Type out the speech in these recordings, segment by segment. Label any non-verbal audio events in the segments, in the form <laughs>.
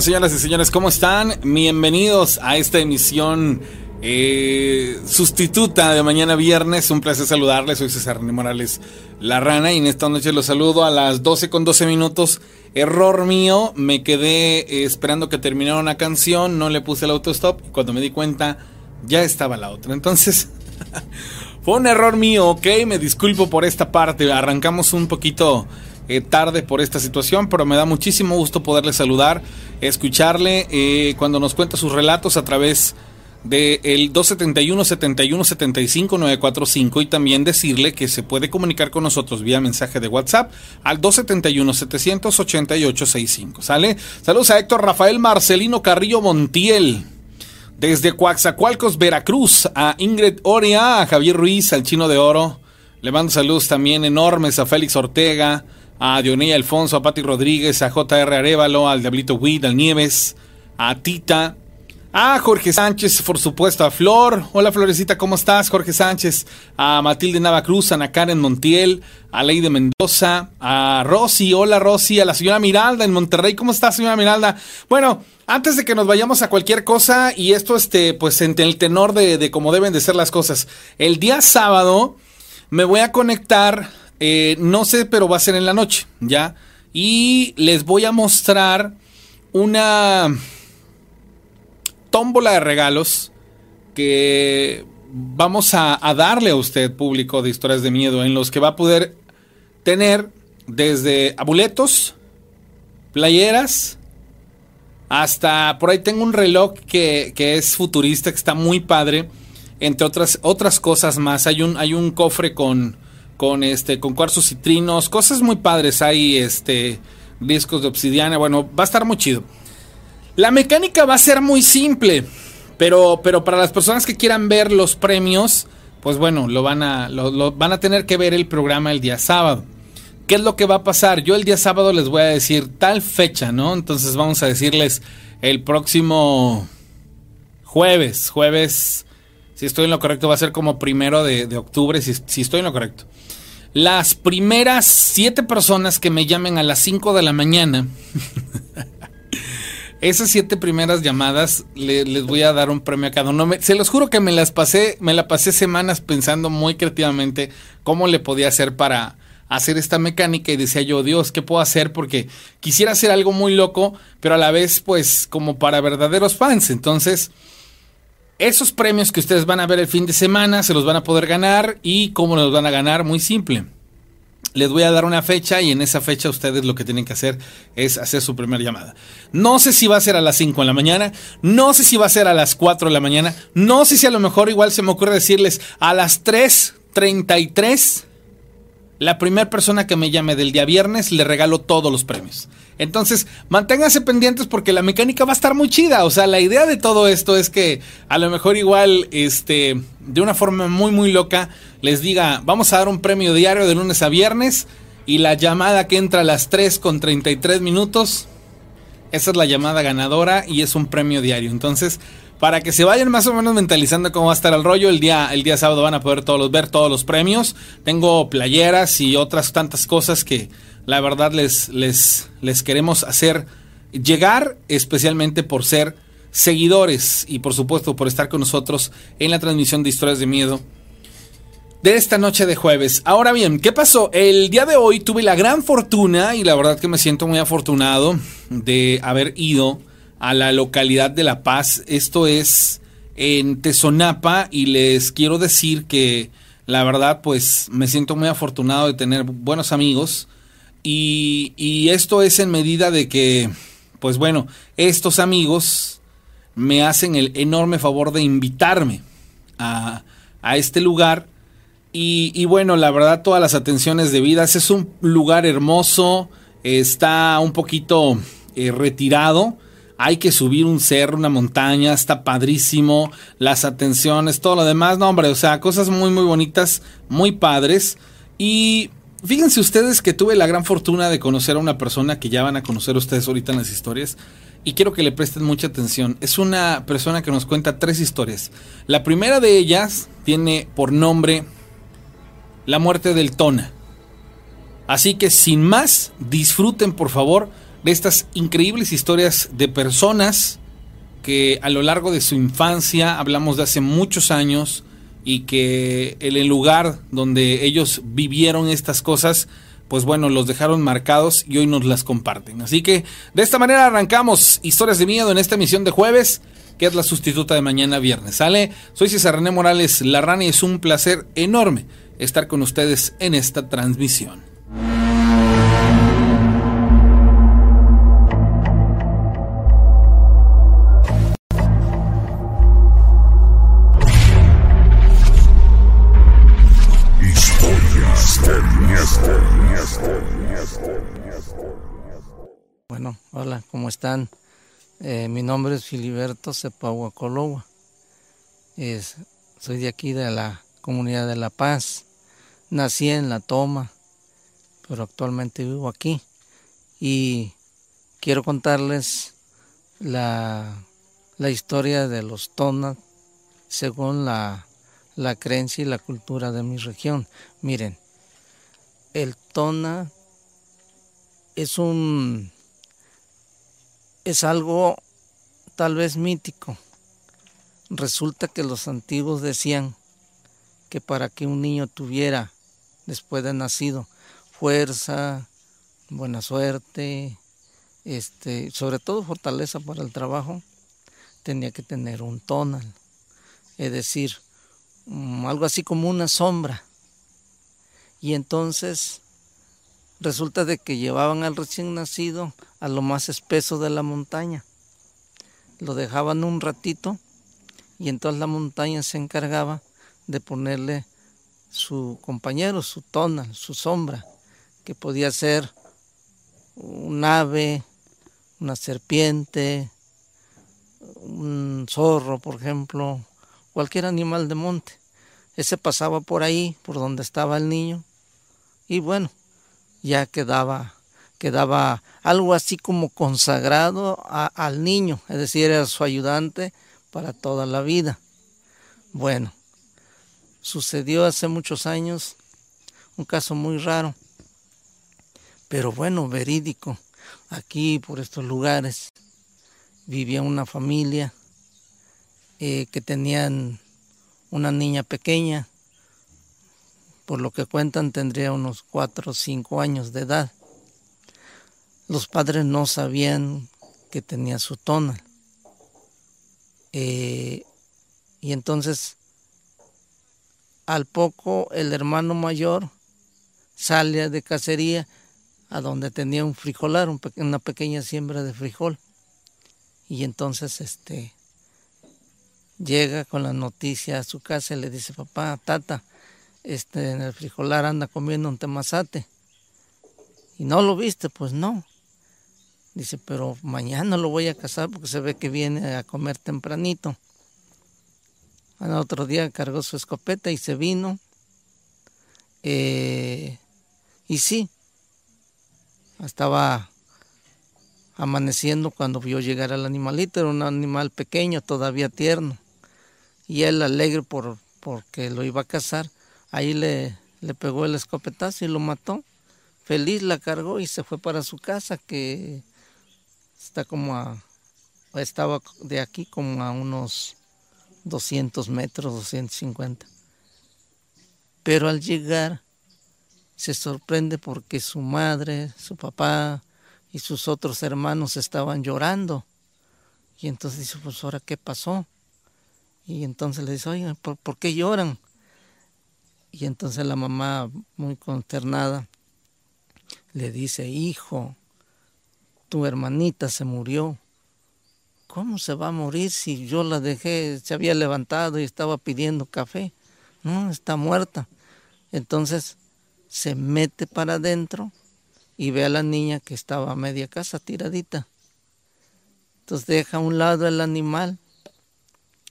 Señoras y señores, ¿cómo están? Bienvenidos a esta emisión eh, sustituta de mañana viernes. Un placer saludarles. Soy César Morales La Rana y en esta noche los saludo a las 12 con 12 minutos. Error mío, me quedé eh, esperando que terminara una canción, no le puse el autostop y cuando me di cuenta ya estaba la otra. Entonces, <laughs> fue un error mío, ok, me disculpo por esta parte. Arrancamos un poquito eh, tarde por esta situación, pero me da muchísimo gusto poderle saludar, escucharle eh, cuando nos cuenta sus relatos a través de el 271 71 75 945 y también decirle que se puede comunicar con nosotros vía mensaje de WhatsApp al 271 788 65. ¿Sale? Saludos a Héctor Rafael Marcelino Carrillo Montiel. Desde Coaxacualcos, Veracruz, a Ingrid Oria, a Javier Ruiz, al Chino de Oro. Le mando saludos también enormes a Félix Ortega, a Dionella Alfonso, a Pati Rodríguez, a JR Arevalo, al Diablito Witt, al Nieves, a Tita, a Jorge Sánchez, por supuesto, a Flor. Hola Florecita, ¿cómo estás? Jorge Sánchez, a Matilde Navacruz, a Ana Karen Montiel, a Leide Mendoza, a Rosy, hola Rosy, a la señora Miralda en Monterrey, ¿cómo está señora Miralda? Bueno, antes de que nos vayamos a cualquier cosa, y esto este, pues en el tenor de, de cómo deben de ser las cosas, el día sábado me voy a conectar, eh, no sé, pero va a ser en la noche, ¿ya? Y les voy a mostrar una tómbola de regalos que vamos a, a, darle a usted, público de historias de miedo, en los que va a poder tener desde amuletos, playeras, hasta por ahí tengo un reloj que, que, es futurista, que está muy padre, entre otras, otras cosas más. Hay un, hay un cofre con, con, este, con cuarzos citrinos, cosas muy padres. Hay este, discos de obsidiana, bueno, va a estar muy chido. La mecánica va a ser muy simple, pero, pero para las personas que quieran ver los premios, pues bueno, lo van, a, lo, van a tener que ver el programa el día sábado. ¿Qué es lo que va a pasar? Yo el día sábado les voy a decir tal fecha, ¿no? Entonces vamos a decirles el próximo jueves, jueves, si estoy en lo correcto, va a ser como primero de, octubre, si, si estoy en lo correcto. Las primeras siete personas que me llamen a las 5 de la mañana <laughs> esas siete primeras llamadas le, les voy a dar un premio a cada uno. Me, se los juro que me las pasé, me la pasé semanas pensando muy creativamente cómo le podía hacer para hacer esta mecánica y decía yo, Dios, ¿qué puedo hacer? Porque quisiera hacer algo muy loco, pero a la vez, pues, como para verdaderos fans. Entonces, esos premios que ustedes van a ver el fin de semana se los van a poder ganar y cómo los van a ganar, muy simple les voy a dar una fecha y en esa fecha ustedes lo que tienen que hacer es hacer su primera llamada. No sé si va a ser a las 5 de la mañana, no sé si va a ser a las 4 de la mañana, no sé si a lo mejor igual se me ocurre decirles a las 3.33, la primera persona que me llame del día viernes le regalo todos los premios. Entonces, manténganse pendientes porque la mecánica va a estar muy chida. O sea, la idea de todo esto es que a lo mejor igual, este, de una forma muy, muy loca, les diga, vamos a dar un premio diario de lunes a viernes y la llamada que entra a las 3 con 33 minutos, esa es la llamada ganadora y es un premio diario. Entonces, para que se vayan más o menos mentalizando cómo va a estar el rollo, el día, el día sábado van a poder todos ver todos los premios. Tengo playeras y otras tantas cosas que la verdad les, les, les queremos hacer llegar, especialmente por ser seguidores y por supuesto por estar con nosotros en la transmisión de historias de miedo de esta noche de jueves. Ahora bien, ¿qué pasó? El día de hoy tuve la gran fortuna y la verdad que me siento muy afortunado de haber ido a la localidad de La Paz. Esto es en Tezonapa y les quiero decir que la verdad pues me siento muy afortunado de tener buenos amigos y, y, esto es en medida de que, pues bueno, estos amigos me hacen el enorme favor de invitarme a, a este lugar. Y, bueno, la verdad, todas las atenciones debidas. Es un lugar hermoso, está un poquito eh, retirado. Hay que subir un cerro, una montaña, está padrísimo. Las atenciones, todo lo demás, no, hombre, o sea, cosas muy, muy bonitas, muy padres. Y fíjense ustedes que tuve la gran fortuna de conocer a una persona que ya van a conocer ustedes ahorita en las historias y quiero que le presten mucha atención. Es una persona que nos cuenta tres historias. La primera de ellas tiene por nombre La muerte del Tona. Así que sin más, disfruten por favor de estas increíbles historias de personas que a lo largo de su infancia, hablamos de hace muchos años, y que el lugar donde ellos vivieron estas cosas, pues bueno, los dejaron marcados y hoy nos las comparten. Así que de esta manera arrancamos historias de miedo en esta emisión de jueves, que es la sustituta de mañana viernes. ¿Sale? Soy César René Morales Larrani y es un placer enorme estar con ustedes en esta transmisión. Bueno, hola, ¿cómo están? Eh, mi nombre es Filiberto. Es, soy de aquí, de la comunidad de La Paz. Nací en La Toma, pero actualmente vivo aquí. Y quiero contarles la, la historia de los tonas según la, la creencia y la cultura de mi región. Miren, el tona es un es algo tal vez mítico. Resulta que los antiguos decían que para que un niño tuviera después de nacido fuerza, buena suerte, este, sobre todo fortaleza para el trabajo, tenía que tener un tonal, es decir, mm, algo así como una sombra y entonces resulta de que llevaban al recién nacido a lo más espeso de la montaña. Lo dejaban un ratito y entonces la montaña se encargaba de ponerle su compañero, su tona, su sombra, que podía ser un ave, una serpiente, un zorro, por ejemplo, cualquier animal de monte. Ese pasaba por ahí, por donde estaba el niño, y bueno, ya quedaba, quedaba algo así como consagrado al niño, es decir, era su ayudante para toda la vida. Bueno, sucedió hace muchos años un caso muy raro, pero bueno, verídico. Aquí, por estos lugares, vivía una familia eh, que tenían una niña pequeña por lo que cuentan tendría unos cuatro o cinco años de edad. Los padres no sabían que tenía su tonal. Eh, y entonces, al poco, el hermano mayor sale de cacería a donde tenía un frijolar, una pequeña siembra de frijol. Y entonces, este, llega con la noticia a su casa y le dice, papá, tata, este, en el frijolar anda comiendo un temazate. ¿Y no lo viste? Pues no. Dice, pero mañana lo voy a cazar porque se ve que viene a comer tempranito. Al otro día cargó su escopeta y se vino. Eh, y sí, estaba amaneciendo cuando vio llegar al animalito. Era un animal pequeño, todavía tierno. Y él alegre por, porque lo iba a cazar, Ahí le, le pegó el escopetazo y lo mató. Feliz la cargó y se fue para su casa que está como a, estaba de aquí como a unos 200 metros, 250. Pero al llegar se sorprende porque su madre, su papá y sus otros hermanos estaban llorando. Y entonces dice, pues ahora qué pasó. Y entonces le dice, oye, ¿por qué lloran? Y entonces la mamá, muy consternada, le dice, hijo, tu hermanita se murió. ¿Cómo se va a morir si yo la dejé, se había levantado y estaba pidiendo café? No, está muerta. Entonces se mete para adentro y ve a la niña que estaba a media casa tiradita. Entonces deja a un lado el animal,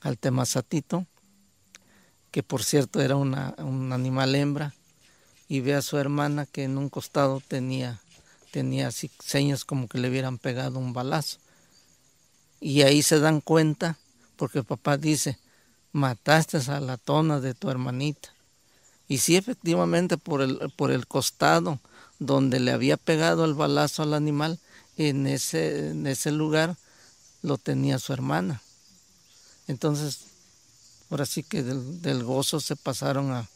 al temazatito, que por cierto era una, un animal hembra, y ve a su hermana que en un costado tenía, tenía así señas como que le hubieran pegado un balazo. Y ahí se dan cuenta, porque el papá dice, mataste a la tona de tu hermanita. Y sí, efectivamente, por el, por el costado donde le había pegado el balazo al animal, en ese, en ese lugar lo tenía su hermana. Entonces, ahora sí que del, gozo se pasaron a,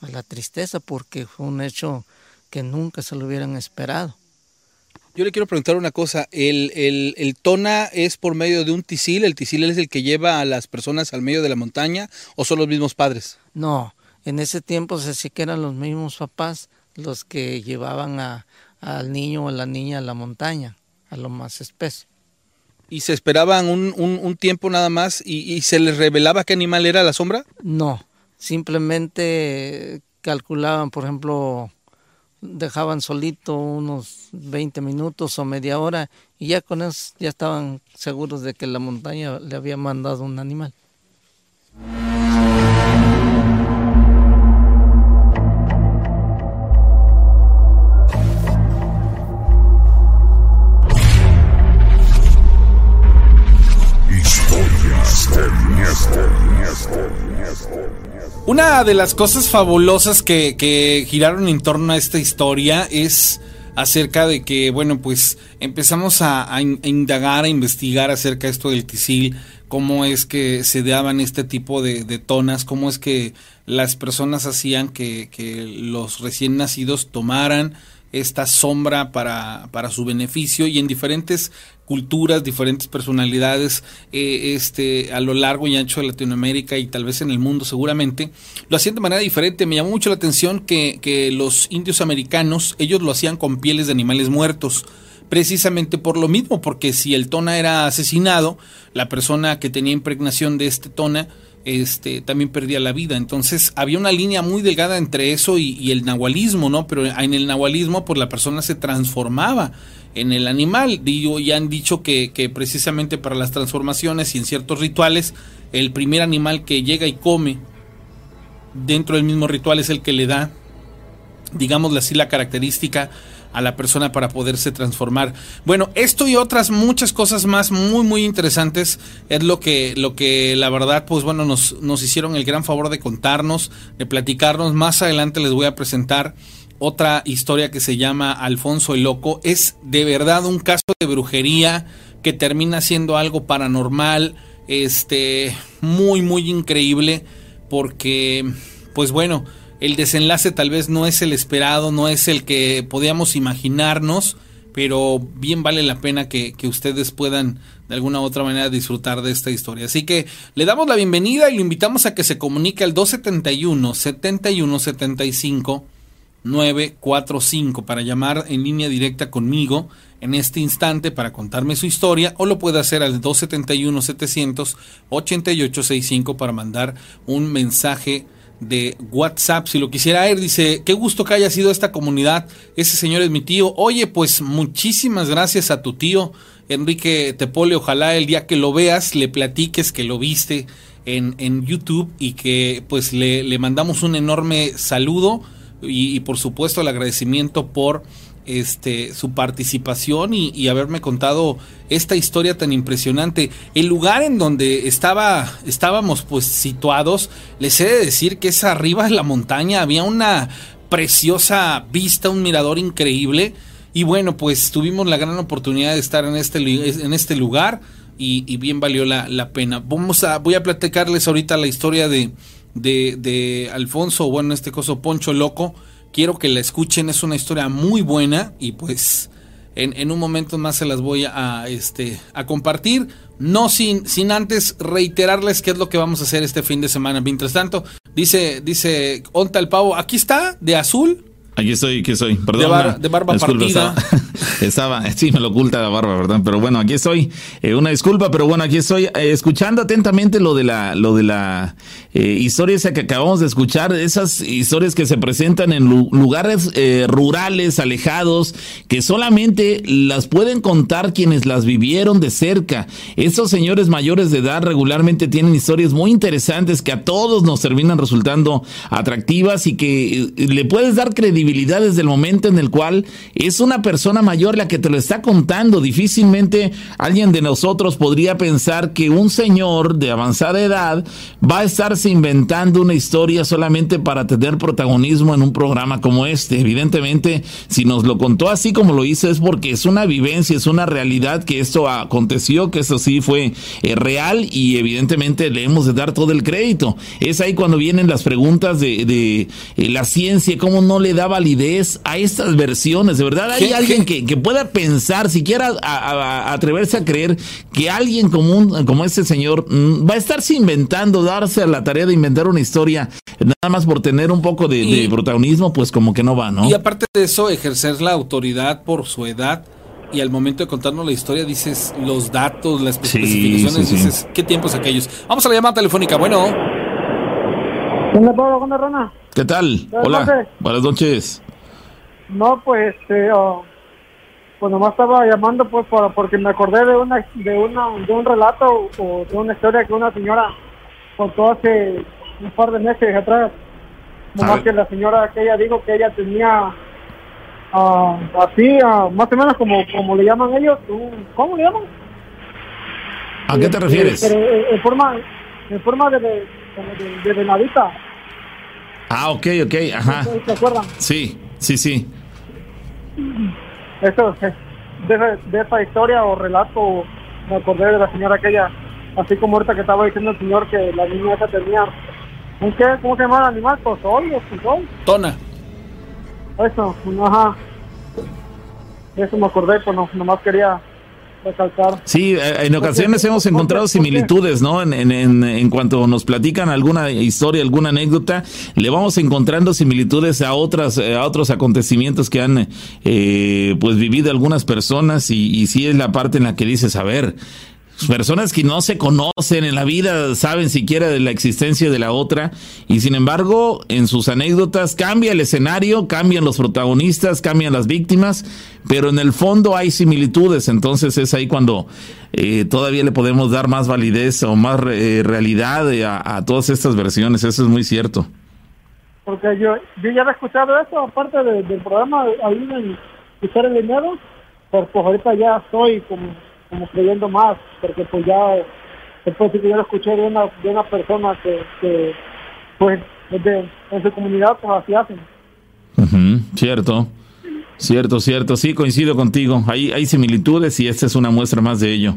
a la tristeza porque fue un hecho que nunca se lo hubieran esperado. Yo le quiero preguntar una cosa, ¿El, el, el, tona es por medio de un tisil? ¿El tisil es el que lleva a las personas al medio de la montaña o son los mismos padres? No, en ese tiempo se sí que eran los mismos papás los que llevaban a, al niño o a la niña a la montaña, a lo más espeso. ¿Y se esperaban un, un, tiempo nada más y, se les revelaba qué animal era la sombra? No, simplemente calculaban, por ejemplo, dejaban solito unos 20 minutos o media hora y ya con eso ya estaban seguros de que la montaña le había mandado un animal. Una de las cosas fabulosas que, giraron en torno a esta historia es acerca de que, bueno, pues empezamos a, indagar, a investigar acerca de esto del tisil, cómo es que se daban este tipo de, tonas, cómo es que las personas hacían que, que los recién nacidos tomaran esta sombra para, para su beneficio y en diferentes culturas, diferentes personalidades eh, este, a lo largo y ancho de Latinoamérica y tal vez en el mundo seguramente, lo hacían de manera diferente. Me llamó mucho la atención que, que los indios americanos, ellos lo hacían con pieles de animales muertos precisamente por lo mismo, porque si el tona era asesinado, la persona que tenía impregnación de este tona este, también perdía la vida. Entonces había una línea muy delgada entre eso y, el nahualismo, ¿no? Pero en el nahualismo, pues la persona se transformaba en el animal. Digo, ya han dicho que, que precisamente para las transformaciones y en ciertos rituales, el primer animal que llega y come dentro del mismo ritual es el que le da, digámosle así, la característica a la persona para poderse transformar. Bueno, esto y otras muchas cosas más muy muy interesantes es lo que lo que la verdad pues bueno nos nos hicieron el gran favor de contarnos, de platicarnos. Más adelante les voy a presentar otra historia que se llama Alfonso el Loco. Es de verdad un caso de brujería que termina siendo algo paranormal, este muy muy increíble porque pues bueno, el desenlace tal vez no es el esperado, no es el que podíamos imaginarnos, pero bien vale la pena que, ustedes puedan de alguna u otra manera disfrutar de esta historia. Así que le damos la bienvenida y lo invitamos a que se comunique al 271 7175 945 para llamar en línea directa conmigo en este instante para contarme su historia o lo puede hacer al 271 700 8865 para mandar un mensaje de WhatsApp. Si lo quisiera ver, dice, qué gusto que haya sido esta comunidad. Ese señor es mi tío. Oye, pues muchísimas gracias a tu tío, Enrique Tepole. Ojalá el día que lo veas le platiques que lo viste en, en YouTube y que pues le, le mandamos un enorme saludo y por supuesto el agradecimiento por este, su participación y, haberme contado esta historia tan impresionante. El lugar en donde estaba, estábamos pues situados, les he de decir que es arriba de la montaña, había una preciosa vista, un mirador increíble. Y bueno, pues tuvimos la gran oportunidad de estar en este, en este lugar y, bien valió la, pena. Vamos a, voy a platicarles ahorita la historia de, de, de Alfonso, bueno, este coso Poncho Loco quiero que la escuchen, es una historia muy buena y pues en, un momento más se las voy a, este, a compartir, no sin, sin antes reiterarles qué es lo que vamos a hacer este fin de semana. Mientras tanto, dice, dice Onta el Pavo, aquí está, de azul. Aquí estoy, aquí estoy, perdón. De, barba partida. Estaba, <laughs> sí, me lo oculta la barba, ¿verdad? Pero bueno, aquí estoy. Eh, una disculpa, pero bueno, aquí estoy eh, escuchando atentamente lo de la, lo de la eh, historia esa que acabamos de escuchar, esas historias que se presentan en lugares rurales, alejados, que solamente las pueden contar quienes las vivieron de cerca. Estos señores mayores de edad regularmente tienen historias muy interesantes que a todos nos terminan resultando atractivas y que le puedes dar credibilidad desde el momento en el cual es una persona mayor la que te lo está contando. Difícilmente alguien de nosotros podría pensar que un señor de avanzada edad va a estarse inventando una historia solamente para tener protagonismo en un programa como este. Evidentemente, si nos lo contó así como lo hizo es porque es una vivencia, es una realidad que esto aconteció, que eso sí fue eh, real y evidentemente le hemos de dar todo el crédito. Es ahí cuando vienen las preguntas de, de eh, la ciencia, cómo no le da validez a estas versiones. De verdad, hay alguien que, que, pueda pensar, siquiera a, atreverse a creer que alguien común como este señor mm, va a estarse inventando, darse a la tarea de inventar una historia, nada más por tener un poco de, protagonismo, pues como que no va, ¿no? Y aparte de eso, ejercer la autoridad por su edad y al momento de contarnos la historia dices los datos, las especificaciones, dices, ¿qué tiempos aquellos? Vamos a la llamada telefónica, bueno. ¿Qué tal? Hola, buenas noches. No, pues, este, oh, pues nomás estaba llamando pues porque me acordé de una de una de un relato o de una historia que una señora contó hace un par de meses atrás. Nomás que la señora que ella dijo que ella tenía uh, así, uh, más o menos como, como le llaman ellos, ¿cómo le llaman? ¿A qué te refieres? En forma, en forma de, de, de, venadita. Ah, ok, ok, ajá. ¿Se acuerdan? Sí, sí, sí. Eso, de, de esa historia o relato, me acordé de la señora aquella, así como ahorita que estaba diciendo el señor que la niña esa tenía, ¿un qué? ¿Cómo se llama el animal? ¿Tosol o tosol? Tona. Eso, ajá. Eso me acordé, pues no, nomás quería Sí, eh, en ocasiones hemos encontrado similitudes, ¿no? En, en, en, cuanto nos platican alguna historia, alguna anécdota, le vamos encontrando similitudes a otras, eh, a otros acontecimientos que han, eh, pues, vivido algunas personas y, y sí es la parte en la que dices, a ver, personas que no se conocen en la vida, saben siquiera de la existencia de la otra, y sin embargo, en sus anécdotas cambia el escenario, cambian los protagonistas, cambian las víctimas, pero en el fondo hay similitudes, entonces es ahí cuando eh, todavía le podemos dar más validez o más eh, realidad a, todas estas versiones, eso es muy cierto. Porque yo, yo ya he escuchado eso, aparte del programa, ahí en el dinero, pues, pues ahorita ya estoy como como creyendo más, porque pues ya, después de que yo lo escuché de una, de una persona que, que pues de, en su comunidad pues así hacen. Cierto. Cierto, cierto, sí, coincido contigo. Hay, hay similitudes y esta es una muestra más de ello.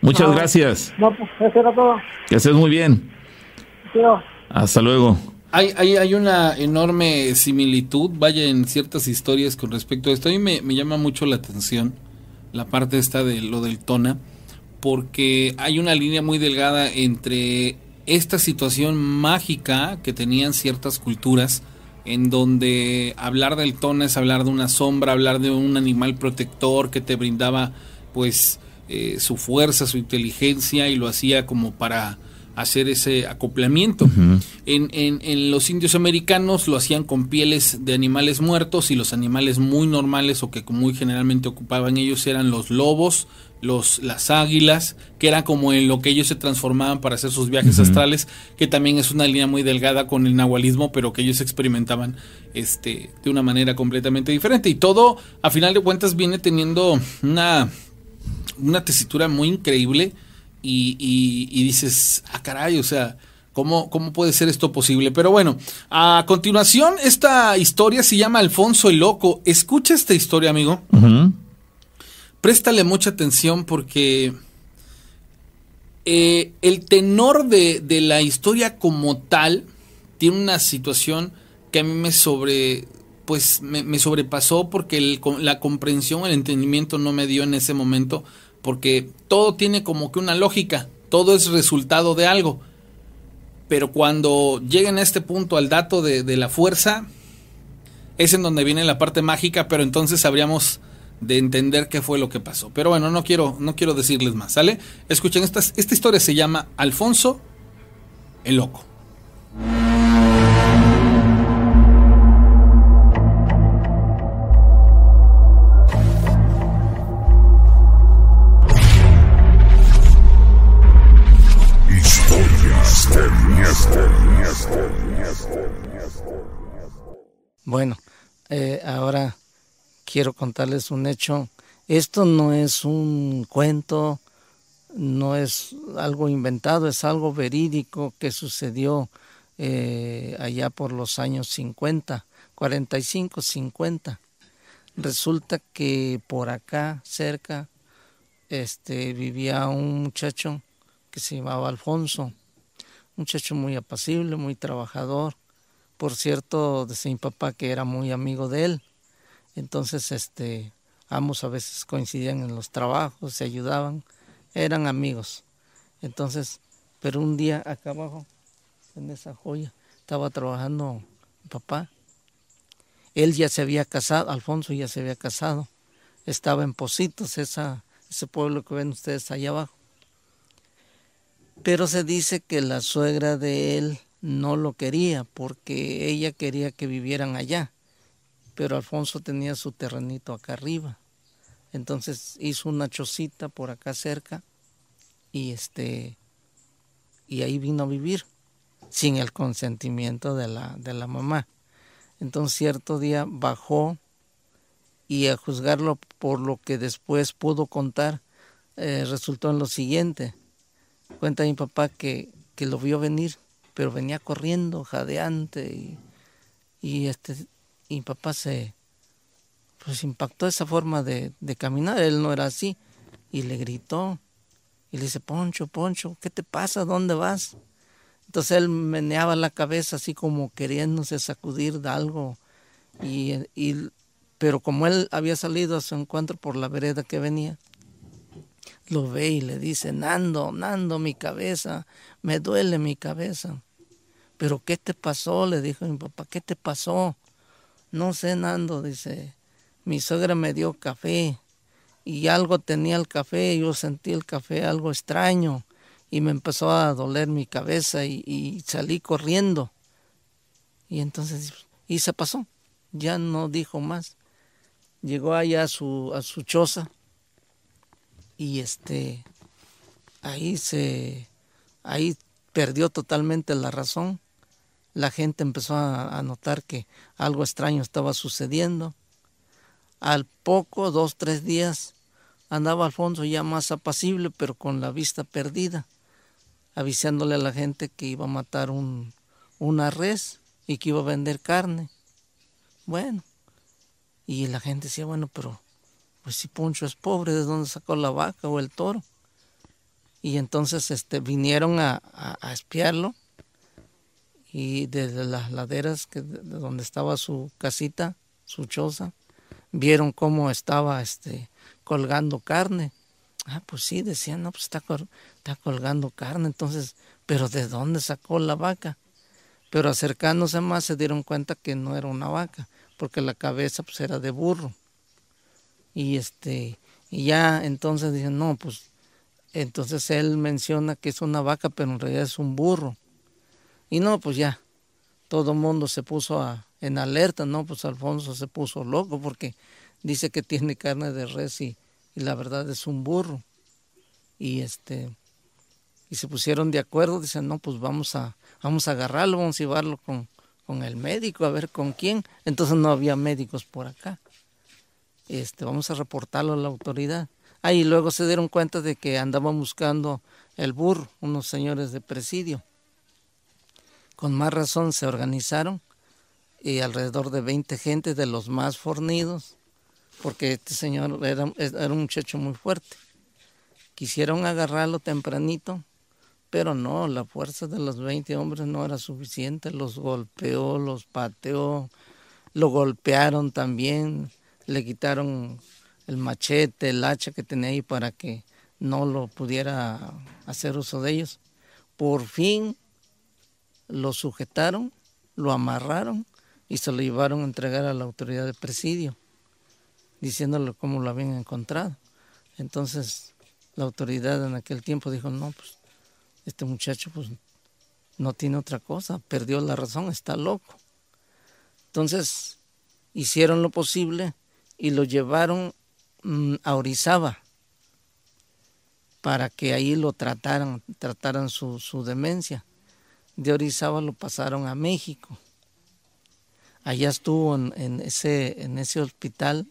Muchas gracias. No, pues eso era todo. Que estés muy bien. Hasta luego. Hay, hay, hay, una enorme similitud, vaya, en ciertas historias con respecto a esto. A mí me, me llama mucho la atención la parte esta de lo del tona, porque hay una línea muy delgada entre esta situación mágica que tenían ciertas culturas, en donde hablar del tona es hablar de una sombra, hablar de un animal protector que te brindaba pues eh, su fuerza, su inteligencia y lo hacía como para hacer ese acoplamiento. en, en, en, los indios americanos lo hacían con pieles de animales muertos y los animales muy normales o que muy generalmente ocupaban ellos eran los lobos, los, las águilas, que era como en lo que ellos se transformaban para hacer sus viajes astrales, que también es una línea muy delgada con el nahualismo, pero que ellos experimentaban este, de una manera completamente diferente. Y todo, a final de cuentas, viene teniendo una, una tesitura muy increíble y, dices, ah, caray, o sea, ¿cómo, ¿cómo puede ser esto posible? Pero bueno, a continuación, esta historia se llama Alfonso el Loco. Escucha esta historia, amigo. Préstale mucha atención porque eh, el tenor de, la historia como tal tiene una situación que a mí me sobre pues me, sobrepasó porque la comprensión, el entendimiento no me dio en ese momento porque todo tiene como que una lógica, todo es resultado de algo. Pero cuando lleguen a este punto al dato de, la fuerza, es en donde viene la parte mágica, pero entonces habríamos de entender qué fue lo que pasó. Pero bueno, no quiero, no quiero decirles más, ¿sale? Escuchen, esta, esta historia se llama Alfonso el Loco. Bueno, eh, ahora quiero contarles un hecho. Esto no es un cuento, no es algo inventado, es algo verídico que sucedió eh, allá por los años 50, 45, 50. Resulta que por acá cerca este, vivía un muchacho que se llamaba Alfonso, un muchacho muy apacible, muy trabajador. Por cierto, decía mi papá que era muy amigo de él. Entonces, este, ambos a veces coincidían en los trabajos, se ayudaban, eran amigos. Entonces, pero un día acá abajo, en esa joya, estaba trabajando mi papá. Él ya se había casado, Alfonso ya se había casado. Estaba en Positos, esa, ese pueblo que ven ustedes allá abajo. Pero se dice que la suegra de él no lo quería porque ella quería que vivieran allá pero Alfonso tenía su terrenito acá arriba. Entonces hizo una chocita por acá cerca y este y ahí vino a vivir sin el consentimiento de la, de la mamá. Entonces cierto día bajó y a juzgarlo por lo que después pudo contar, eh, resultó en lo siguiente. Cuenta mi papá que, que, lo vio venir, pero venía corriendo, jadeante, y, este, y mi papá se pues impactó esa forma de, de, caminar, él no era así, y le gritó, y le dice, Poncho, Poncho, ¿qué te pasa? ¿Dónde vas? Entonces él meneaba la cabeza así como queriéndose sacudir de algo, y, y, pero como él había salido a su encuentro por la vereda que venía, lo ve y le dice, Nando, Nando, mi cabeza, me duele mi cabeza. Pero ¿qué te pasó? Le dijo mi papá, ¿qué te pasó? No sé, Nando, dice, mi suegra me dio café y algo tenía el café, yo sentí el café algo extraño y me empezó a doler mi cabeza y, salí corriendo. Y entonces, y se pasó, ya no dijo más. Llegó allá a su, a su choza y este, ahí se, ahí perdió totalmente la razón la gente empezó a, notar que algo extraño estaba sucediendo. Al poco, dos, tres días, andaba Alfonso ya más apacible, pero con la vista perdida, avisándole a la gente que iba a matar un, una res y que iba a vender carne. Bueno, y la gente decía, bueno, pero pues si Poncho es pobre, ¿de dónde sacó la vaca o el toro? Y entonces este, vinieron a, a espiarlo y desde las laderas que, de donde estaba su casita, su choza, vieron cómo estaba este, colgando carne. Ah, pues sí, decían, no, pues está, está colgando carne, entonces, pero ¿de dónde sacó la vaca? Pero acercándose más se dieron cuenta que no era una vaca, porque la cabeza pues era de burro. Y este, y ya entonces dicen, no, pues entonces él menciona que es una vaca, pero en realidad es un burro. Y no, pues ya, todo el mundo se puso a, en alerta, ¿no? Pues Alfonso se puso loco porque dice que tiene carne de res y, la verdad es un burro. Y este y se pusieron de acuerdo, dicen, no, pues vamos a, vamos a agarrarlo, vamos a llevarlo con, con el médico, a ver con quién. Entonces no había médicos por acá. Este, vamos a reportarlo a la autoridad. Ahí luego se dieron cuenta de que andaban buscando el burro, unos señores de presidio con más razón se organizaron y alrededor de 20 gente de los más fornidos, porque este señor era, un muchacho muy fuerte. Quisieron agarrarlo tempranito, pero no, la fuerza de los 20 hombres no era suficiente, los golpeó, los pateó, lo golpearon también, le quitaron el machete, el hacha que tenía ahí para que no lo pudiera hacer uso de ellos. Por fin lo sujetaron, lo amarraron y se lo llevaron a entregar a la autoridad de presidio. diciéndole cómo lo habían encontrado. Entonces la autoridad en aquel tiempo dijo, no, pues este muchacho pues no tiene otra cosa, perdió la razón, está loco. Entonces hicieron lo posible y lo llevaron mm, a Orizaba para que ahí lo trataran, trataran su, su demencia. De Orizaba lo pasaron a México. Allá estuvo en, ese, en ese hospital,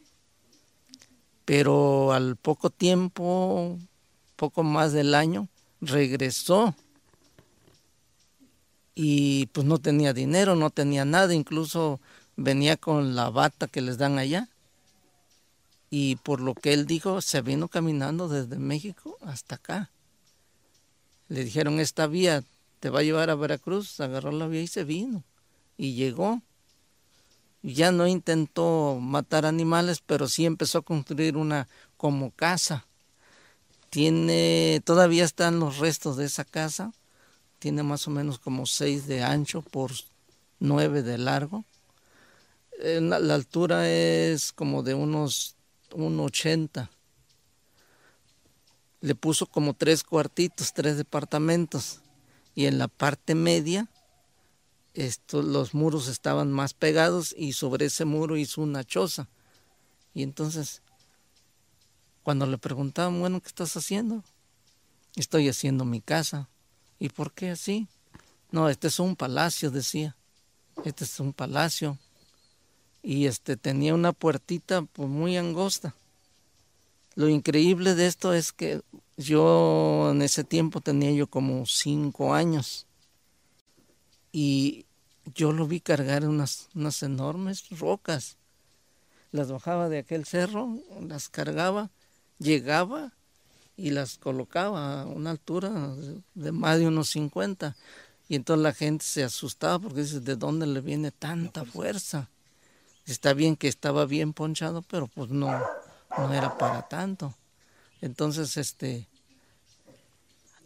pero al poco tiempo, poco más del año, regresó y pues no tenía dinero, no tenía nada, incluso venía con la bata que les dan allá. Y por lo que él dijo, se vino caminando desde México hasta acá. Le dijeron, esta vía te va a llevar a Veracruz, agarró la vía y se vino. Y llegó. Ya no intentó matar animales, pero sí empezó a construir una como casa. Tiene, todavía están los restos de esa casa tiene más o menos como 6 de ancho por 9 de largo. la altura es como de unos 1,80. Le puso como tres cuartitos, tres departamentos. Y en la parte media, esto, los muros estaban más pegados y sobre ese muro hizo una choza. Y entonces, cuando le preguntaban, bueno, ¿qué estás haciendo? Estoy haciendo mi casa. ¿Y por qué así? No, este es un palacio, decía. Este es un palacio. Y este tenía una puertita pues, muy angosta. Lo increíble de esto es que yo en ese tiempo tenía yo como cinco años. Y yo lo vi cargar unas, unas enormes rocas. Las bajaba de aquel cerro, las cargaba, llegaba y las colocaba a una altura de más de unos 50. Y entonces la gente se asustaba porque dice, ¿de dónde le viene tanta fuerza? Está bien que estaba bien ponchado, pero pues no, no era para tanto. Entonces, este,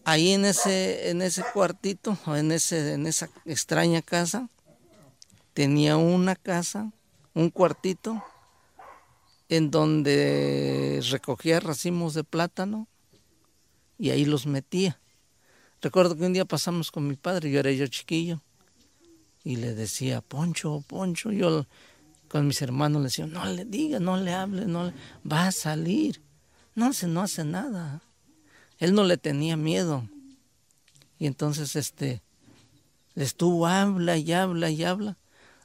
ahí en ese, en ese cuartito, en, ese, en esa extraña casa, tenía una casa, un cuartito, en donde recogía racimos de plátano y ahí los metía. Recuerdo que un día pasamos con mi padre, yo era yo chiquillo, y le decía, Poncho, Poncho, yo con mis hermanos le decía, no le diga, no le hable, no le... va a salir. No se no hace nada. Él no le tenía miedo. Y entonces este le estuvo habla y habla y habla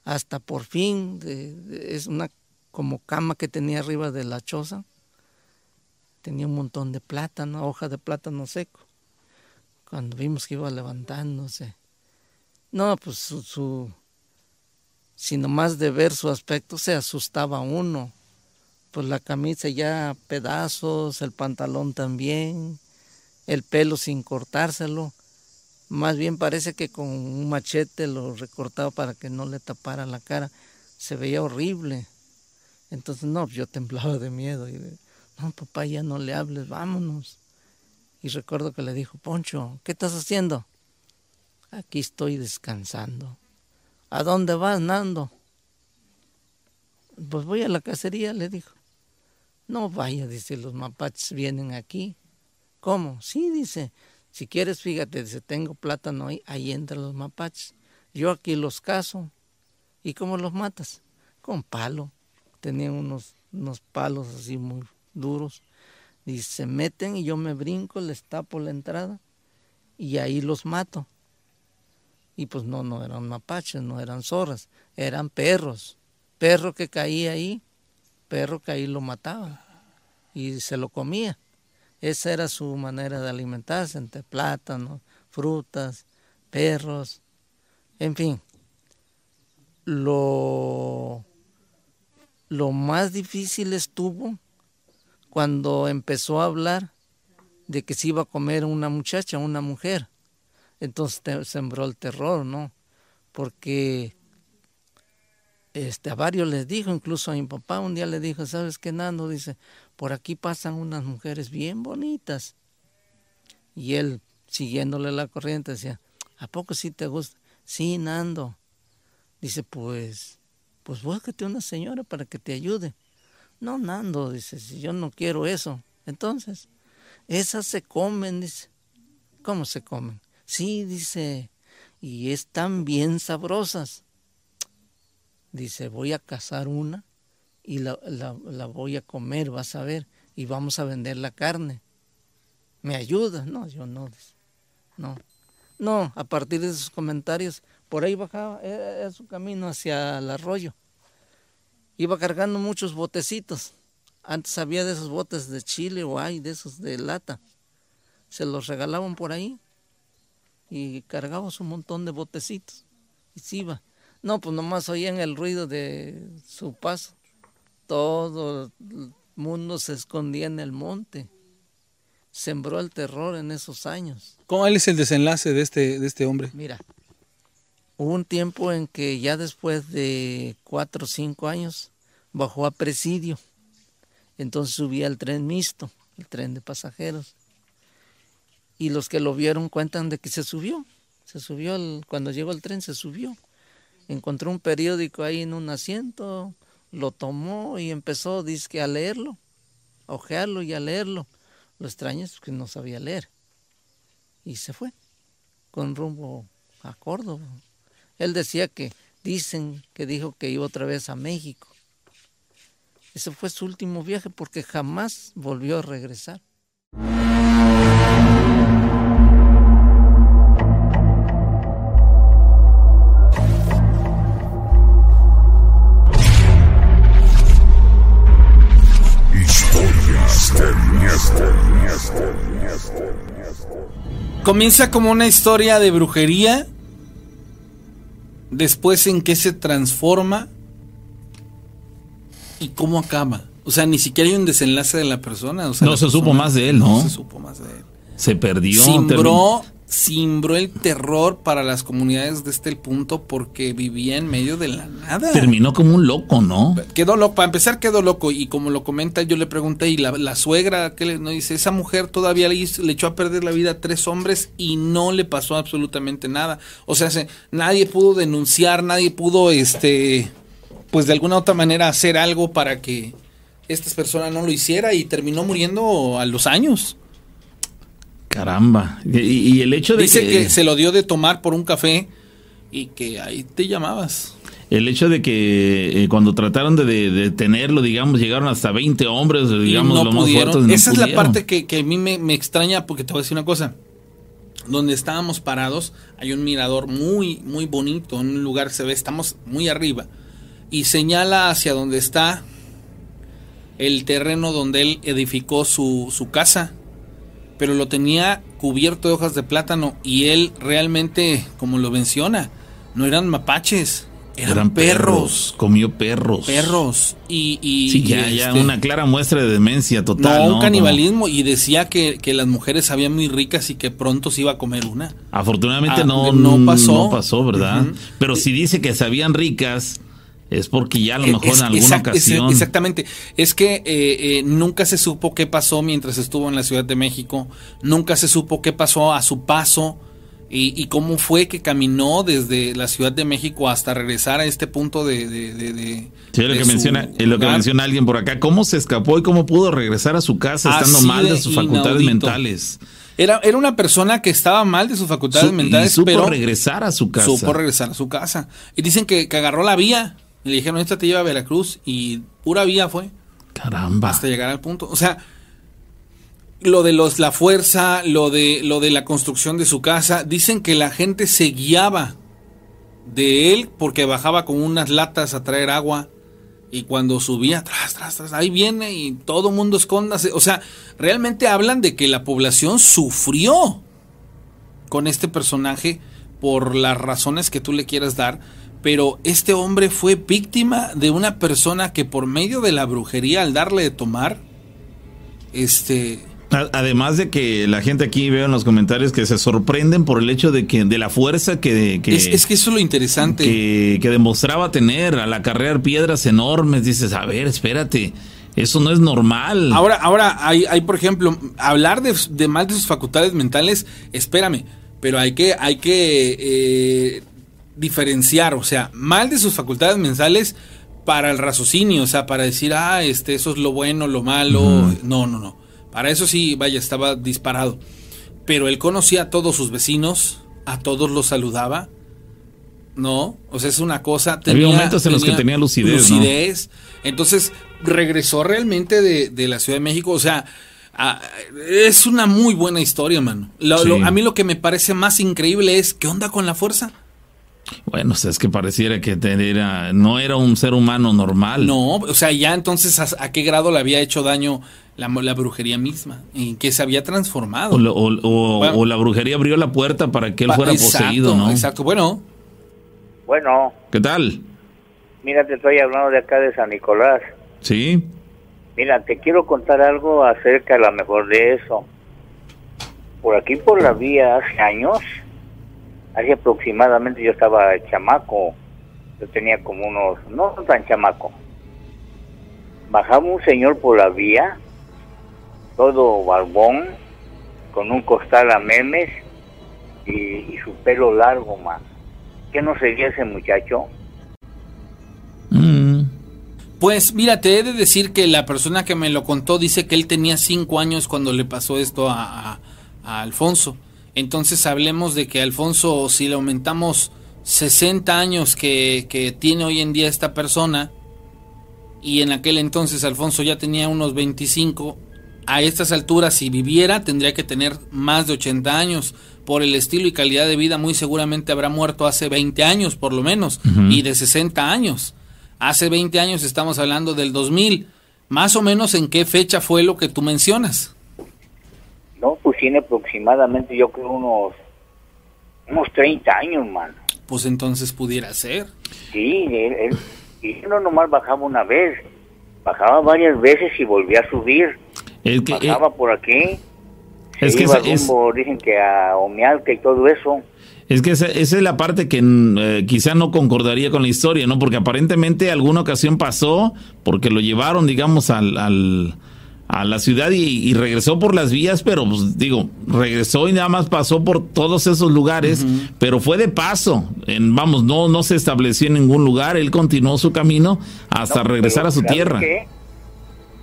hasta por fin es una como cama que tenía arriba de la choza tenía un montón de plátano, hoja de plátano seco. Cuando vimos que iba levantándose. No, pues su, su si nomás de ver su aspecto se asustaba uno. Pues la camisa ya pedazos, el pantalón también, el pelo sin cortárselo. Más bien parece que con un machete lo recortaba para que no le tapara la cara. Se veía horrible. Entonces, no, yo temblaba de miedo. Y no, papá, ya no le hables, vámonos. Y recuerdo que le dijo, Poncho, ¿qué estás haciendo? Aquí estoy descansando. ¿A dónde vas, Nando? Pues voy a la cacería, le dijo. No vaya, dice, los mapaches vienen aquí. ¿Cómo? Sí, dice, si quieres, fíjate, dice, tengo plátano ahí, ahí entran los mapaches. Yo aquí los caso. ¿Y cómo los matas? Con palo. Tenía unos, unos palos así muy duros. Y se meten y yo me brinco, les tapo la entrada y ahí los mato. Y pues no, no eran mapaches, no eran zorras, eran perros. Perro que caía ahí, perro que ahí lo mataba y se lo comía. Esa era su manera de alimentarse, entre plátanos, frutas, perros, en fin. Lo, lo más difícil estuvo cuando empezó a hablar de que se iba a comer una muchacha, una mujer. Entonces sembró el terror, ¿no? Porque este, a varios les dijo, incluso a mi papá un día le dijo, ¿sabes qué, Nando? Dice, por aquí pasan unas mujeres bien bonitas. Y él, siguiéndole la corriente, decía, ¿a poco sí te gusta? Sí, Nando. Dice, pues, pues búscate una señora para que te ayude. No, Nando, dice, si yo no quiero eso. Entonces, esas se comen, dice. ¿Cómo se comen? Sí, dice, y están bien sabrosas. Dice, voy a cazar una y la, la, voy a comer, vas a ver, y vamos a vender la carne. ¿Me ayudas? No, yo no. No. No, a partir de esos comentarios, por ahí bajaba era su camino hacia el arroyo. Iba cargando muchos botecitos. Antes había de esos botes de chile o hay de esos de lata. Se los regalaban por ahí y cargábamos un montón de botecitos. Y se iba. No, pues nomás oían el ruido de su paso. Todo el mundo se escondía en el monte. Sembró el terror en esos años. ¿Cuál es el desenlace de este, de este hombre? Mira, hubo un tiempo en que ya después de cuatro o cinco años bajó a presidio. Entonces subía al tren mixto, el tren de pasajeros. Y los que lo vieron cuentan de que se subió. Se subió, cuando llegó el tren se subió encontró un periódico ahí en un asiento, lo tomó y empezó, dice a leerlo, a ojearlo y a leerlo. Lo extraño es que no sabía leer. Y se fue, con rumbo a Córdoba. Él decía que, dicen que dijo que iba otra vez a México. Ese fue su último viaje porque jamás volvió a regresar. Comienza como una historia de brujería, después en qué se transforma y cómo acaba. O sea, ni siquiera hay un desenlace de la persona. no se supo más de él, ¿no? No se supo más de él. Se perdió. Simbró simbró el terror para las comunidades de este punto porque vivía en medio de la nada. Terminó como un loco, ¿no? Quedó loco, para empezar quedó loco y como lo comenta yo le pregunté y la, suegra que le no dice, esa mujer todavía le, le, echó a perder la vida a tres hombres y no le pasó absolutamente nada. O sea, se, nadie pudo denunciar, nadie pudo este pues de alguna otra manera hacer algo para que esta persona no lo hiciera y terminó muriendo a los años. Caramba. Y, el hecho de Dice que... se lo dio de tomar por un café y que ahí te llamabas. El hecho de que eh, cuando trataron de, detenerlo, digamos, llegaron hasta 20 hombres, digamos, lo más fuertes, Esa es la parte que, a mí me, extraña porque te voy a decir una cosa. Donde estábamos parados hay un mirador muy, muy bonito. En un lugar se ve, estamos muy arriba. Y señala hacia donde está el terreno donde él edificó su, su casa pero lo tenía cubierto de hojas de plátano y él realmente, como lo menciona, no eran mapaches, eran, perros. Comió perros. Perros. Y, y sí, ya, ya este, una clara muestra de demencia total. No, un canibalismo. Y decía que, que, las mujeres sabían muy ricas y que pronto se iba a comer una. Afortunadamente ah, no, no pasó. No pasó, ¿verdad? Pero si dice que sabían ricas, es porque ya a lo mejor en alguna ocasión. exactamente. Es que eh, eh, nunca se supo qué pasó mientras estuvo en la Ciudad de México. Nunca se supo qué pasó a su paso. Y, cómo fue que caminó desde la Ciudad de México hasta regresar a este punto de... de, sí, lo, que menciona, lo que menciona alguien por acá. ¿Cómo se escapó y cómo pudo regresar a su casa estando mal de sus facultades mentales? Era, era una persona que estaba mal de sus facultades mentales, y supo regresar a su casa. Supo regresar a su casa. Y dicen que, que agarró la vía le dijeron, esta te lleva a Veracruz y pura vía fue. Caramba. Hasta llegar al punto. O sea, lo de los la fuerza, lo de lo de la construcción de su casa, dicen que la gente se guiaba de él porque bajaba con unas latas a traer agua y cuando subía, tras, tras, tras, ahí viene y todo mundo escóndase. O sea, realmente hablan de que la población sufrió con este personaje por las razones que tú le quieras dar pero este hombre fue víctima de una persona que por medio de la brujería al darle de tomar este Además de que la gente aquí veo en los comentarios que se sorprenden por el hecho de que de la fuerza que, es, que eso es lo interesante. que, demostraba tener al acarrear piedras enormes dices a ver espérate eso no es normal ahora ahora hay, hay por ejemplo hablar de, de mal de sus facultades mentales espérame pero hay que hay que eh, diferenciar, o sea, mal de sus facultades mentales, para el raciocinio, o sea, para decir, ah, este, eso es lo bueno, lo malo. No, no, no. Para eso sí, vaya, estaba disparado. Pero él conocía a todos sus vecinos, a todos los saludaba. No, o sea, es una cosa. Había momentos en los que tenía lucidez. Lucidez. Entonces regresó realmente de, de, la Ciudad de México. O sea, es una muy buena historia, mano. a mí lo que me parece más increíble es, ¿qué onda con la fuerza? Bueno, o sea, es que pareciera que era, no era un ser humano normal. No, o sea, ya entonces, ¿a, qué grado le había hecho daño la, la brujería misma? ¿En qué se había transformado? O, la brujería abrió la puerta para que él fuera poseído, ¿no? Exacto, bueno. Bueno. ¿Qué tal? Mira, te estoy hablando de acá de San Nicolás. Sí. Mira, te quiero contar algo acerca a lo mejor de eso. Por aquí por la vía hace años hace aproximadamente yo estaba chamaco, yo tenía como unos, no tan chamaco. Bajaba un señor por la vía, todo barbón, con un costal a memes y, su pelo largo más. ¿Qué no sería ese muchacho? Mm. Pues mira, te he de decir que la persona que me lo contó dice que él tenía cinco años cuando le pasó esto a Alfonso. Entonces hablemos de que Alfonso, si le aumentamos 60 años que, tiene hoy en día esta persona, y en aquel entonces Alfonso ya tenía unos 25, a estas alturas si viviera tendría que tener más de 80 años. Por el estilo y calidad de vida muy seguramente habrá muerto hace 20 años por lo menos, y de 60 años. Hace 20 años estamos hablando del 2000. Más o menos en qué fecha fue lo que tú mencionas. No, pues tiene aproximadamente yo creo unos, unos 30 años, man. Pues entonces pudiera ser. Sí, él, y no nomás bajaba una vez, bajaba varias veces y volvía a subir. Que, bajaba por aquí. Es que iba dicen que a Omealca y todo eso. Es que esa, es la parte que mm, eh, quizá no concordaría con la historia, ¿no? Porque aparentemente alguna ocasión pasó porque lo llevaron, digamos, al, al a la ciudad y, regresó por las vías, pero pues digo, regresó y nada más pasó por todos esos lugares, pero fue de paso, en, vamos, no, no se estableció en ningún lugar, él continuó su camino hasta regresar a su tierra.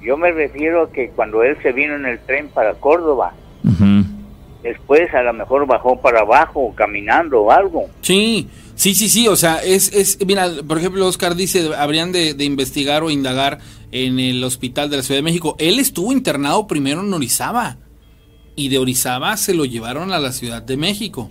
Yo me refiero a que cuando él se vino en el tren para Córdoba, después a lo mejor bajó para abajo caminando o algo. Sí, sí, sí, sí, o sea, es, es mira, por ejemplo, Oscar dice, habrían de, de investigar o indagar en el hospital de la Ciudad de México. Él estuvo internado primero en Orizaba y de Orizaba se lo llevaron a la Ciudad de México.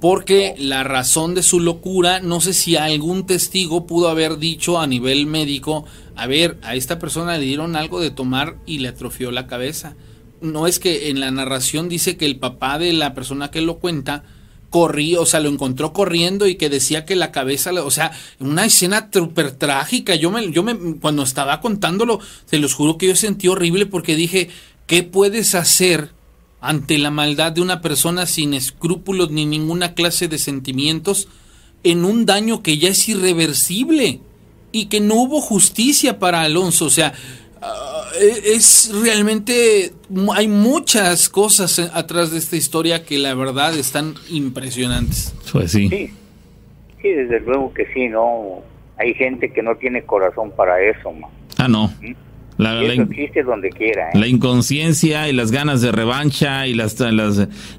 Porque la razón de su locura, no sé si algún testigo pudo haber dicho a nivel médico, a ver, a esta persona le dieron algo de tomar y le atrofió la cabeza. No es que en la narración dice que el papá de la persona que lo cuenta corría, o sea, lo encontró corriendo y que decía que la cabeza, o sea, una escena súper trágica. Yo me, yo me, cuando estaba contándolo, se los juro que yo sentí horrible porque dije, ¿qué puedes hacer ante la maldad de una persona sin escrúpulos ni ninguna clase de sentimientos en un daño que ya es irreversible y que no hubo justicia para Alonso? O sea, Ah, e, es realmente hay muchas cosas atrás de esta historia que la verdad están impresionantes. Pues sí. Sí, desde luego que sí, ¿no? Hay gente que no tiene corazón para eso, man. Ah, no. ¿Mm? La, existe donde quiera. ¿eh? La inconsciencia y las ganas de revancha y las,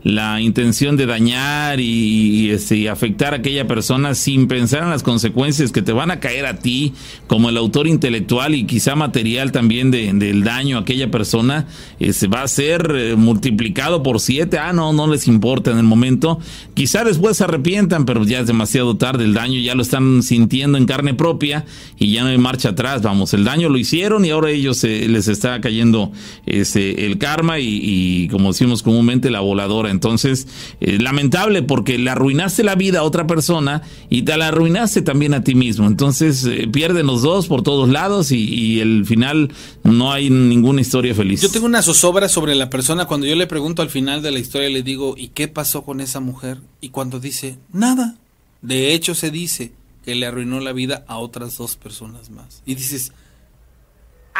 la intención de dañar y, este, afectar a aquella persona sin pensar en las consecuencias que te van a caer a ti como el autor intelectual y quizá material también de, del daño a aquella persona, este, va a ser eh, multiplicado por siete. Ah, no, no les importa en el momento. Quizá después se arrepientan, pero ya es demasiado tarde. El daño ya lo están sintiendo en carne propia y ya no hay marcha atrás. Vamos, el daño lo hicieron y ahora ellos les está cayendo este, el karma y, como decimos comúnmente, la voladora. Entonces, eh, lamentable porque le arruinaste la vida a otra persona y te la arruinaste también a ti mismo. Entonces, eh, pierden los dos por todos lados y, el final no hay ninguna historia feliz. Yo tengo una zozobra sobre la persona cuando yo le pregunto al final de la historia, le digo, ¿y qué pasó con esa mujer? Y cuando dice, nada. De hecho, se dice que le arruinó la vida a otras dos personas más. Y dices,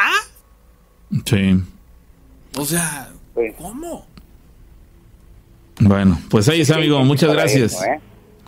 ¿Ah? Sí. O sea, ¿cómo? Bueno, pues ahí está, amigo. Muchas gracias. ¿eh?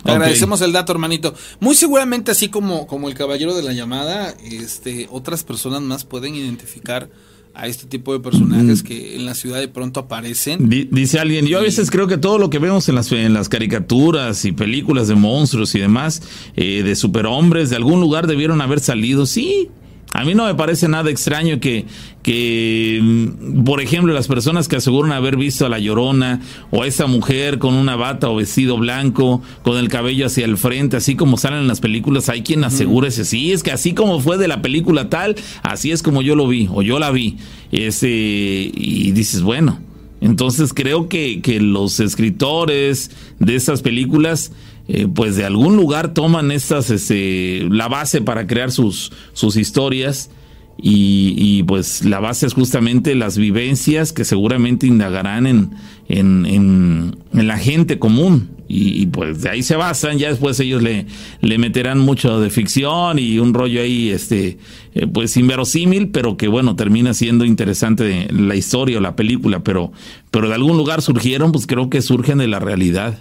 Te agradecemos el dato, hermanito. Muy seguramente, así como, como el caballero de la llamada, este, otras personas más pueden identificar a este tipo de personajes mm. que en la ciudad de pronto aparecen. dice alguien, yo a veces creo que todo lo que vemos en las, en las caricaturas y películas de monstruos y demás, eh, de superhombres, de algún lugar debieron haber salido, sí, a mí no me parece nada extraño que, que, mm, por ejemplo, las personas que aseguran haber visto a la llorona o a esa mujer con una bata o vestido blanco, con el cabello hacia el frente, así como salen en las películas, hay quien asegura ese, sí, es que así como fue de la película tal, así es como yo lo vi o yo la vi. Ese, y dices, bueno, entonces creo que, que los escritores de esas películas eh, pues de algún lugar toman estas, este, la base para crear sus, sus historias y, pues la base es justamente las vivencias que seguramente indagarán en, en, en, la gente común. Y, pues de ahí se basan, ya después ellos le, le meterán mucho de ficción y un rollo ahí, este, eh, pues inverosímil, pero que bueno, termina siendo interesante la historia o la película, pero, pero de algún lugar surgieron, pues creo que surgen de la realidad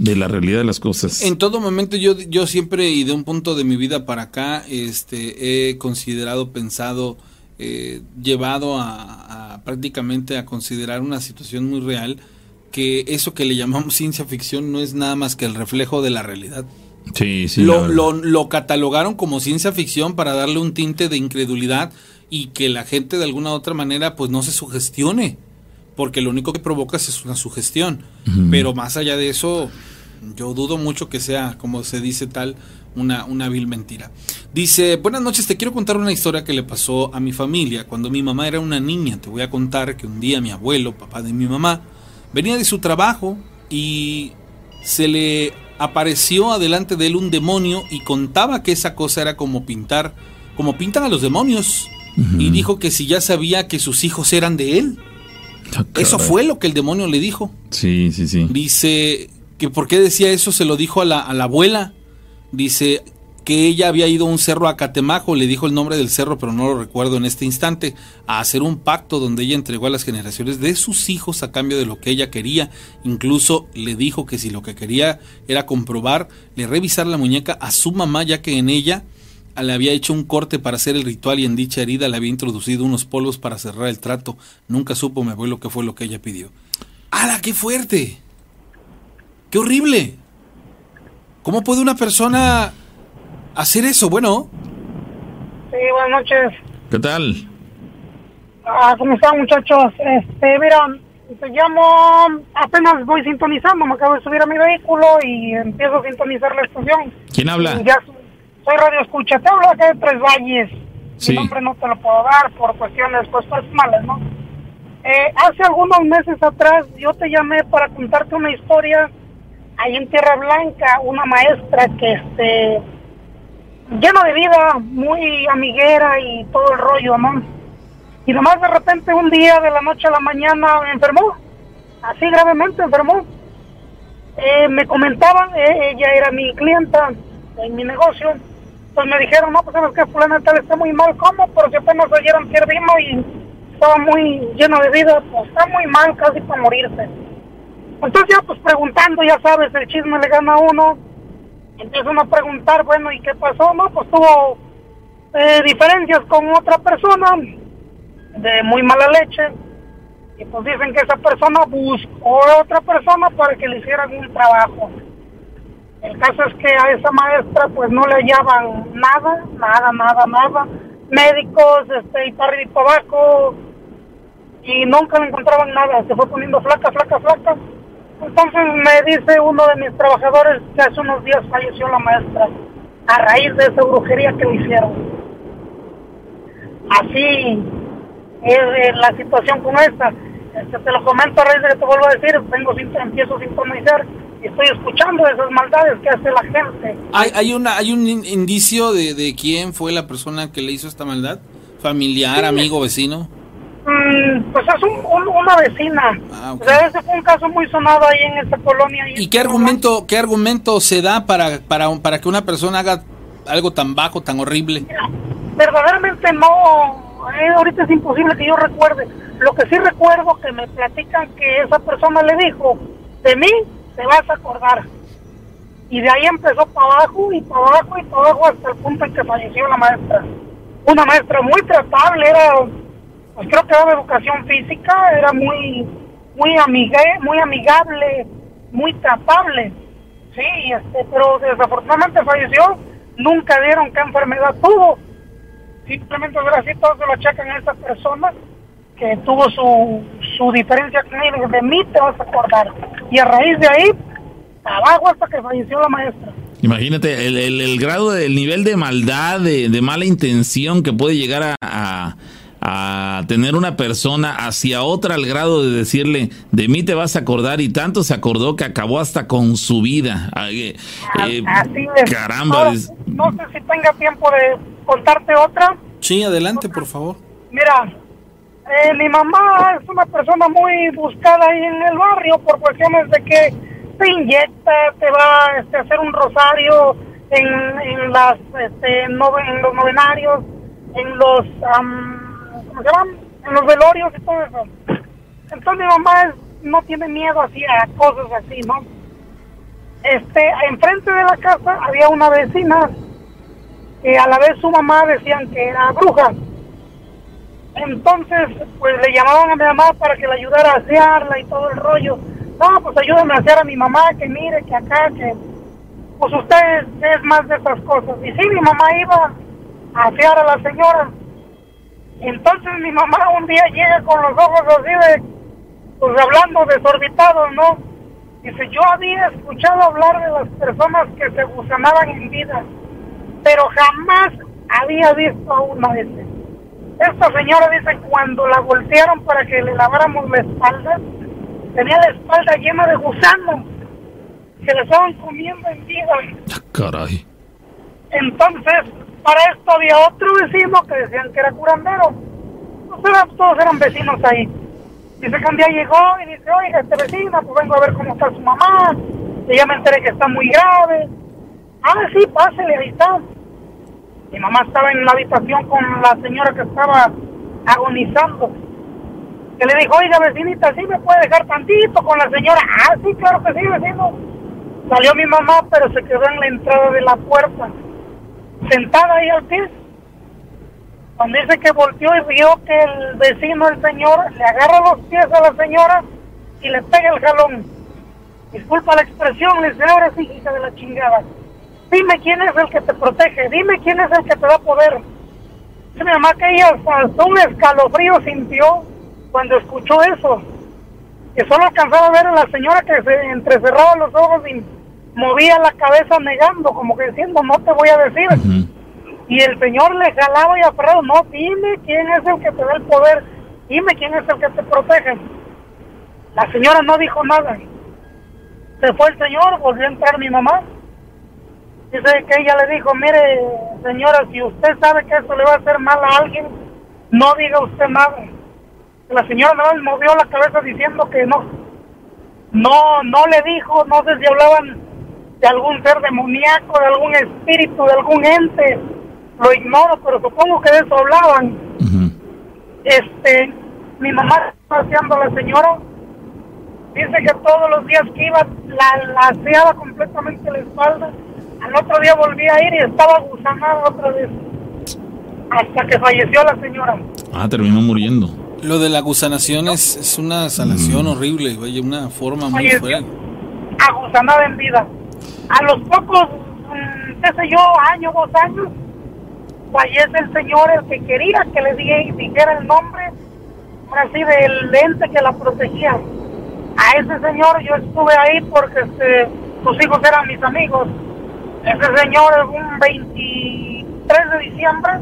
de la realidad de las cosas. En todo momento yo, yo siempre y de un punto de mi vida para acá este, he considerado, pensado, eh, llevado a, prácticamente a considerar una situación muy real que eso que le llamamos <laughs> ciencia ficción no es nada más que el reflejo de la realidad. Sí, sí. Lo, lo, lo catalogaron como ciencia ficción para darle un tinte de incredulidad y que la gente de alguna u otra manera pues no se sugestione porque lo único que provocas es una sugestión. Pero más allá de eso, yo dudo mucho que sea, como se dice tal, una, una vil mentira. Dice, buenas noches, te quiero contar una historia que le pasó a mi familia. Cuando mi mamá era una niña, te voy a contar que un día mi abuelo, papá de mi mamá, venía de su trabajo y se le apareció adelante de él un demonio y contaba que esa cosa era como pintar, como pintan a los demonios. Y dijo que si ya sabía que sus hijos eran de él. Ah, eso fue lo que el demonio le dijo. Sí, sí, sí. Dice que por qué decía eso, se lo dijo a la, a la abuela. Dice que ella había ido a un cerro a Catemajo, le dijo el nombre del cerro, pero no lo recuerdo en este instante, a hacer un pacto donde ella entregó a las generaciones de sus hijos a cambio de lo que ella quería. Incluso le dijo que si lo que quería era comprobar, le revisar la muñeca a su mamá, ya que en ella le había hecho un corte para hacer el ritual y en dicha herida le había introducido unos polvos para cerrar el trato. Nunca supo mi abuelo qué fue lo que ella pidió. ¡Hala, qué fuerte! ¡Qué horrible! ¿Cómo puede una persona hacer eso? Bueno. Sí, buenas noches. ¿Qué tal? Ah, ¿Cómo están, muchachos? Este, mira, te llamo, apenas voy sintonizando, me acabo de subir a mi vehículo y empiezo a sintonizar la estación. ¿Quién habla? Ya, soy Radio Escucha, te hablo acá de Tres Valles. Mi nombre no te lo puedo dar por cuestiones pues personales, ¿no? Eh, hace algunos meses atrás yo te llamé para contarte una historia ahí en Tierra Blanca, una maestra que este llena de vida, muy amiguera y todo el rollo, ¿no? Y nomás de repente un día de la noche a la mañana me enfermó, así gravemente enfermó. Eh, me comentaban, eh, ella era mi clienta en mi negocio, pues me dijeron, no, pues sabes que fulana tal está muy mal, ¿cómo? Pero si apenas ayer vino y estaba muy lleno de vida, pues está muy mal, casi para morirse. Entonces ya pues preguntando, ya sabes, el chisme le gana a uno, empiezan a preguntar, bueno, ¿y qué pasó? No, pues tuvo eh, diferencias con otra persona de muy mala leche, y pues dicen que esa persona buscó a otra persona para que le hicieran un trabajo. El caso es que a esa maestra pues no le hallaban nada, nada, nada, nada. Médicos, este, y para y abajo, y nunca le encontraban nada. Se fue poniendo flaca, flaca, flaca. Entonces me dice uno de mis trabajadores que hace unos días falleció la maestra a raíz de esa brujería que le hicieron. Así es la situación con esta. Este, te lo comento a raíz de que te vuelvo a decir, tengo, empiezo a sintonizar estoy escuchando esas maldades que hace la gente. ¿Hay, hay, una, hay un indicio de, de quién fue la persona que le hizo esta maldad? ¿Familiar, amigo, vecino? Mm, pues es una vecina. Ah, o sea, ese fue un caso muy sonado ahí en esta colonia. ¿Y, qué argumento, qué argumento se da para, para, para que una persona haga algo tan bajo, tan horrible? verdaderamente no. Eh, ahorita es imposible que yo recuerde. Lo que sí recuerdo que me platican que esa persona le dijo de mí te vas a acordar. Y de ahí empezó para abajo y para abajo y para abajo hasta el punto en que falleció la maestra. Una maestra muy tratable, era, pues creo que daba educación física, era muy, muy, amiga, muy amigable, muy tratable. Sí, este, pero desafortunadamente falleció, nunca dieron qué enfermedad tuvo. Simplemente ahora sí todos se lo achacan a esta persona que tuvo su, su diferencia conmigo, de mí te vas a acordar. Y a raíz de ahí, abajo hasta que falleció la maestra. Imagínate el, el, grado, del nivel de maldad, de, de, mala intención que puede llegar a, tener una persona hacia otra al grado de decirle, de mí te vas a acordar y tanto se acordó que acabó hasta con su vida. Eh, eh, Así es. Caramba. No, sé si tenga tiempo de contarte otra. Sí, adelante, por favor. Mira, eh, mi mamá es una persona muy buscada ahí en el barrio por cuestiones de que te inyecta, te va este, a hacer un rosario en, en las este, en los novenarios, en los ¿cómo en los velorios y todo eso. Entonces mi mamá no tiene miedo así a cosas así, ¿no? Este, enfrente de la casa había una vecina que a la vez su mamá decían que era bruja entonces, pues le llamaban a mi mamá para que le ayudara a asearla y todo el rollo. No, pues ayúdame a asear a mi mamá, que mire, que acá, que... Pues usted es más de esas cosas. Y sí, mi mamá iba a asear a la señora. Entonces mi mamá un día llega con los ojos así de, pues hablando desorbitados, ¿no? Dice, yo había escuchado hablar de las personas que se gusanaban en vida, pero jamás había visto a una de esas. Esta señora dice cuando la voltearon para que le laváramos la espalda, tenía la espalda llena de gusanos que le estaban comiendo en vida. Ah, caray. Entonces, para esto había otro vecino que decían que era curandero. Pues todos eran vecinos ahí. Dice que un día llegó y dice, oiga, este vecino, pues vengo a ver cómo está su mamá. Y ya me enteré que está muy grave. Ah, sí, pásele, ahí está. Mi mamá estaba en la habitación con la señora que estaba agonizando. Que le dijo, oiga vecinita, ¿sí me puede dejar tantito con la señora? Ah, sí, claro que sí, vecino. Salió mi mamá, pero se quedó en la entrada de la puerta, sentada ahí al pie. Cuando dice que volteó y vio que el vecino, el señor, le agarra los pies a la señora y le pega el jalón. Disculpa la expresión, le dice, ahora sí, hija de la chingada dime quién es el que te protege, dime quién es el que te da poder. mi mamá que ella hasta un escalofrío sintió cuando escuchó eso. Que solo alcanzaba a ver a la señora que se entrecerraba los ojos y movía la cabeza negando, como que diciendo, no te voy a decir. Y el señor le jalaba y aferrado, no, dime quién es el que te da el poder, dime quién es el que te protege. La señora no dijo nada. Se fue el señor, volvió a entrar mi mamá Dice que ella le dijo, mire, señora, si usted sabe que eso le va a hacer mal a alguien, no diga usted nada. La señora no movió la cabeza diciendo que no. No, no le dijo, no sé si hablaban de algún ser demoníaco, de algún espíritu, de algún ente. Lo ignoro, pero supongo que de eso hablaban. Este, mi mamá paseando a la señora. Dice que todos los días que iba, la, la aseaba completamente la espalda al otro día volví a ir y estaba gusanada otra vez. Hasta que falleció la señora. Ah, terminó muriendo. Lo de la gusanación es, es una sanación mm. horrible, oye, una forma muy fuerte. Agusanada en vida. A los pocos, mm, qué sé yo, años, dos años, fallece el señor, el que quería que le dijera el nombre, así del ente que la protegía. A ese señor yo estuve ahí porque este, sus hijos eran mis amigos ese señor, un 23 de diciembre,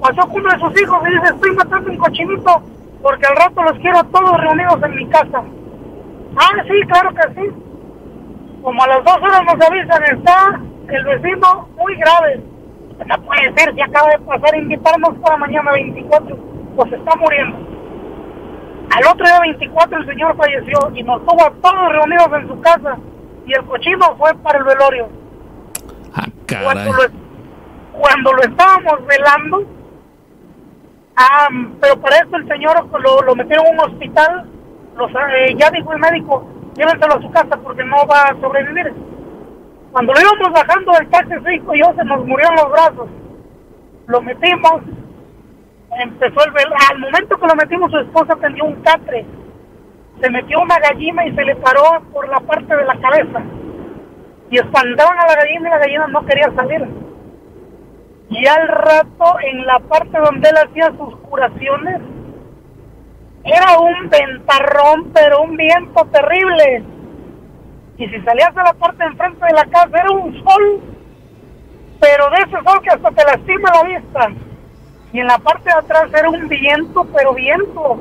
pasó con uno de sus hijos y dice, estoy matando un cochinito porque al rato los quiero todos reunidos en mi casa. Ah, sí, claro que sí. Como a las dos horas nos avisan, está el vecino muy grave. No puede ser, si acaba de pasar invitarnos para mañana 24, pues está muriendo. Al otro día 24 el señor falleció y nos tuvo a todos reunidos en su casa y el cochino fue para el velorio. Ah, cuando, lo, estábamos velando, pero para eso el señor lo, lo metió en un hospital, los, eh, ya dijo el médico, llévenselo a su casa porque no va a sobrevivir. Cuando lo íbamos bajando del taxi, su hijo y yo se nos murió en los brazos. Lo metimos, empezó el velar. Al momento que lo metimos, su esposa tenía un catre. Se metió una gallina y se le paró por la parte de la cabeza. Y espantaban a la gallina y la gallina no quería salir. Y al rato, en la parte donde él hacía sus curaciones, era un ventarrón, pero un viento terrible. Y si salías de la parte de enfrente de la casa, era un sol, pero de ese sol que hasta te lastima la vista. Y en la parte de atrás era un viento, pero viento.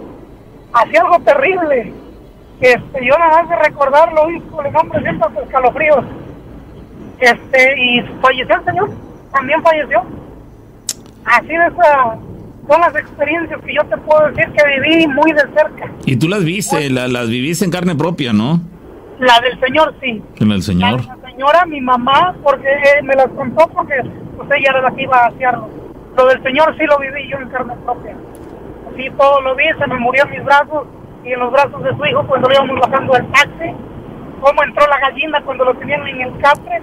Hacía algo terrible. Este, yo nada más de recordarlo, hijo, el hombre siempre escalofríos. Este, y falleció el señor, también falleció. Así de esa, son las experiencias que yo te puedo decir que viví muy de cerca. Y tú las viste, las viviste en carne propia, ¿no? La del señor, sí. ¿En el señor? La, señora, mi mamá, porque eh, me las contó porque pues, ella era la que iba a hacerlo. Lo del señor sí lo viví yo en carne propia. Sí, todo lo vi, se me murió en mis brazos y en los brazos de su hijo cuando lo íbamos bajando del taxi. Cómo entró la gallina cuando lo tenían en el catre.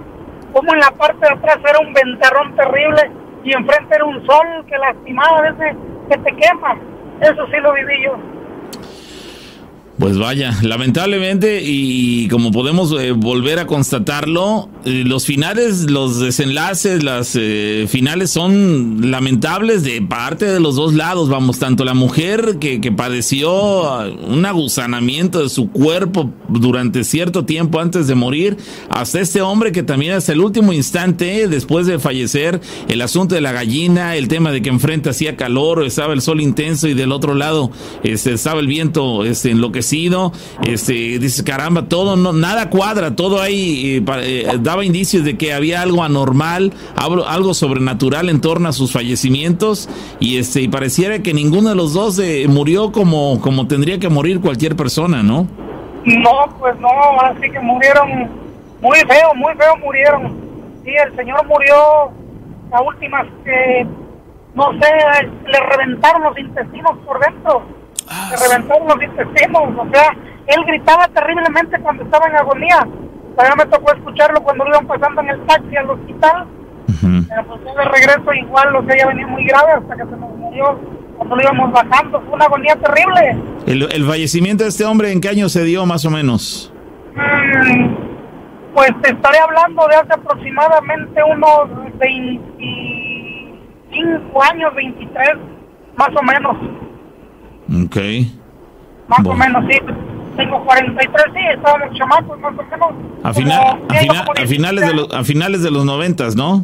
Cómo en la parte de atrás era un ventarrón terrible y enfrente era un sol que lastimaba a veces que te quema. Eso sí lo viví yo. Pues vaya, lamentablemente y como podemos eh, volver a constatarlo, eh, los finales, los desenlaces, las eh, finales son lamentables de parte de los dos lados, vamos, tanto la mujer que, que padeció un agusanamiento de su cuerpo durante cierto tiempo antes de morir, hasta este hombre que también hasta el último instante, después de fallecer, el asunto de la gallina, el tema de que enfrente hacía calor, estaba el sol intenso y del otro lado este, estaba el viento este, en lo que este, dice, caramba, todo, no, nada cuadra, todo ahí eh, eh, daba indicios de que había algo anormal, algo sobrenatural en torno a sus fallecimientos y este, y pareciera que ninguno de los dos eh, murió como, como tendría que morir cualquier persona, ¿no? No, pues no, así que murieron muy feo, muy feo murieron. Sí, el señor murió, la última, no sé, le reventaron los intestinos por dentro Ah, se reventaron los intestinos, o sea, él gritaba terriblemente cuando estaba en agonía. Todavía me tocó escucharlo cuando lo iban pasando en el taxi al hospital. Pero pues de regreso igual, o sea, ya venía muy grave hasta que se nos murió cuando lo íbamos bajando. Fue una agonía terrible. ¿El, el fallecimiento de este hombre en qué año se dio más o menos? Mm, pues te estaré hablando de hace aproximadamente unos 25 años, 23, más o menos. Ok. Más o menos, sí. Tengo 43, sí, estábamos chamacos, más o menos. A, finales de los, a finales de los noventas, ¿no?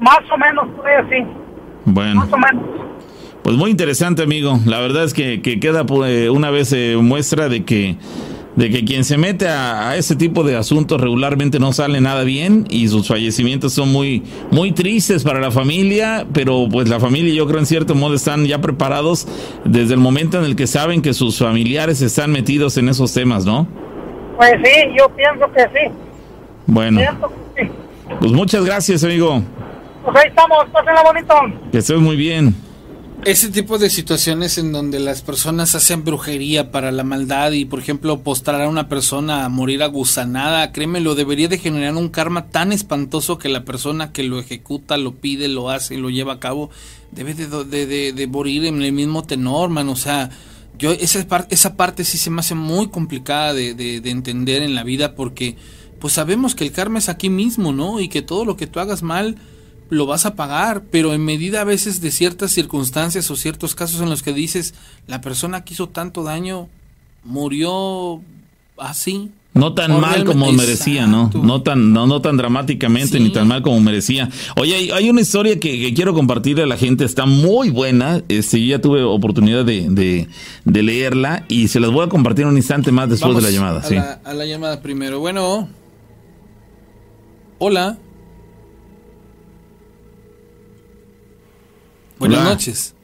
Más o menos, sí. Bueno. Más o menos. Pues muy interesante, amigo. La verdad es que, que queda pues, una vez eh, muestra de que de que quien se mete a, ese tipo de asuntos regularmente no sale nada bien y sus fallecimientos son muy muy tristes para la familia, pero pues la familia yo creo en cierto modo están ya preparados desde el momento en el que saben que sus familiares están metidos en esos temas, ¿no? Pues sí, yo pienso que sí. Bueno. Pues muchas gracias, amigo. Pues ahí estamos, pásenla bonito. Que estés muy bien. Ese tipo de situaciones en donde las personas hacen brujería para la maldad y, por ejemplo, postrar a una persona a morir agusanada, créeme, lo debería de generar un karma tan espantoso que la persona que lo ejecuta, lo pide, lo hace, lo lleva a cabo, debe de, morir en el mismo tenor, man. O sea, yo esa, esa parte sí se me hace muy complicada de entender en la vida porque, pues sabemos que el karma es aquí mismo, ¿no? Y que todo lo que tú hagas mal lo vas a pagar, pero en medida a veces de ciertas circunstancias o ciertos casos en los que dices, la persona que hizo tanto daño murió así. No tan mal como merecía, ¿no? No tan, no, no tan dramáticamente ni tan mal como merecía. Oye, hay, una historia que, quiero compartirle a la gente, está muy buena. Este, yo ya tuve oportunidad de, de, leerla y se las voy a compartir un instante más después de la llamada. A, la, a la llamada primero. Bueno. Hola. Buenas noches.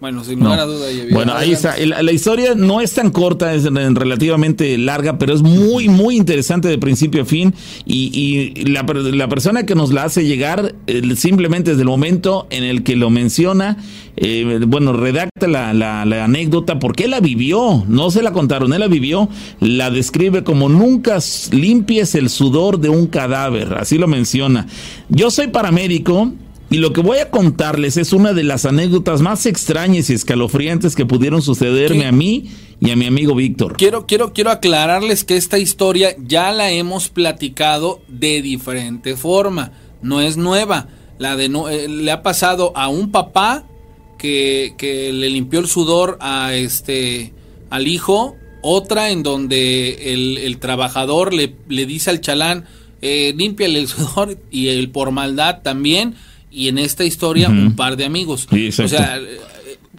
Bueno, sin lugar a duda. Bueno, ahí está. La, historia no es tan corta, es relativamente larga, pero es muy, muy interesante de principio a fin. Y, la, persona que nos la hace llegar, eh, simplemente desde el momento en el que lo menciona, eh, bueno, redacta la, la, anécdota, porque él la vivió, no se la contaron, él la vivió, la describe como nunca limpies el sudor de un cadáver, así lo menciona. Yo soy paramédico y lo que voy a contarles es una de las anécdotas más extrañas y escalofriantes que pudieron sucederme a mí y a mi amigo Víctor. Quiero, quiero, quiero aclararles que esta historia ya la hemos platicado de diferente forma. No es nueva. La de no, eh, le ha pasado a un papá que, que, le limpió el sudor a este al hijo. Otra en donde el, el trabajador le, le, dice al chalán, eh, límpiale el sudor y el por maldad también y en esta historia un par de amigos. o sea,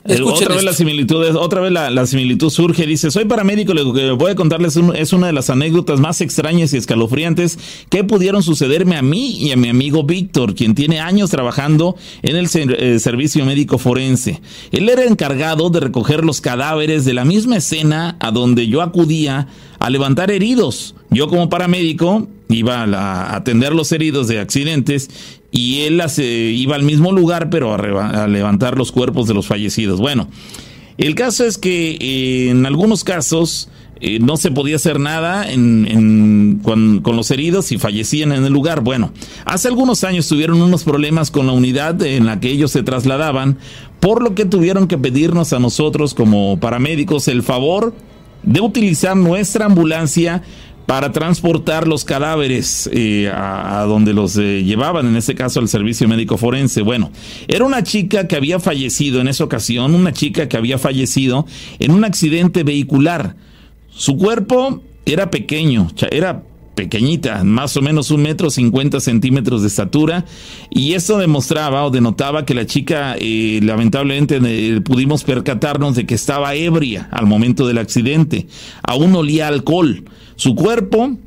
eh, otra vez la similitud, otra vez la, similitud surge, dice, soy paramédico, lo que voy a contarles es una de las anécdotas más extrañas y escalofriantes que pudieron sucederme a mí y a mi amigo Víctor, quien tiene años trabajando en el eh, servicio médico forense. Él era encargado de recoger los cadáveres de la misma escena a donde yo acudía a levantar heridos. Yo como paramédico iba a, atender los heridos de accidentes y él iba al mismo lugar pero a, levantar los cuerpos de los fallecidos. Bueno, el caso es que eh, en algunos casos eh, no se podía hacer nada con, con, los heridos y fallecían en el lugar. Bueno, hace algunos años tuvieron unos problemas con la unidad en la que ellos se trasladaban, por lo que tuvieron que pedirnos a nosotros como paramédicos el favor de utilizar nuestra ambulancia para transportar los cadáveres eh, a, donde los eh, llevaban, en este caso al servicio médico forense. Bueno, era una chica que había fallecido en esa ocasión, una chica que había fallecido en un accidente vehicular. Su cuerpo era pequeño, era pequeñita, más o menos un metro cincuenta centímetros de estatura, y eso demostraba o denotaba que la chica, eh, lamentablemente, pudimos percatarnos de que estaba ebria al momento del accidente, aún olía alcohol. Su cuerpo,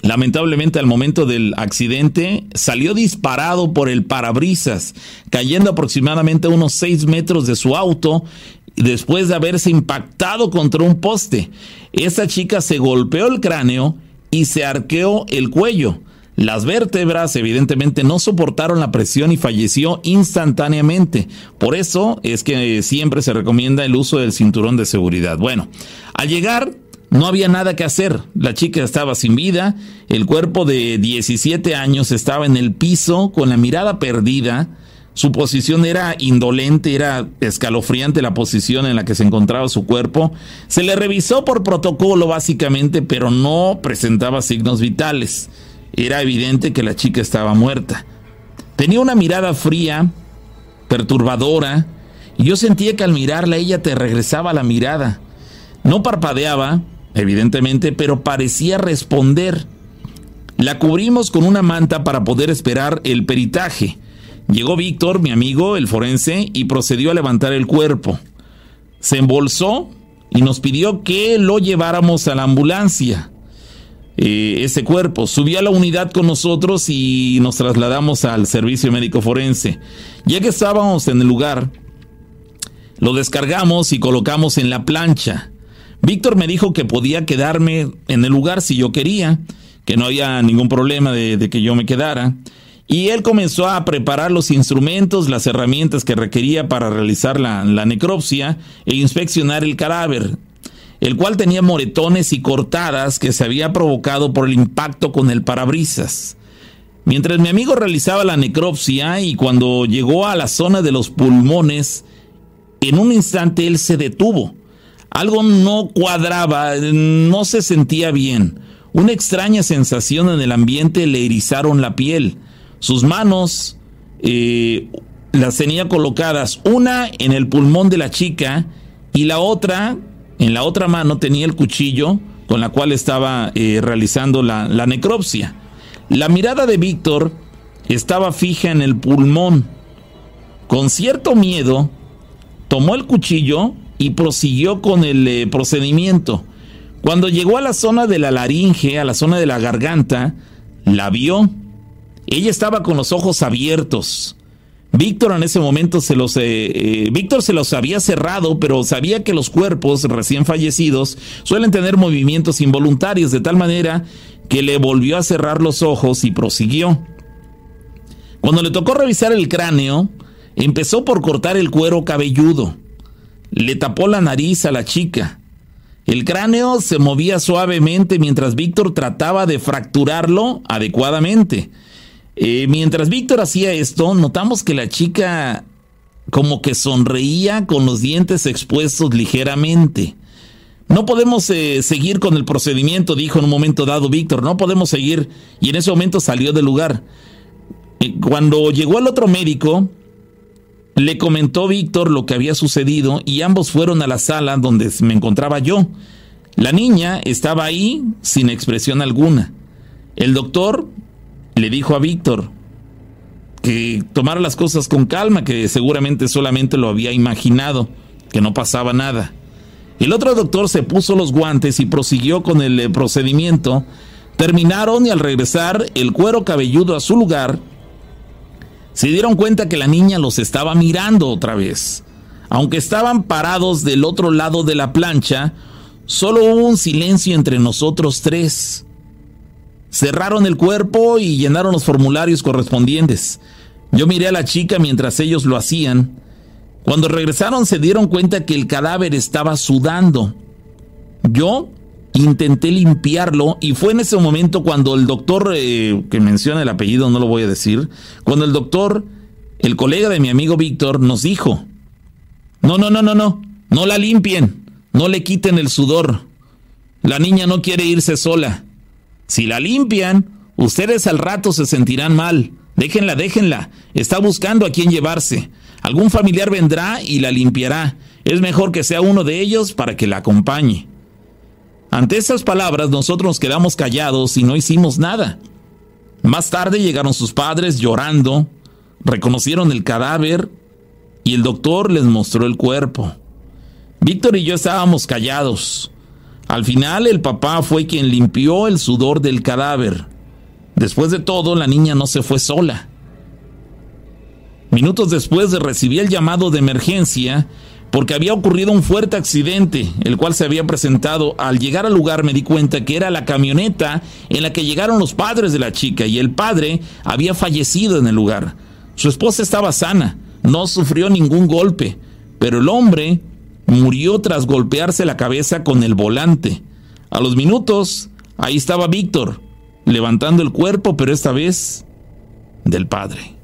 lamentablemente al momento del accidente, salió disparado por el parabrisas, cayendo aproximadamente a unos 6 metros de su auto después de haberse impactado contra un poste. Esa chica se golpeó el cráneo y se arqueó el cuello. Las vértebras evidentemente no soportaron la presión y falleció instantáneamente. Por eso es que siempre se recomienda el uso del cinturón de seguridad. Bueno, al llegar no había nada que hacer. La chica estaba sin vida, el cuerpo de 17 años estaba en el piso con la mirada perdida. Su posición era indolente, era escalofriante la posición en la que se encontraba su cuerpo. Se le revisó por protocolo básicamente, pero no presentaba signos vitales. Era evidente que la chica estaba muerta. Tenía una mirada fría, perturbadora, y yo sentía que al mirarla ella te regresaba la mirada. No parpadeaba, evidentemente, pero parecía responder. La cubrimos con una manta para poder esperar el peritaje. Llegó Víctor, mi amigo, el forense, y procedió a levantar el cuerpo. Se embolsó y nos pidió que lo lleváramos a la ambulancia. Eh, ese cuerpo subió a la unidad con nosotros y nos trasladamos al servicio médico forense. Ya que estábamos en el lugar, lo descargamos y colocamos en la plancha. Víctor me dijo que podía quedarme en el lugar si yo quería, que no había ningún problema de, que yo me quedara. Y él comenzó a preparar los instrumentos, las herramientas que requería para realizar la, la necropsia e inspeccionar el cadáver, el cual tenía moretones y cortadas que se había provocado por el impacto con el parabrisas. Mientras mi amigo realizaba la necropsia y cuando llegó a la zona de los pulmones, en un instante él se detuvo algo no cuadraba, no se sentía bien. Una extraña sensación en el ambiente le erizaron la piel. Sus manos eh, las tenía colocadas, una en el pulmón de la chica y la otra, en la otra mano tenía el cuchillo con la cual estaba eh, realizando la, necropsia. La mirada de Víctor estaba fija en el pulmón. Con cierto miedo, tomó el cuchillo y prosiguió con el eh, procedimiento. Cuando llegó a la zona de la laringe, a la zona de la garganta, la vio. Ella estaba con los ojos abiertos. Víctor en ese momento se los, eh, eh, Víctor se los había cerrado, pero sabía que los cuerpos recién fallecidos suelen tener movimientos involuntarios, de tal manera que le volvió a cerrar los ojos y prosiguió. Cuando le tocó revisar el cráneo, empezó por cortar el cuero cabelludo. Le tapó la nariz a la chica. El cráneo se movía suavemente mientras Víctor trataba de fracturarlo adecuadamente. Eh, mientras Víctor hacía esto, notamos que la chica como que sonreía con los dientes expuestos ligeramente. No podemos eh, seguir con el procedimiento, dijo en un momento dado Víctor, no podemos seguir. Y en ese momento salió del lugar. Eh, cuando llegó el otro médico, le comentó Víctor lo que había sucedido y ambos fueron a la sala donde me encontraba yo. La niña estaba ahí sin expresión alguna. El doctor le dijo a Víctor que tomara las cosas con calma, que seguramente solamente lo había imaginado, que no pasaba nada. El otro doctor se puso los guantes y prosiguió con el eh, procedimiento. Terminaron y al regresar el cuero cabelludo a su lugar, se dieron cuenta que la niña los estaba mirando otra vez. Aunque estaban parados del otro lado de la plancha, solo hubo un silencio entre nosotros tres. Cerraron el cuerpo y llenaron los formularios correspondientes. Yo miré a la chica mientras ellos lo hacían. Cuando regresaron se dieron cuenta que el cadáver estaba sudando. Yo intenté limpiarlo y fue en ese momento cuando el doctor, eh, que menciona el apellido, no lo voy a decir, cuando el doctor, el colega de mi amigo Víctor, nos dijo, no, no, no, no, no, no la limpien, no le quiten el sudor. La niña no quiere irse sola. Si la limpian, ustedes al rato se sentirán mal. Déjenla, déjenla. Está buscando a quién llevarse. Algún familiar vendrá y la limpiará. Es mejor que sea uno de ellos para que la acompañe. Ante esas palabras nosotros nos quedamos callados y no hicimos nada. Más tarde llegaron sus padres llorando, reconocieron el cadáver y el doctor les mostró el cuerpo. Víctor y yo estábamos callados. Al final el papá fue quien limpió el sudor del cadáver. Después de todo, la niña no se fue sola. Minutos después de recibir el llamado de emergencia, porque había ocurrido un fuerte accidente, el cual se había presentado. Al llegar al lugar me di cuenta que era la camioneta en la que llegaron los padres de la chica y el padre había fallecido en el lugar. Su esposa estaba sana, no sufrió ningún golpe, pero el hombre murió tras golpearse la cabeza con el volante. A los minutos, ahí estaba Víctor, levantando el cuerpo, pero esta vez del padre.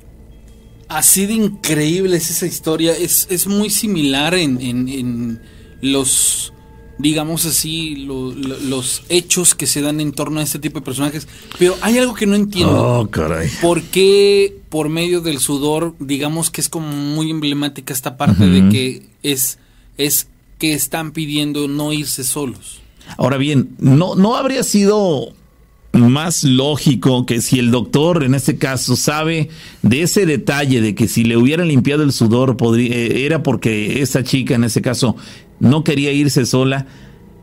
Así de increíble es esa historia. Es, muy similar en, los, digamos así, los hechos que se dan en torno a este tipo de personajes. Pero hay algo que no entiendo. Oh, caray. ¿Por qué por medio del sudor, digamos que es como muy emblemática esta parte de que es es que están pidiendo no irse solos. Ahora bien, no, no habría sido más lógico que si el doctor en este caso sabe de ese detalle de que si le hubieran limpiado el sudor podría, eh, era porque esa chica en ese caso no quería irse sola.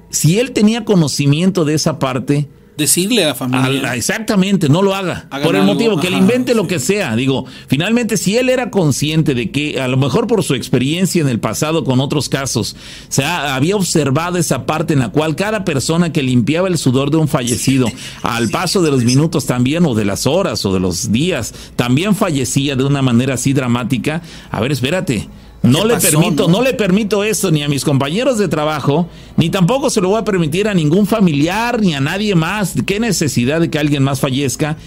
Si él tenía conocimiento de esa parte, decirle a la familia. exactamente, no lo haga. por el motivo, que le invente lo que sea. Digo, finalmente, si él era consciente de que, a lo mejor por su experiencia en el pasado con otros casos, se había observado esa parte en la cual cada persona que limpiaba el sudor de un fallecido, al paso de los minutos también, o de las horas, o de los días, también fallecía de una manera así dramática. A ver, espérate no le permito, no? le permito eso ni a mis compañeros de trabajo, ni tampoco se lo voy a permitir a ningún familiar ni a nadie más. ¿Qué necesidad de que alguien más fallezca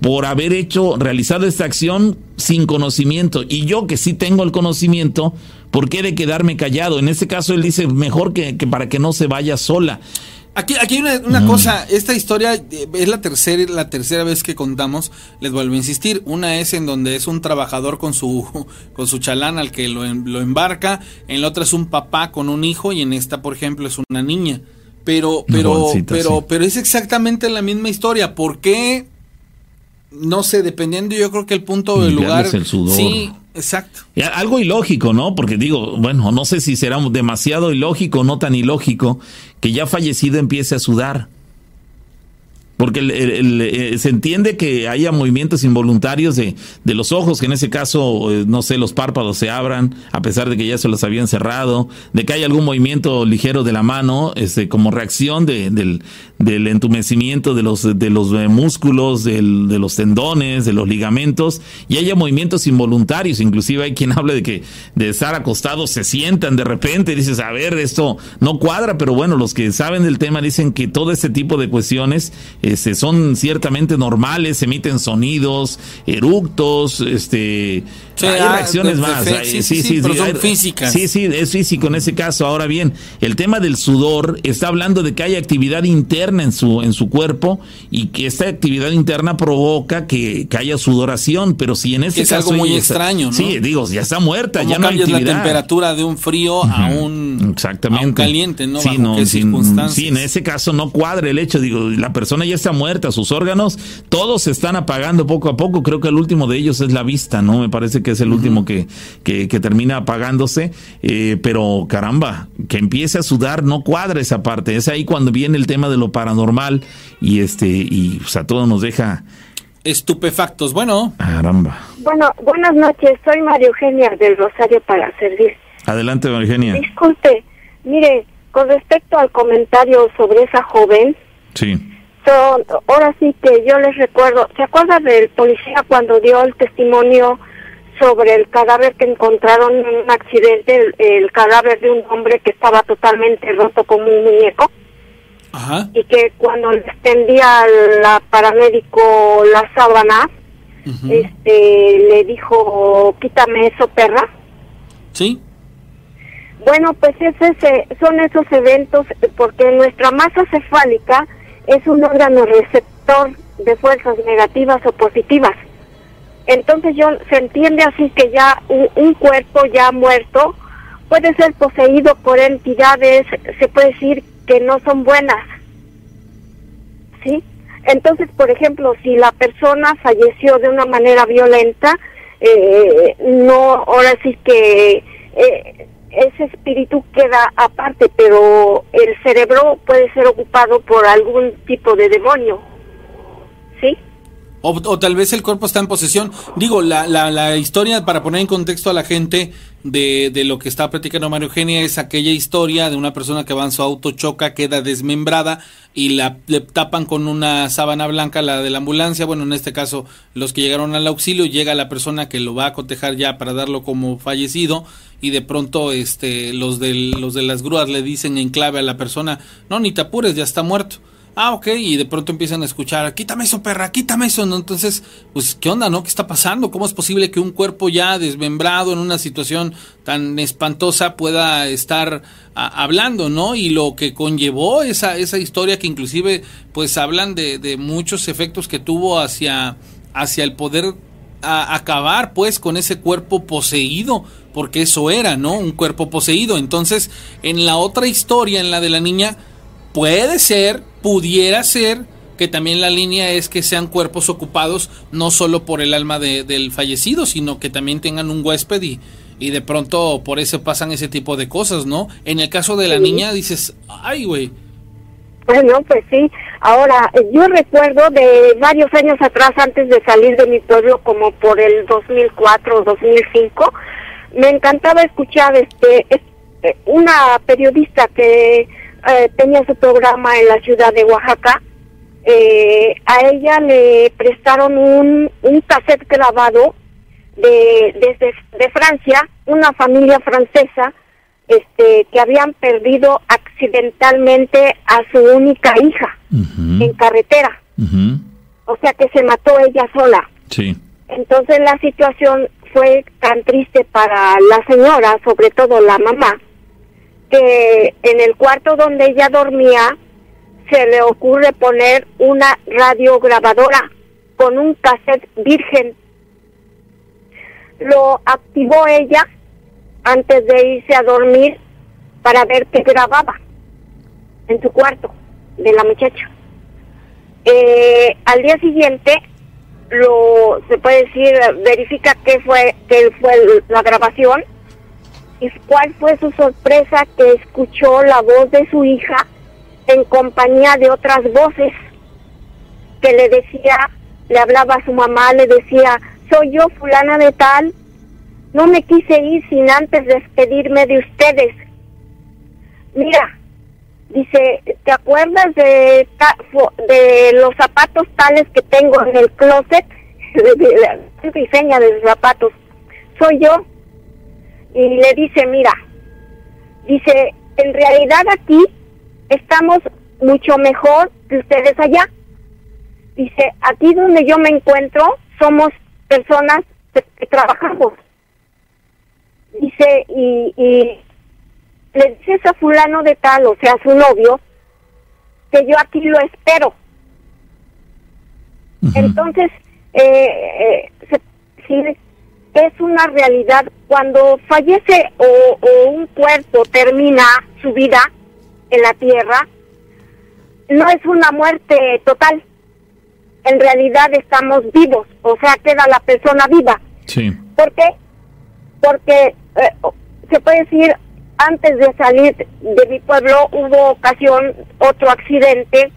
por haber hecho, realizado esta acción sin conocimiento? Y yo que sí tengo el conocimiento, ¿por qué de quedarme callado? En este caso él dice mejor que, que para que no se vaya sola. Aquí, aquí hay una, mm. cosa, esta historia eh, es la tercera, la tercera vez que contamos, les vuelvo a insistir, una es en donde es un trabajador con su, <laughs> con su chalán al que lo, lo embarca, en la otra es un papá con un hijo y en esta, por ejemplo, es una niña. Pero, pero, pero, pero es exactamente la misma historia. ¿Por qué? No sé, dependiendo yo creo que el punto del lugar. El sudor. Sí, Exacto. algo ilógico, ¿no? Porque digo, bueno, no sé si será demasiado ilógico o no tan ilógico que ya fallecido empiece a sudar. Porque eh, se entiende que haya movimientos involuntarios de, de, los ojos, que en ese caso, eh, no sé, los párpados se abran, a pesar de que ya se los habían cerrado, de que haya algún movimiento ligero de la mano, este, como reacción de, del, del entumecimiento de los, de los eh, músculos, del, de los tendones, de los ligamentos, y haya movimientos involuntarios. Inclusive hay quien <laughs> habla de que de estar acostados se sientan de repente, dices, a ver, esto no cuadra, pero bueno, los que saben del tema dicen que todo este tipo de cuestiones este, son ciertamente normales, emiten sonidos, eructos, este, hay ah, reacciones más. sí, sí, sí, pero son físicas. Sí, sí, es físico en ese caso. Ahora bien, el tema del sudor está hablando de que hay actividad interna en su, en su cuerpo y que esta actividad interna provoca que, que haya sudoración, pero si en ese caso... Es algo muy extraño, ¿no? Sí, digo, ya está muerta, ya no hay actividad. la temperatura de un frío a, un, Exactamente. caliente, ¿no? Sí, no, sí, en ese caso no cuadra el hecho, digo, la persona ya está muerta, sus órganos, todos se están apagando poco a poco, creo que el último de ellos es la vista, ¿no? Me parece que es el último que, que, termina apagándose, eh, pero caramba, que empiece a sudar, no cuadra esa parte, es ahí cuando viene el tema de lo paranormal y este, y o sea, todo nos deja estupefactos. Bueno. Caramba. Bueno, buenas noches. Soy María Eugenia del Rosario para servir. Adelante, María Eugenia. Disculpe, mire, con respecto al comentario sobre esa joven. Sí ahora sí que yo les recuerdo, ¿se acuerdan del policía cuando dio el testimonio sobre el cadáver que encontraron en un accidente, el, cadáver de un hombre que estaba totalmente roto como un muñeco? Ajá. Y que cuando le extendía la paramédico la sábana, este, le dijo, quítame eso, perra. Sí. Bueno, pues ese, son esos eventos, porque nuestra masa cefálica es un órgano receptor de fuerzas negativas o positivas. Entonces yo se entiende así que ya un, cuerpo ya muerto puede ser poseído por entidades, se puede decir que no son buenas. ¿Sí? Entonces, por ejemplo, si la persona falleció de una manera violenta, eh, no, ahora sí que eh, ese espíritu queda aparte, pero el cerebro puede ser ocupado por algún tipo de demonio. ¿Sí? O, tal vez el cuerpo está en posesión. Digo, la, la, la, historia, para poner en contexto a la gente de, de lo que está platicando Mario Eugenia, es aquella historia de una persona que va en su auto, choca, queda desmembrada y la le tapan con una sábana blanca, la de la ambulancia. Bueno, en este caso, los que llegaron al auxilio, llega la persona que lo va a cotejar ya para darlo como fallecido y de pronto este los de los de las grúas le dicen en clave a la persona, "No, ni te apures, ya está muerto." Ah, ok, y de pronto empiezan a escuchar, quítame eso, perra, quítame eso. Entonces, pues, ¿qué onda, no? ¿Qué está pasando? ¿Cómo es posible que un cuerpo ya desmembrado en una situación tan espantosa pueda estar hablando, ¿no? Y lo que conllevó esa, esa historia que inclusive, pues, hablan de, de muchos efectos que tuvo hacia, hacia el poder acabar, pues, con ese cuerpo poseído, porque eso era, ¿no? Un cuerpo poseído. Entonces, en la otra historia, en la de la niña, puede ser, pudiera ser que también la línea es que sean cuerpos ocupados no solo por el alma del fallecido, sino que también tengan un huésped y, y de pronto por eso pasan ese tipo de cosas, ¿no? En el caso de la niña dices, ay, güey. Bueno, pues sí. Ahora, yo recuerdo de varios años atrás, antes de salir de mi pueblo, como por el 2004 o 2005, me encantaba escuchar este una periodista que eh, tenía su programa en la ciudad de Oaxaca. Eh, a ella le prestaron un, un cassette grabado de, desde de Francia, una familia francesa este, que habían perdido accidentalmente a su única hija en carretera. O sea que se mató ella sola. Sí. Entonces la situación fue tan triste para la señora, sobre todo la mamá, que en el cuarto donde ella dormía se le ocurre poner una radiograbadora con un cassette virgen. Lo activó ella antes de irse a dormir para ver qué grababa en su cuarto de la muchacha. Eh, al día siguiente lo se puede decir verifica qué fue qué fue la grabación ¿Y cuál fue su sorpresa que escuchó la voz de su hija en compañía de otras voces? que le decía, le hablaba a su mamá, le decía, soy yo fulana de tal, no me quise ir sin antes despedirme de ustedes. Mira, dice, ¿te acuerdas de, de los zapatos tales que tengo en el closet? <laughs> diseña de zapatos. Soy yo. Y le dice, mira, dice, en realidad aquí estamos mucho mejor que ustedes allá. Dice, aquí donde yo me encuentro somos personas que, trabajamos. Dice, y, y le dices a fulano de tal, o sea, a su novio, que yo aquí lo espero. Entonces, eh, eh, es una realidad. Cuando fallece o, un cuerpo termina su vida en la tierra, no es una muerte total. En realidad estamos vivos, o sea, queda la persona viva. Sí. ¿Por qué? Porque eh, se puede decir, antes de salir de mi pueblo hubo ocasión, otro accidente,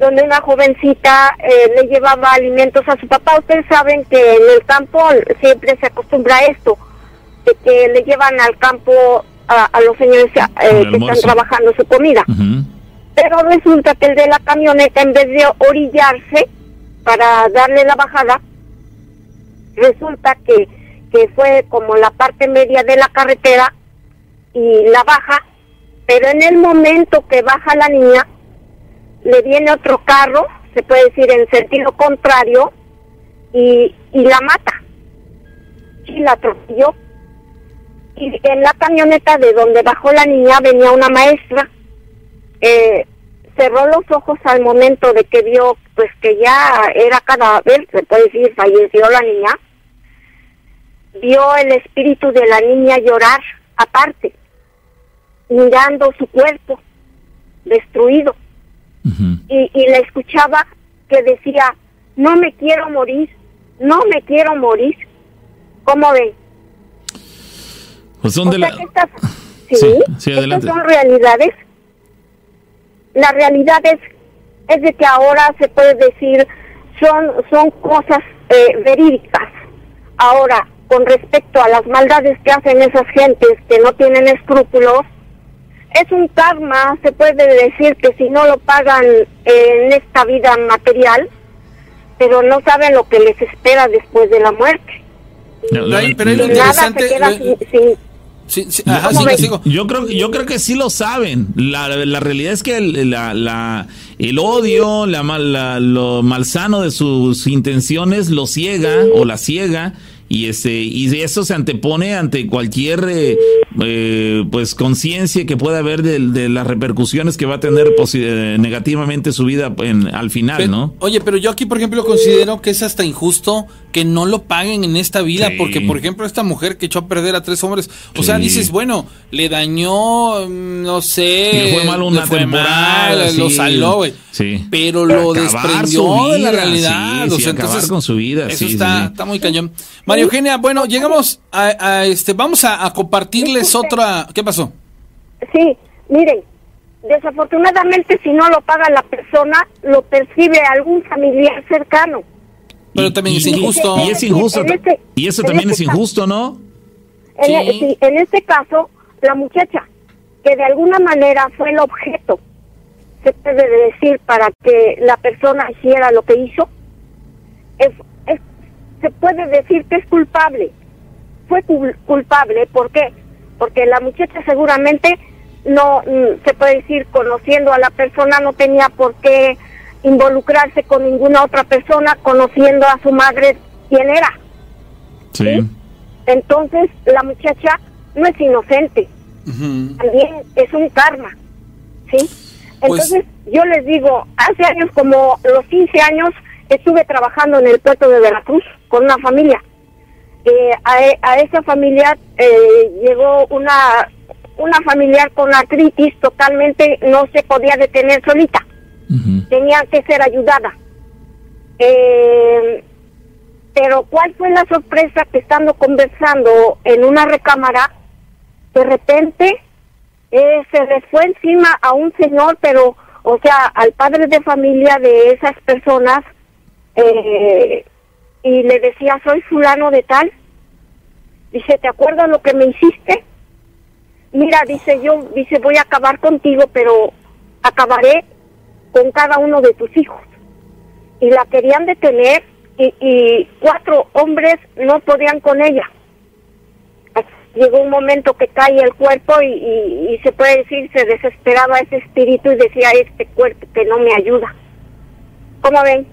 donde una jovencita eh, le llevaba alimentos a su papá. Ustedes saben que en el campo siempre se acostumbra a esto, de que le llevan al campo a, los señores eh, que están trabajando su comida. Pero resulta que el de la camioneta, en vez de orillarse para darle la bajada, resulta que, que fue como la parte media de la carretera y la baja, pero en el momento que baja la niña, le viene otro carro, se puede decir en sentido contrario, y, y la mata. Y la atropelló. Y en la camioneta de donde bajó la niña venía una maestra. Eh, cerró los ojos al momento de que vio pues que ya era cadáver, se puede decir, falleció la niña. Vio el espíritu de la niña llorar aparte, mirando su cuerpo destruido y, y la escuchaba que decía, no me quiero morir, no me quiero morir. ¿Cómo ven? Pues son de la... sí, estas son realidades. La realidad es, es de que ahora se puede decir, son, son cosas eh, verídicas. Ahora, con respecto a las maldades que hacen esas gentes que no tienen escrúpulos, es un karma, se puede decir que si no lo pagan en esta vida material, pero no saben lo que les espera después de la muerte. pero es lo interesante. Yo creo, yo creo que sí lo saben. La, la realidad es que el, la, la, el odio, la, la, lo malsano de sus intenciones lo ciega o la ciega y este y eso se antepone ante cualquier eh, eh, pues conciencia que pueda haber de, las repercusiones que va a tener eh, negativamente su vida en, al final, ¿no? Oye, pero yo aquí por ejemplo considero que es hasta injusto que no lo paguen en esta vida, porque por ejemplo esta mujer que echó a perder a tres hombres, o sea, dices, bueno, le dañó, mm, no sé, le fue mal una temporada, lo saló, güey. Sí. Pero lo desprendió de la realidad. Sí, entonces, con su vida. Eso está, está muy cañón. María Eugenia, bueno, llegamos a, este, vamos a, compartirles otra. ¿Qué pasó? Sí, miren, desafortunadamente si no lo paga la persona, lo percibe algún familiar cercano. Pero también es injusto. Y es injusto. Este, y eso también es este injusto, ¿no? En, sí. en este caso, la muchacha, que de alguna manera fue el objeto se puede decir para que la persona hiciera lo que hizo, es, se puede decir que es culpable. Fue culpable, ¿por qué? Porque la muchacha seguramente no, mm, se puede decir, conociendo a la persona, no tenía por qué involucrarse con ninguna otra persona, conociendo a su madre quién era. Sí. Entonces, la muchacha no es inocente. También es un karma. ¿Sí? Pues Entonces, yo les digo, hace años, como los 15 años, estuve trabajando en el puerto de Veracruz con una familia. Eh, a, esa familia eh, llegó una, una familiar con artritis totalmente, no se podía detener solita. Tenía que ser ayudada. Eh, pero ¿cuál fue la sorpresa que estando conversando en una recámara, de repente eh, se le fue encima a un señor, pero, o sea, al padre de familia de esas personas eh, y le decía, soy fulano de tal. Dice, ¿te acuerdas lo que me hiciste? Mira, dice yo, dice, voy a acabar contigo, pero acabaré con cada uno de tus hijos. Y la querían detener y, y cuatro hombres no podían con ella. Llegó un momento que cae el cuerpo y, y, y se puede decir, se desesperaba ese espíritu y decía, este cuerpo que no me ayuda. ¿Cómo ven?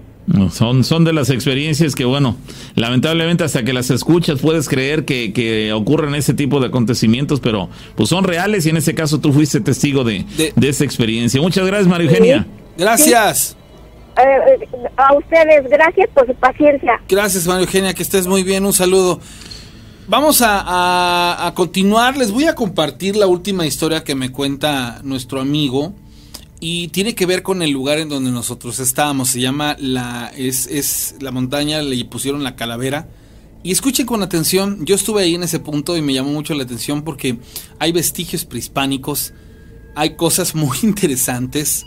Son, son de las experiencias que, bueno, lamentablemente hasta que las escuchas puedes creer que, que ocurren ese tipo de acontecimientos, pero pues son reales y en ese caso tú fuiste testigo de, De- de esa experiencia. Muchas gracias, María Eugenia. Gracias. Eh, eh, a ustedes, gracias por su paciencia. Gracias, María Eugenia, que estés muy bien. Un saludo. Vamos a, a- a continuar. Les voy a compartir la última historia que me cuenta nuestro amigo. Y tiene que ver con el lugar en donde nosotros estábamos. Se llama la. Es, es la montaña, le pusieron la calavera. Y escuchen con atención. Yo estuve ahí en ese punto y me llamó mucho la atención porque hay vestigios prehispánicos. Hay cosas muy <laughs> interesantes.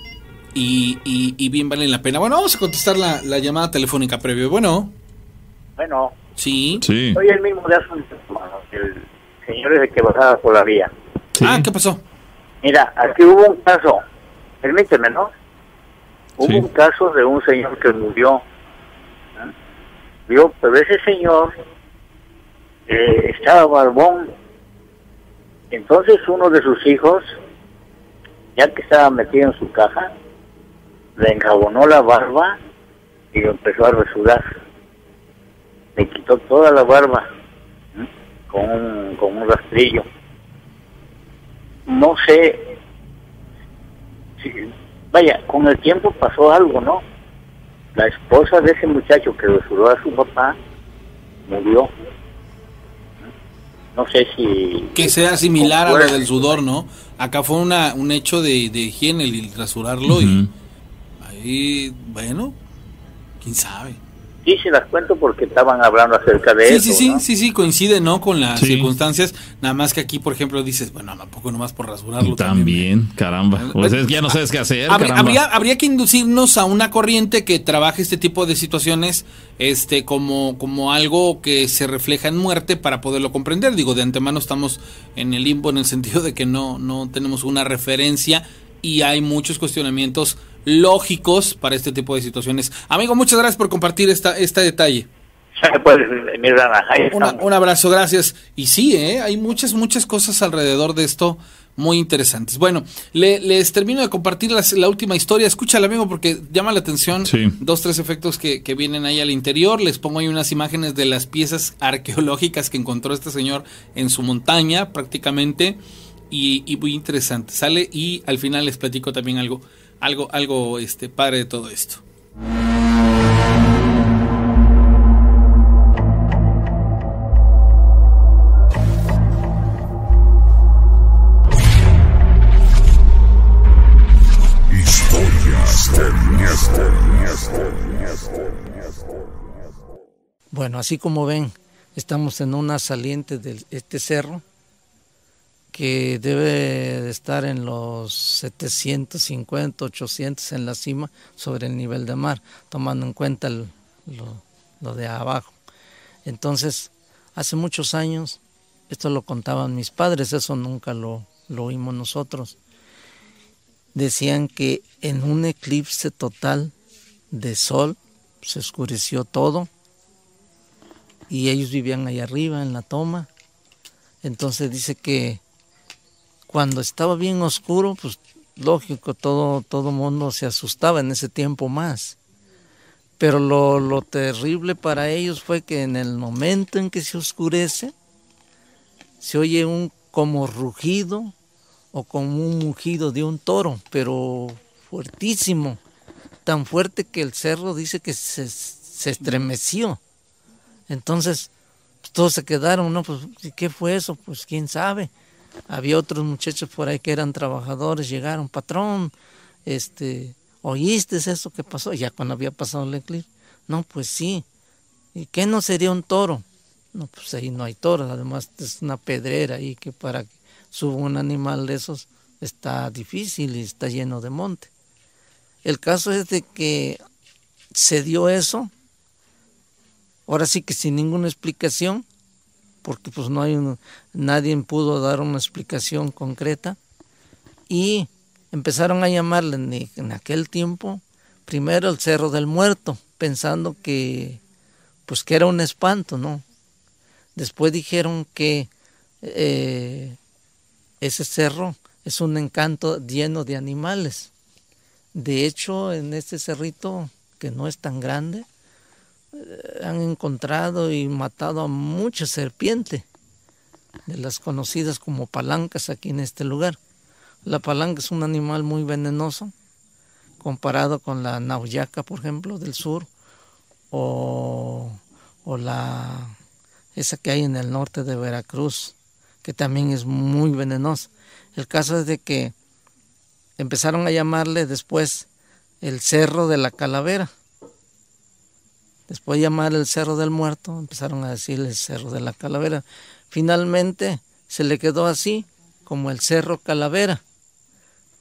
Y, y- y bien valen la pena. Bueno, vamos a contestar la, la llamada telefónica previo. Bueno. Bueno, Sí. Sí. soy el mismo de hace un el señor ese que bajaba por la vía. sí. Ah, ¿qué pasó? Mira, aquí hubo un caso, permíteme, ¿no? Hubo Sí. un caso de un señor que murió. ¿eh? Vio, pero ese señor eh, estaba barbón. Entonces uno de sus hijos, ya que estaba metido en su caja, le enjabonó la barba y lo empezó a rasurar. Le quitó toda la barba con un, con un rastrillo. No sé Sí, vaya, con el tiempo pasó algo, ¿no? La esposa de ese muchacho que resuró a su papá murió. No sé si... Que sea similar a lo del sudor, ¿no? Acá fue una, un hecho de, de higiene el rasurarlo y Ahí, bueno, quién sabe. Sí, se las cuento porque estaban hablando acerca de Sí, eso, sí, sí, ¿no? sí, sí, coincide, ¿no? Con las Sí. circunstancias. Nada más que aquí, por ejemplo, dices, bueno, tampoco nomás por rasurarlo. También, caramba. Pues es que ya no sabes qué hacer, Habría, caramba. habría, habría que inducirnos a una corriente que trabaje este tipo de situaciones este como, como algo que se refleja en muerte para poderlo comprender. Digo, de antemano estamos en el limbo en el sentido de que no, no tenemos una referencia y hay muchos cuestionamientos lógicos para este tipo de situaciones. Amigo, muchas gracias por compartir esta, este detalle. <laughs> Pues, mi rana, ahí Una- un abrazo, gracias. Y sí, ¿eh? hay muchas, muchas cosas alrededor de esto muy interesantes. Bueno, le- les termino de compartir las- la última historia. Escúchala, amigo, porque llama la atención Sí. dos, tres efectos que, que vienen ahí al interior. Les pongo ahí unas imágenes de las piezas arqueológicas que encontró este señor en su montaña, prácticamente. Y, y muy interesante. Sale y al final les platico también algo, algo, algo este, padre de todo esto. Bueno, así como ven, estamos en una saliente de este cerro que debe de estar en los 750, 800 en la cima sobre el nivel de mar, tomando en cuenta lo de abajo. Entonces, hace muchos años, esto lo contaban mis padres, eso nunca lo, lo oímos nosotros. Decían que en un eclipse total de sol se oscureció todo y ellos vivían ahí arriba en la toma. Entonces dice que cuando estaba bien oscuro, pues lógico, todo todo mundo se asustaba en ese tiempo más. Pero lo, lo terrible para ellos fue que en el momento en que se oscurece, se oye un como rugido o como un mugido de un toro, pero fuertísimo, tan fuerte que el cerro dice que se, se estremeció. Entonces, pues, todos se quedaron, ¿no? Pues, ¿y ¿qué fue eso? Pues quién sabe. Había otros muchachos por ahí que eran trabajadores, llegaron, patrón, este, ¿oíste eso que pasó? Ya cuando había pasado el eclipse. No, pues sí. ¿Y qué no sería un toro? No, pues ahí no hay toros, además es una pedrera ahí que para que suba un animal de esos está difícil y está lleno de monte. El caso es de que se dio eso, ahora sí que sin ninguna explicación, porque pues no hay nadie pudo dar una explicación concreta y empezaron a llamarle en, en, aquel tiempo primero el Cerro del Muerto, pensando que pues que era un espanto, ¿no? Después dijeron que eh, ese cerro es un encanto lleno de animales. De hecho, en este cerrito, que no es tan grande, han encontrado y matado a mucha serpiente, de las conocidas como palancas aquí en este lugar. La palanca es un animal muy venenoso, comparado con la nauyaca, por ejemplo, del sur, o, o la esa que hay en el norte de Veracruz, que también es muy venenosa. El caso es de que empezaron a llamarle después el Cerro de la Calavera. Después de llamar el Cerro del Muerto, empezaron a decirle el Cerro de la Calavera. Finalmente se le quedó así, como el Cerro Calavera.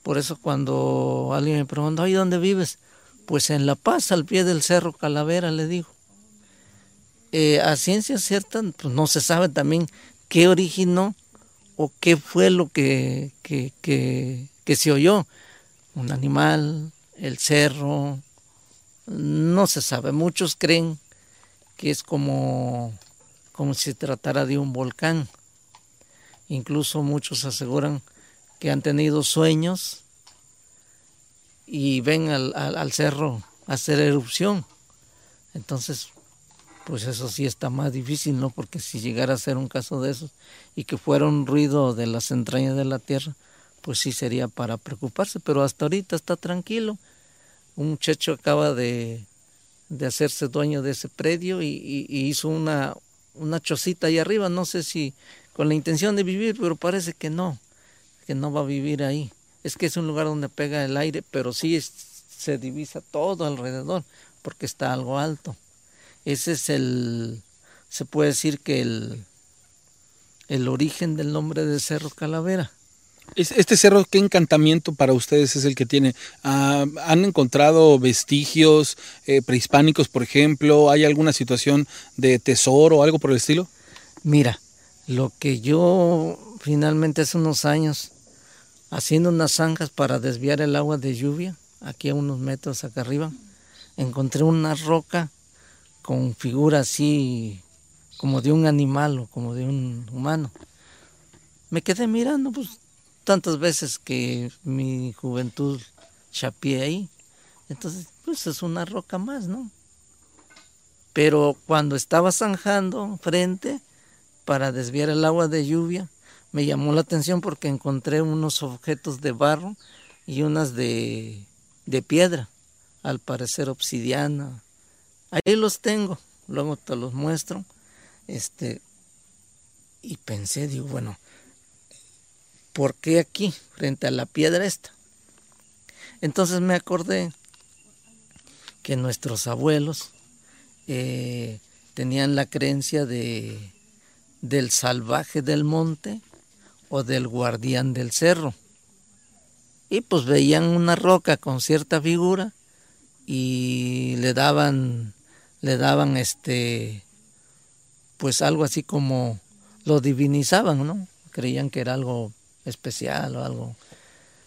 Por eso cuando alguien me pregunta, ¿y dónde vives? Pues en La Paz, al pie del Cerro Calavera, le digo. Eh, a ciencia cierta, pues no se sabe también qué originó o qué fue lo que, que, que, se oyó. Un animal, el cerro, no se sabe. Muchos creen que es como, como si se tratara de un volcán. Incluso muchos aseguran que han tenido sueños y ven al, al, al cerro hacer erupción. Entonces, pues eso sí está más difícil, ¿no? Porque si llegara a ser un caso de esos y que fuera un ruido de las entrañas de la tierra, pues sí sería para preocuparse, pero hasta ahorita está tranquilo. Un muchacho acaba de, de hacerse dueño de ese predio y, hizo una, una chocita ahí arriba, no sé si con la intención de vivir, pero parece que no, que no va a vivir ahí. Es que es un lugar donde pega el aire, pero sí se divisa todo alrededor, porque está algo alto. Ese es el, se puede decir que el, el origen del nombre de Cerro Calavera. Este cerro, ¿qué encantamiento para ustedes es el que tiene? Ah, ¿Han encontrado vestigios eh, prehispánicos, por ejemplo? ¿Hay alguna situación de tesoro o algo por el estilo? Mira, lo que yo finalmente hace unos años, haciendo unas zanjas para desviar el agua de lluvia, aquí a unos metros acá arriba, encontré una roca con figura así como de un animal o como de un humano. Me quedé mirando pues tantas veces que mi juventud chapié ahí. Entonces, pues es una roca más, ¿no? Pero cuando estaba zanjando frente para desviar el agua de lluvia, me llamó la atención porque encontré unos objetos de barro y unas de, de piedra, al parecer obsidiana, Ahí los tengo, luego te los muestro. Este, y pensé, digo, bueno, ¿por qué aquí, frente a la piedra esta? Entonces me acordé que nuestros abuelos eh, tenían la creencia de, del salvaje del monte o del guardián del cerro. Y pues veían una roca con cierta figura y le daban le daban este pues algo así como lo divinizaban, ¿no? Creían que era algo especial o algo.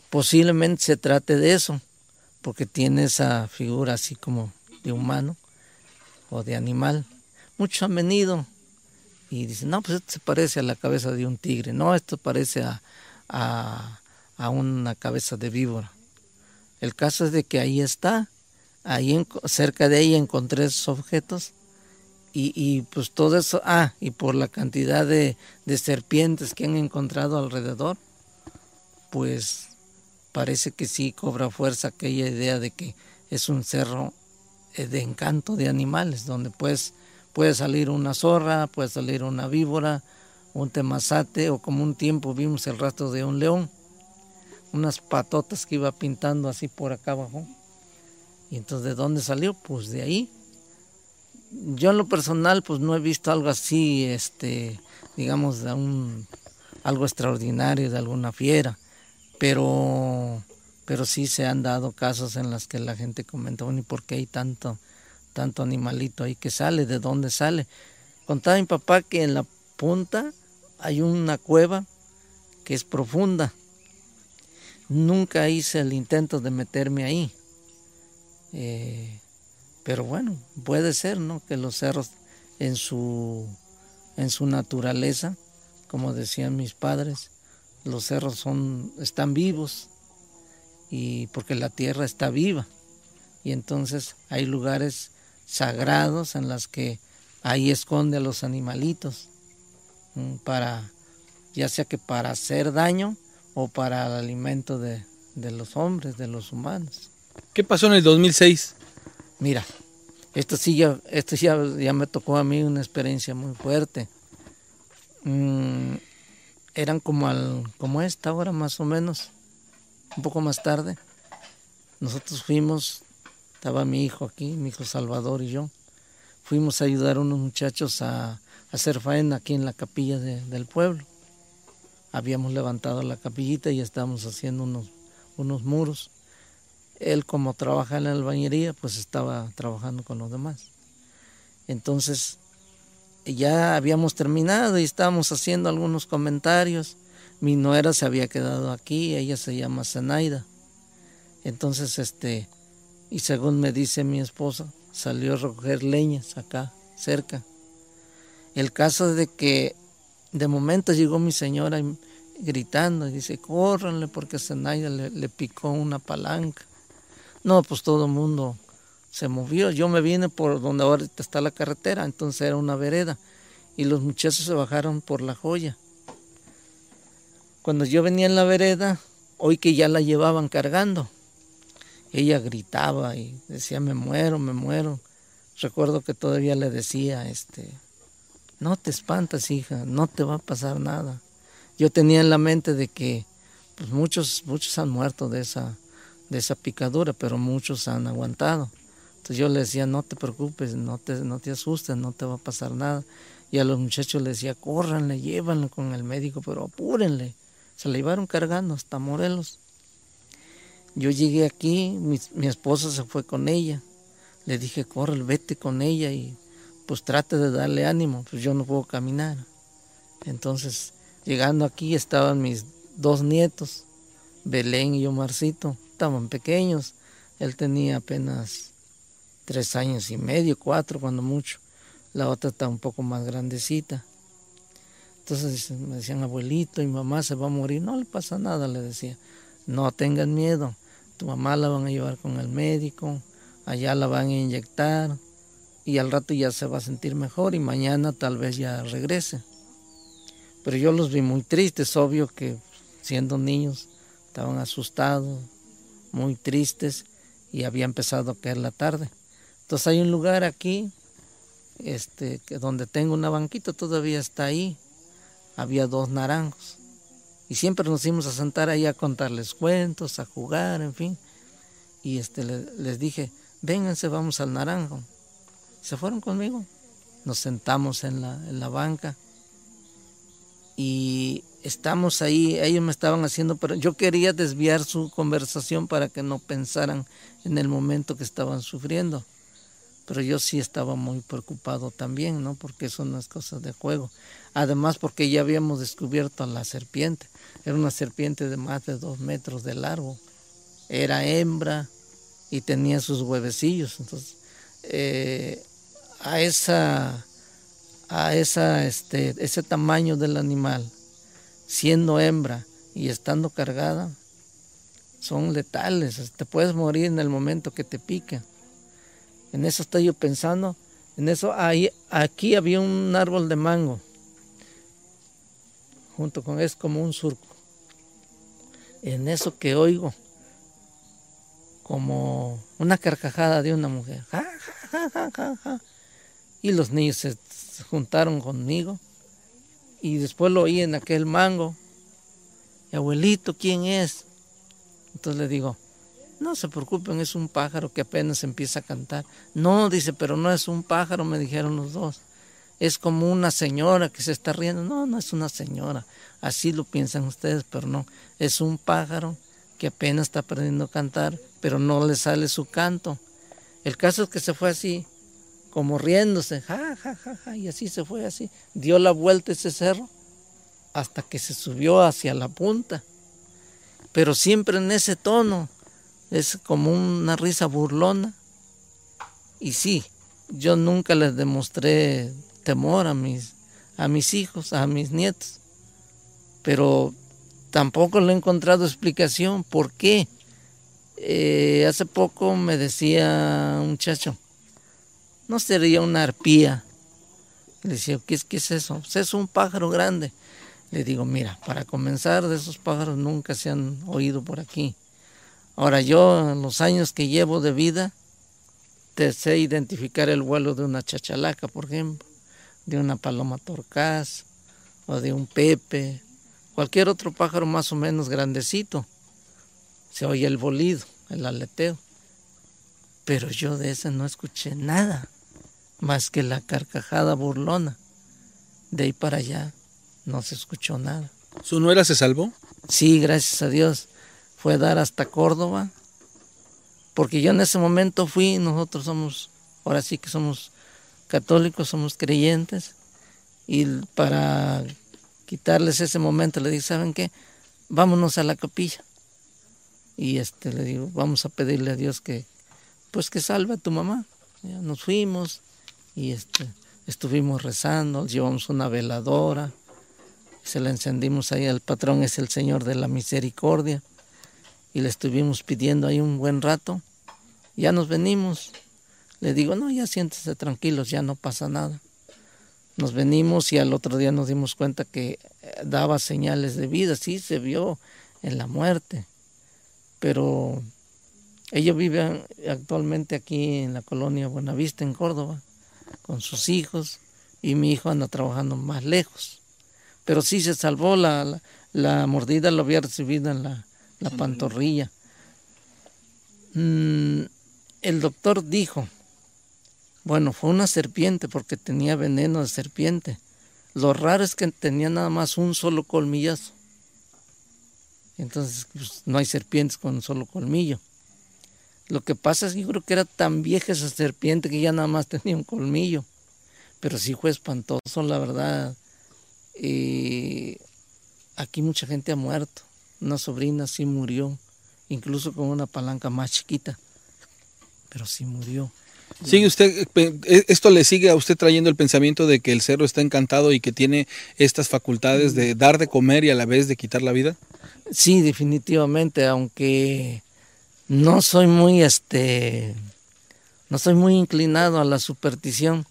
Posiblemente se trate de eso, porque tiene esa figura así como de humano o de animal. Muchos han venido y dicen, no, pues esto se parece a la cabeza de un tigre, no, esto parece a, a, a una cabeza de víbora. El caso es de que ahí está ahí cerca de ahí encontré esos objetos y, y, pues todo eso, ah, y por la cantidad de, de serpientes que han encontrado alrededor, pues parece que sí cobra fuerza aquella idea de que es un cerro eh, de encanto de animales, donde pues puede salir una zorra, puede salir una víbora, un temazate, o como un tiempo vimos el rastro de un león, unas patotas que iba pintando así por acá abajo. Y entonces, ¿de dónde salió? Pues de ahí. Yo en lo personal, pues no he visto algo así, este, digamos, un, algo extraordinario de alguna fiera, pero pero sí se han dado casos en los que la gente comenta, bueno, ¿y por qué hay tanto, tanto animalito ahí que sale? ¿De dónde sale? Contaba mi papá que en la punta hay una cueva que es profunda. Nunca hice el intento de meterme ahí. Eh, pero bueno, puede ser, ¿no? Que los cerros en su, en su naturaleza, como decían mis padres, los cerros son, están vivos y porque la tierra está viva. Y entonces hay lugares sagrados en los que ahí esconde a los animalitos para ya sea que para hacer daño o para el alimento de, de los hombres, de los humanos. ¿Qué pasó en el 2006? Mira, esto sí ya, esto ya, ya me tocó a mí una experiencia muy fuerte. Mm, eran como al, como esta hora más o menos, un poco más tarde. Nosotros fuimos, estaba mi hijo aquí, mi hijo Salvador y yo. Fuimos a ayudar a unos muchachos a, hacer faena aquí en la capilla del pueblo. Habíamos levantado la capillita y estábamos haciendo unos, unos muros él como trabaja en la albañería, pues estaba trabajando con los demás. Entonces, ya habíamos terminado y estábamos haciendo algunos comentarios. Mi nuera se había quedado aquí, ella se llama Zenaida. Entonces, este, y según me dice mi esposa, salió a recoger leñas acá, cerca. El caso de que de momento llegó mi señora gritando y dice, córranle porque Zenaida le picó una palanca. No, pues todo el mundo se movió. Yo me vine por donde ahorita está la carretera, entonces era una vereda. Y los muchachos se bajaron por la joya. Cuando yo venía en la vereda, oí que ya la llevaban cargando. Ella gritaba y decía, me muero, me muero. Recuerdo que todavía le decía, este, no te espantas, hija, no te va a pasar nada. Yo tenía en la mente de que pues muchos, muchos han muerto de esa, de esa picadura, pero muchos han aguantado. Entonces yo les decía, no te preocupes, no te, no te asustes, no te va a pasar nada. Y a los muchachos les decía, córranle, llévanle con el médico, pero apúrenle. Se la llevaron cargando hasta Morelos. Yo llegué aquí, mi, mi esposa se fue con ella. Le dije, corre, vete con ella y pues trate de darle ánimo, pues yo no puedo caminar. Entonces, llegando aquí estaban mis dos nietos, Belén y Omarcito estaban pequeños. Él tenía apenas tres años y medio, cuatro cuando mucho. La otra está un poco más grandecita. Entonces me decían, abuelito, mi mamá se va a morir. No le pasa nada, le decía. No tengan miedo. Tu mamá la van a llevar con el médico. Allá la van a inyectar. Y al rato ya se va a sentir mejor y mañana tal vez ya regrese. Pero yo los vi muy tristes, obvio que siendo niños estaban asustados, muy tristes y había empezado a caer la tarde. Entonces hay un lugar aquí, este, que donde tengo una banquita, todavía está ahí. Había dos naranjos. Y siempre nos íbamos a sentar ahí a contarles cuentos, a jugar, en fin. Y este, les dije, vénganse, vamos al naranjo. Se fueron conmigo. Nos sentamos en la, en la banca. Y estamos ahí, ellos me estaban haciendo, pero yo quería desviar su conversación para que no pensaran en el momento que estaban sufriendo. Pero yo sí estaba muy preocupado también, ¿no? Porque son las cosas de juego. Además, porque ya habíamos descubierto a la serpiente. Era una serpiente de más de dos metros de largo. Era hembra y tenía sus huevecillos. Entonces, eh, a esa, a esa, este, ese tamaño del animal, siendo hembra y estando cargada, son letales. Te puedes morir en el momento que te pica. En eso estoy yo pensando. En eso, ahí, aquí había un árbol de mango. Junto con es como un surco. En eso que oigo, como una carcajada de una mujer. y los niños se juntaron conmigo y después lo oí en aquel mango. Y abuelito, ¿quién es? Entonces le digo, no se preocupen, es un pájaro que apenas empieza a cantar. No, dice, pero no es un pájaro, me dijeron los dos. Es como una señora que se está riendo. No, no es una señora. Así lo piensan ustedes, pero no. Es un pájaro que apenas está aprendiendo a cantar, pero no le sale su canto. El caso es que se fue así, como riéndose, ja, ja, ja, ja, y así se fue así. Dio la vuelta ese cerro hasta que se subió hacia la punta, pero siempre en ese tono, es como una risa burlona. Y sí, yo nunca les demostré temor a mis, a mis hijos, a mis nietos, pero tampoco le he encontrado explicación por qué. Eh, hace poco me decía un muchacho, no sería una arpía. Le decía, ¿qué es, qué es eso? Pues es un pájaro grande. Le digo, mira, para comenzar, de esos pájaros nunca se han oído por aquí. Ahora yo, en los años que llevo de vida, te sé identificar el vuelo de una chachalaca, por ejemplo, de una paloma torcaz, o de un pepe, cualquier otro pájaro más o menos grandecito. Se oye el bolido, el aleteo. Pero yo de ese no escuché nada, más que la carcajada burlona. De ahí para allá no se escuchó nada. ¿Su nuera se salvó? Sí, gracias a Dios. Fue a dar hasta Córdoba, porque yo en ese momento fui, nosotros somos, ahora sí que somos católicos, somos creyentes, y para quitarles ese momento le dije, ¿saben qué? Vámonos a la capilla. Y este le digo, vamos a pedirle a Dios que, pues que salve a tu mamá. Nos fuimos y este, estuvimos rezando, llevamos una veladora, se la encendimos ahí, el patrón es el Señor de la Misericordia, y le estuvimos pidiendo ahí un buen rato, ya nos venimos, le digo, no, ya siéntese tranquilos, ya no pasa nada. Nos venimos y al otro día nos dimos cuenta que eh, daba señales de vida, sí se vio en la muerte, pero ella vive actualmente aquí en la colonia Buenavista, en Córdoba, con sus hijos, y mi hijo anda trabajando más lejos pero sí se salvó, la, la, mordida lo había recibido en la, la pantorrilla. Mm, el doctor dijo, bueno, fue una serpiente porque tenía veneno de serpiente. Lo raro es que tenía nada más un solo colmillazo. Entonces, pues, no hay serpientes con un solo colmillo. Lo que pasa es que yo creo que era tan vieja esa serpiente que ya nada más tenía un colmillo. Pero sí fue espantoso, la verdad. Y aquí mucha gente ha muerto. Una sobrina sí murió, incluso con una palanca más chiquita, pero sí murió. Sigue usted, eh, esto le sigue a usted trayendo el pensamiento de que el cerro está encantado y que tiene estas facultades de dar de comer y a la vez de quitar la vida. Sí, definitivamente, aunque no soy muy, este, no soy muy inclinado a la superstición.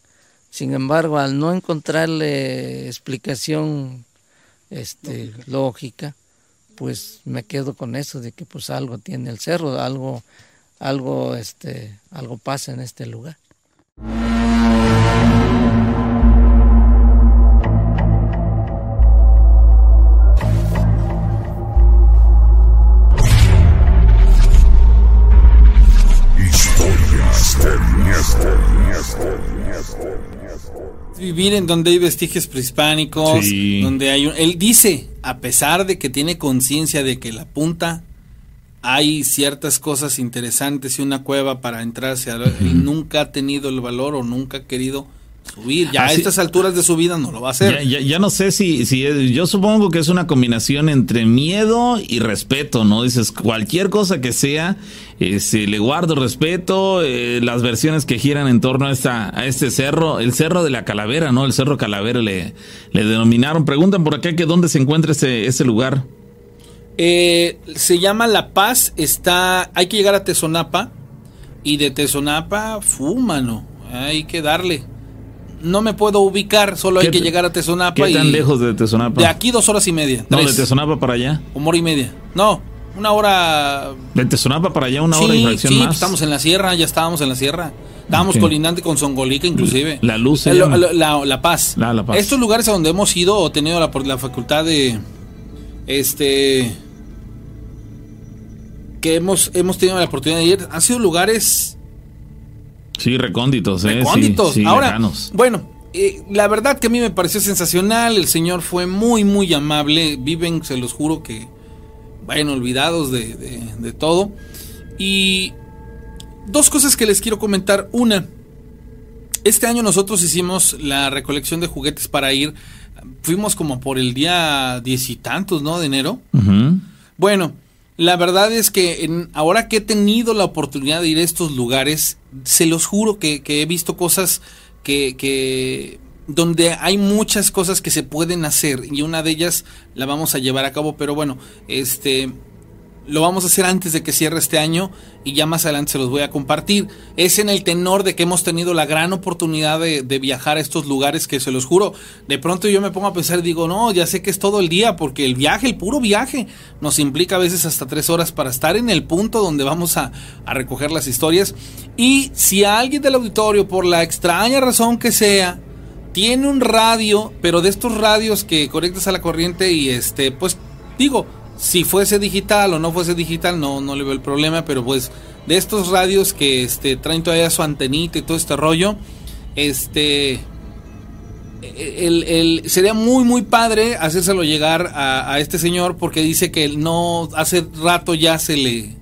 Sin embargo, al no encontrarle explicación este, lógica, pues me quedo con eso de que pues algo tiene el cerro, algo, algo, este, algo pasa en este lugar. Vivir en donde hay vestigios prehispánicos, donde hay un, él dice, a pesar de que tiene conciencia de que la punta hay ciertas cosas interesantes y una cueva para entrarse, él nunca ha tenido el valor o nunca ha querido subir. Ya a estas alturas de su vida no lo va a hacer. Ya, no sé si, si yo supongo que es una combinación entre miedo y respeto, ¿no? Dices, cualquier cosa que sea, este, le guardo respeto, eh, las versiones que giran en torno a, esta, a este cerro, el cerro de la calavera, ¿no? El cerro calavera le, le denominaron. Preguntan por acá que dónde se encuentra ese, ese lugar. Eh, se llama La Paz, está, hay que llegar a Tezonapa y de Tezonapa, fúmano, hay que darle no me puedo ubicar, solo hay que llegar a Tezonapa. ¿Qué tan lejos de Tezonapa? De aquí dos horas y media. No, de Tezonapa para allá. Una hora y media. No, una hora. De Tezonapa para allá, una hora y fracción sí, más. estamos en la sierra, ya estábamos en la sierra. Estábamos colindante con Songolica, inclusive. La luz. La, la, la, Paz. La, Paz. Estos lugares a donde hemos ido o tenido la, la facultad de. Este. Que hemos, hemos tenido la oportunidad de ir. Han sido lugares Sí, recónditos, ¿eh? Recónditos. Ahora, bueno, eh, la verdad que a mí me pareció sensacional. El señor fue muy, muy amable. Viven, se los juro que, bueno, olvidados de, de todo. Y dos cosas que les quiero comentar. Una, este año nosotros hicimos la recolección de juguetes para ir, fuimos como por el día diez y tantos, ¿no? De enero. Bueno, la verdad es que en, ahora que he tenido la oportunidad de ir a estos lugares, se los juro que, he visto cosas que, que donde hay muchas cosas que se pueden hacer y una de ellas la vamos a llevar a cabo, pero bueno, este lo vamos a hacer antes de que cierre este año y ya más adelante se los voy a compartir. Es en el tenor de que hemos tenido la gran oportunidad de, viajar a estos lugares que se los juro. De pronto yo me pongo a pensar y digo, no, ya sé que es todo el día porque el viaje, el puro viaje, nos implica a veces hasta tres horas para estar en el punto donde vamos a, a recoger las historias. Y si alguien del auditorio, por la extraña razón que sea, tiene un radio, pero de estos radios que conectas a la corriente y este, pues digo, si fuese digital o no fuese digital, no, no le veo el problema, pero pues de estos radios que este, traen todavía su antenita y todo este rollo, este... El, sería muy muy padre hacérselo llegar a, a, este señor porque dice que no hace rato ya se le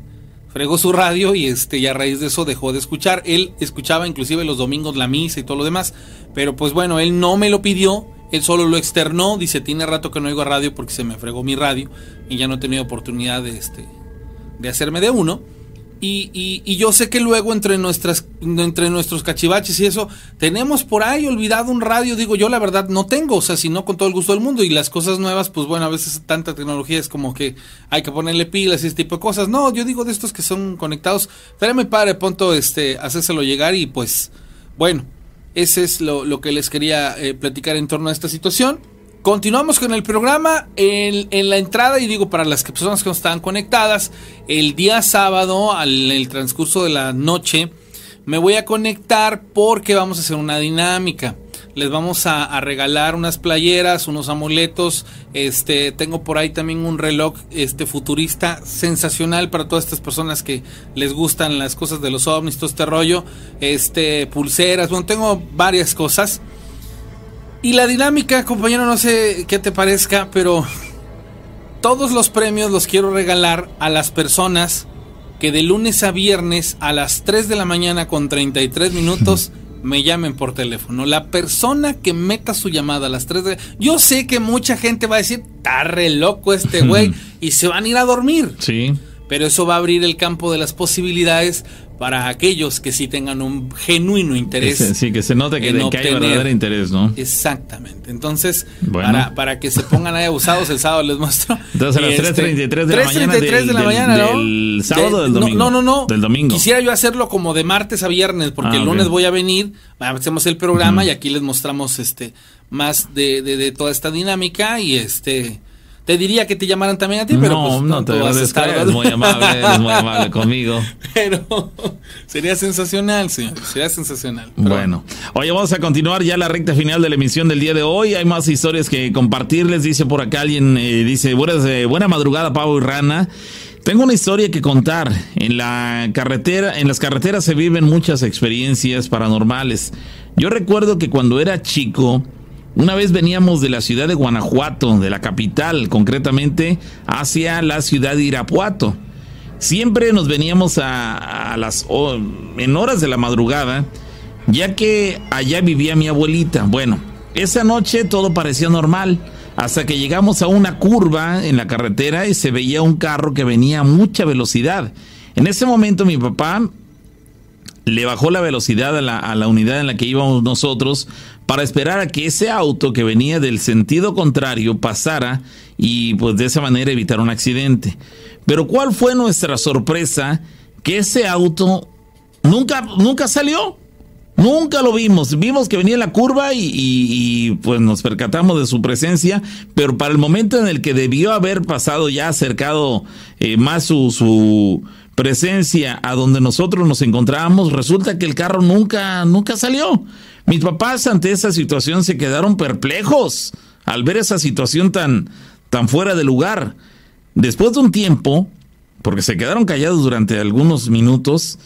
fregó su radio y este y a raíz de eso dejó de escuchar. Él escuchaba inclusive los domingos la misa y todo lo demás pero pues bueno él no me lo pidió él solo lo externó, dice, tiene rato que no oigo radio porque se me fregó mi radio y ya no he tenido oportunidad de, este, de hacerme de uno. Y, y, yo sé que luego entre, nuestras, entre nuestros cachivaches y eso, tenemos por ahí olvidado un radio. Digo, yo la verdad no tengo, o sea, si no con todo el gusto del mundo. Y las cosas nuevas, pues bueno, a veces tanta tecnología es como que hay que ponerle pilas y ese tipo de cosas. No, yo digo de estos que son conectados. mi padre, punto, este, hacérselo llegar y pues, bueno, ese es lo, que les quería eh, platicar en torno a esta situación. Continuamos con el programa en, la entrada y digo para las personas que no están conectadas, el día sábado, al transcurso de la noche, me voy a conectar porque vamos a hacer una dinámica les vamos a, regalar unas playeras, unos amuletos, este, tengo por ahí también un reloj este futurista sensacional para todas estas personas que les gustan las cosas de los ovnis, todo este rollo, este, pulseras, bueno, tengo varias cosas. Y la dinámica, compañero, no sé qué te parezca, pero todos los premios los quiero regalar a las personas que de lunes a viernes a las 3 de la mañana con 33 minutos <laughs> me llamen por teléfono. La persona que meta su llamada a las 3 de... Yo sé que mucha gente va a decir, está re loco este güey, <laughs> y se van a ir a dormir. Sí. Pero eso va a abrir el campo de las posibilidades para aquellos que sí tengan un genuino interés. Sí, que se note que, hay verdadero interés, ¿no? Exactamente. Entonces, para, para que se pongan ahí abusados, el sábado les muestro. <laughs> Entonces, a las 3.33 de, la mañana. 3.33 de la mañana, ¿no? ¿Del sábado o del domingo? No, no, no. Del domingo. Quisiera yo hacerlo como de martes a viernes, porque ah, el lunes voy a venir, hacemos el programa y aquí les mostramos este más de, de, de toda esta dinámica y este te diría que te llamaran también a ti, pero no, pues, no, te Es muy amable, es muy <laughs> amable conmigo. Pero sería sensacional, señor, sería sensacional. Bueno, oye, vamos a continuar ya la recta final de la emisión del día de hoy. Hay más historias que compartirles. Dice por acá alguien, eh, dice, buenas, eh, buena madrugada, Pavo y Rana. Tengo una historia que contar. En la carretera, en las carreteras se viven muchas experiencias paranormales. Yo recuerdo que cuando era chico, una vez veníamos de la ciudad de Guanajuato, de la capital, concretamente hacia la ciudad de Irapuato. Siempre nos veníamos a, las en horas de la madrugada, ya que allá vivía mi abuelita. Bueno, esa noche todo parecía normal, hasta que llegamos a una curva en la carretera y se veía un carro que venía a mucha velocidad. En ese momento mi papá le bajó la velocidad a la, a la, unidad en la que íbamos nosotros para esperar a que ese auto que venía del sentido contrario pasara y pues de esa manera evitar un accidente. Pero ¿cuál fue nuestra sorpresa? Que ese auto nunca, nunca salió. Nunca lo vimos. Vimos que venía en la curva y, pues nos percatamos de su presencia, pero para el momento en el que debió haber pasado ya acercado eh, más su, su presencia a donde nosotros nos encontrábamos, resulta que el carro nunca, nunca salió. Mis papás ante esa situación se quedaron perplejos al ver esa situación tan, tan fuera de lugar. Después de un tiempo, porque se quedaron callados durante algunos minutos,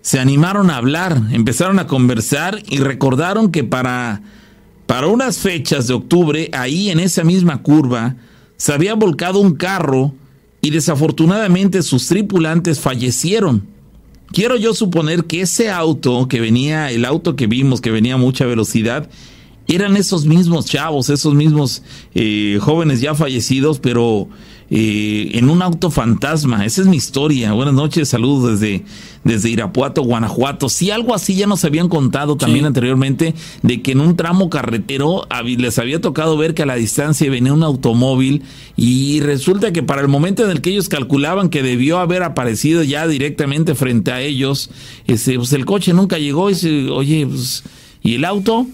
se animaron a hablar, empezaron a conversar y recordaron que para, para unas fechas de octubre, ahí en esa misma curva, se había volcado un carro y desafortunadamente sus tripulantes fallecieron. Quiero yo suponer que ese auto que venía, el auto que vimos que venía a mucha velocidad, eran esos mismos chavos, esos mismos eh, jóvenes ya fallecidos, pero eh, en un auto fantasma. Esa es mi historia. Buenas noches, saludos desde, desde Irapuato, Guanajuato. Si algo así ya nos habían contado también anteriormente, de que en un tramo carretero les había tocado ver que a la distancia venía un automóvil y resulta que para el momento en el que ellos calculaban que debió haber aparecido ya directamente frente a ellos, ese, pues el coche nunca llegó y se, oye, pues, ¿y el auto?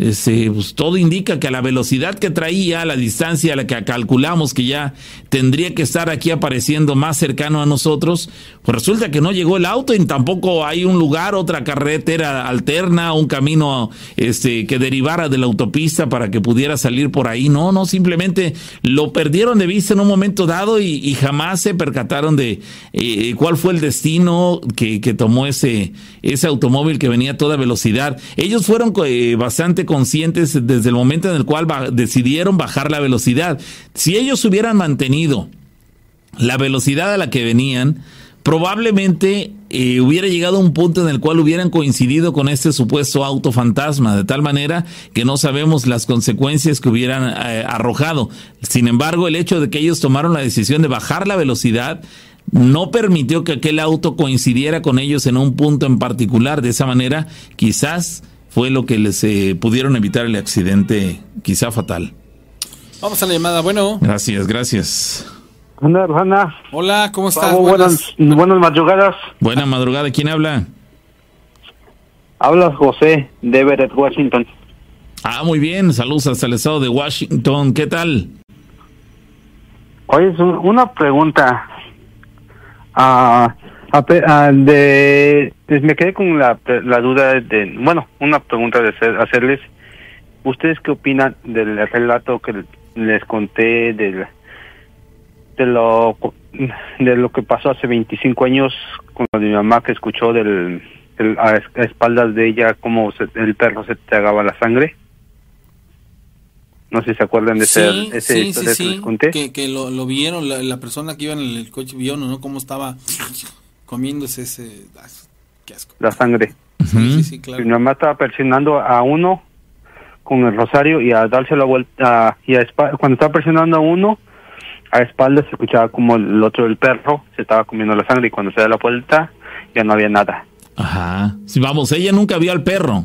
Este, pues, todo indica que a la velocidad que traía, a la distancia a la que calculamos que ya tendría que estar aquí apareciendo más cercano a nosotros, pues resulta que no llegó el auto y tampoco hay un lugar, otra carretera alterna, un camino este, que derivara de la autopista para que pudiera salir por ahí. No, no, simplemente lo perdieron de vista en un momento dado y, jamás se percataron de eh, cuál fue el destino que, que, tomó ese, ese automóvil que venía a toda velocidad. Ellos fueron eh, bastante conscientes desde el momento en el cual decidieron bajar la velocidad. Si ellos hubieran mantenido la velocidad a la que venían, probablemente eh, hubiera llegado a un punto en el cual hubieran coincidido con este supuesto auto fantasma, de tal manera que no sabemos las consecuencias que hubieran eh, arrojado. Sin embargo, el hecho de que ellos tomaron la decisión de bajar la velocidad no permitió que aquel auto coincidiera con ellos en un punto en particular. De esa manera, quizás fue lo que les eh, pudieron evitar el accidente quizá fatal. Vamos a la llamada, bueno. Gracias, gracias. Hola, Hola, ¿cómo estás? buenas, buenas madrugadas. Buena madrugada, ¿quién habla? Hablas José de Everett, Washington. Ah, muy bien, saludos hasta el estado de Washington, ¿qué tal? Oye, una pregunta. Ah, Ah, de, pues me quedé con la, la duda de, bueno, una pregunta de hacerles. ¿Ustedes qué opinan del relato que les conté del, de lo de lo que pasó hace 25 años con mi mamá que escuchó del, a, espaldas de ella cómo el perro se tragaba la sangre? No sé si se acuerdan de ese, ese sí, que les conté. Que, que lo, lo vieron, la, la, persona que iba en el coche vio, ¿no? Cómo estaba comiéndose ese... Ah, qué asco. La sangre. Sí, sí, claro. Mi mamá estaba presionando a uno con el rosario y a darse la vuelta, y a cuando estaba presionando a uno, a espaldas se escuchaba como el otro del perro se estaba comiendo la sangre y cuando se da la vuelta ya no había nada. Ajá. Sí, vamos, ella nunca vio al perro.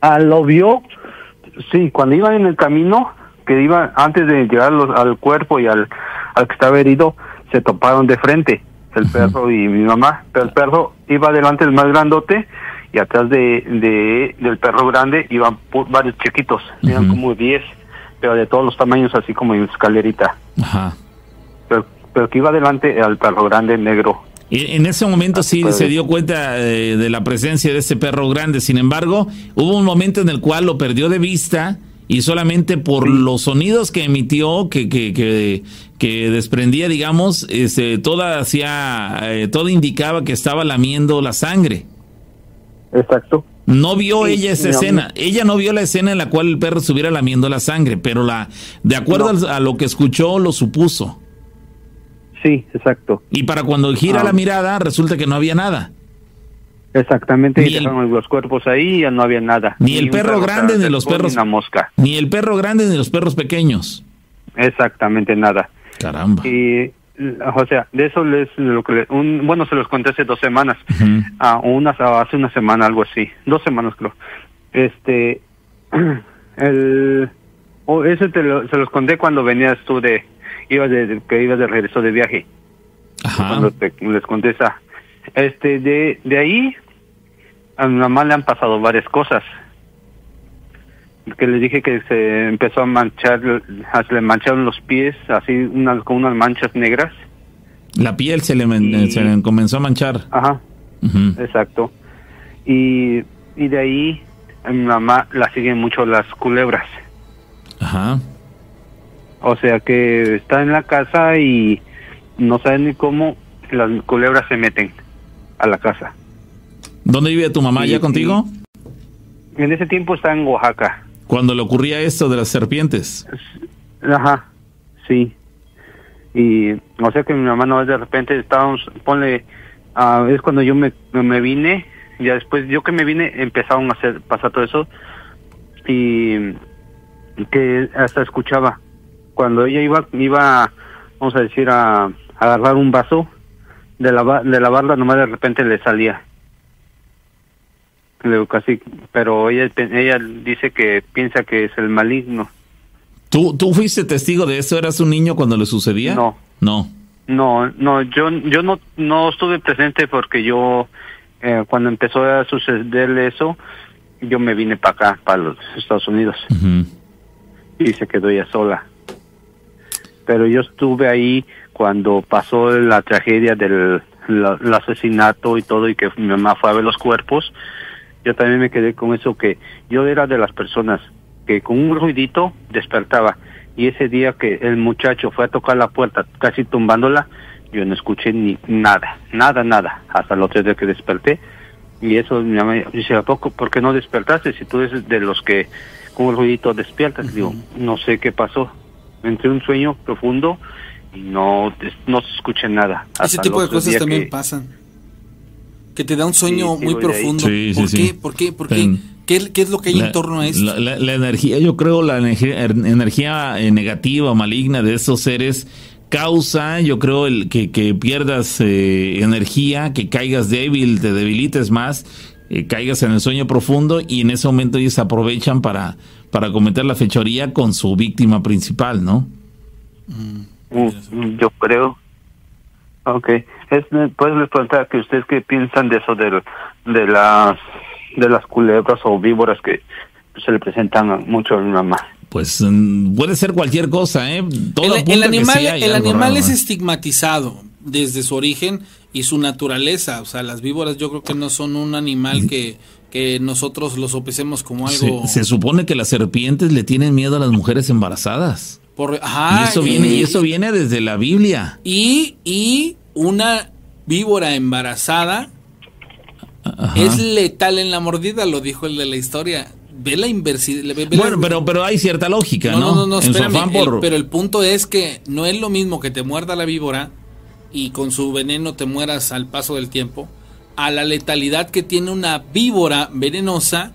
Ah, lo vio, sí, cuando iba en el camino, que iba antes de llegar al cuerpo y al, al que estaba herido, se toparon de frente el perro y mi mamá, pero el perro iba delante del más grandote y atrás de, del perro grande iban varios chiquitos, eran como 10, pero de todos los tamaños, así como en escalerita. Ajá. Pero, pero que iba delante al perro grande negro. Y en ese momento sí se dio cuenta de, de, la presencia de ese perro grande, sin embargo, hubo un momento en el cual lo perdió de vista y solamente por los sonidos que emitió, que, que, que, desprendía, digamos, este, toda hacía, eh, todo indicaba que estaba lamiendo la sangre. Exacto. No vio ella esa escena. Ella no vio la escena en la cual el perro estuviera lamiendo la sangre, pero la, de acuerdo a lo que escuchó, lo supuso. Sí, exacto. Y para cuando gira ah. la mirada, resulta que no había nada. Exactamente, y dejaron los cuerpos ahí y ya no había nada. Ni, el perro, grande ni los perros. Ni mosca. Ni el perro grande ni los perros pequeños. Exactamente nada. Caramba. Y, o sea, de eso les, lo que un, bueno, se los conté hace dos semanas, ah, una, hace una semana, algo así, dos semanas creo. Este, <clears throat> el, oh, eso te lo, se los conté cuando venías tú de, ibas de, que ibas de regreso de viaje. Ajá. Cuando te, les conté esa este, de, de ahí, a mi mamá le han pasado varias cosas. Que le dije que se empezó a manchar, se le mancharon los pies, así unas, con unas manchas negras. La piel se le, se le comenzó a manchar. Ajá, exacto. Y, y de ahí a mi mamá la siguen mucho las culebras. Ajá. O sea que está en la casa y no sabe ni cómo las culebras se meten a la casa. ¿Dónde vive tu mamá ya contigo? En ese tiempo está en Oaxaca. Cuando le ocurría esto de las serpientes. Ajá, sí. Y, o sea que mi mamá no de repente estábamos, ponle, ah, es cuando yo me, me vine, ya después yo que me vine empezaron a hacer, pasar todo eso y que hasta escuchaba. Cuando ella iba, iba, vamos a decir, a, agarrar un vaso de, lava, de lavarla, nomás de repente le salía. Casi, pero ella, ella dice que piensa que es el maligno. ¿Tú, ¿Tú fuiste testigo de eso? ¿Eras un niño cuando le sucedía? No. No. No, no, yo, yo no, no estuve presente porque yo, eh, cuando empezó a suceder eso, yo me vine para acá, para los Estados Unidos. Y se quedó ella sola. Pero yo estuve ahí cuando pasó la tragedia del el asesinato y todo y que mi mamá fue a ver los cuerpos. Yo también me quedé con eso que yo era de las personas que con un ruidito despertaba. Y ese día que el muchacho fue a tocar la puerta, casi tumbándola, yo no escuché ni nada, nada, nada. Hasta el otro día que desperté. Y eso mi mamá dice, ¿a poco? ¿Por qué no despertaste? Si tú eres de los que con un ruidito despiertas. Digo, no sé qué pasó. Entré un sueño profundo y no, no se escucha nada. Ese tipo de cosas también pasan. Que te da un sueño muy profundo. ¿Por, qué? ¿Por qué? ¿Por qué? ¿Qué, ¿Qué, es lo que hay en torno a esto? La, energía, yo creo, la energía, energía eh, negativa, maligna de esos seres causa, yo creo, el que, que pierdas eh, energía, que caigas débil, te debilites más, eh, caigas en el sueño profundo y en ese momento ellos aprovechan para, para cometer la fechoría con su víctima principal, ¿no? Mm, yo creo. Ok. Es, ¿Puedes preguntar que ustedes qué piensan de eso de, de las de las culebras o víboras que se le presentan mucho a mi mamá. Pues mm, puede ser cualquier cosa, ¿eh? el, animal, el animal es estigmatizado desde su origen y su naturaleza. O sea, las víboras yo creo que no son un animal que, que nosotros lo sopesemos como algo... Se, supone que las serpientes le tienen miedo a las mujeres embarazadas. Por, y, eso viene, y eso viene desde la Biblia. Y, y una víbora embarazada es letal en la mordida, lo dijo el de la historia. Ve la inversidad. Bueno, pero, pero hay cierta lógica, ¿no? No, no, no, pero el punto es que no es lo mismo que te muerda la víbora y con su veneno te mueras al paso del tiempo, a la letalidad que tiene una víbora venenosa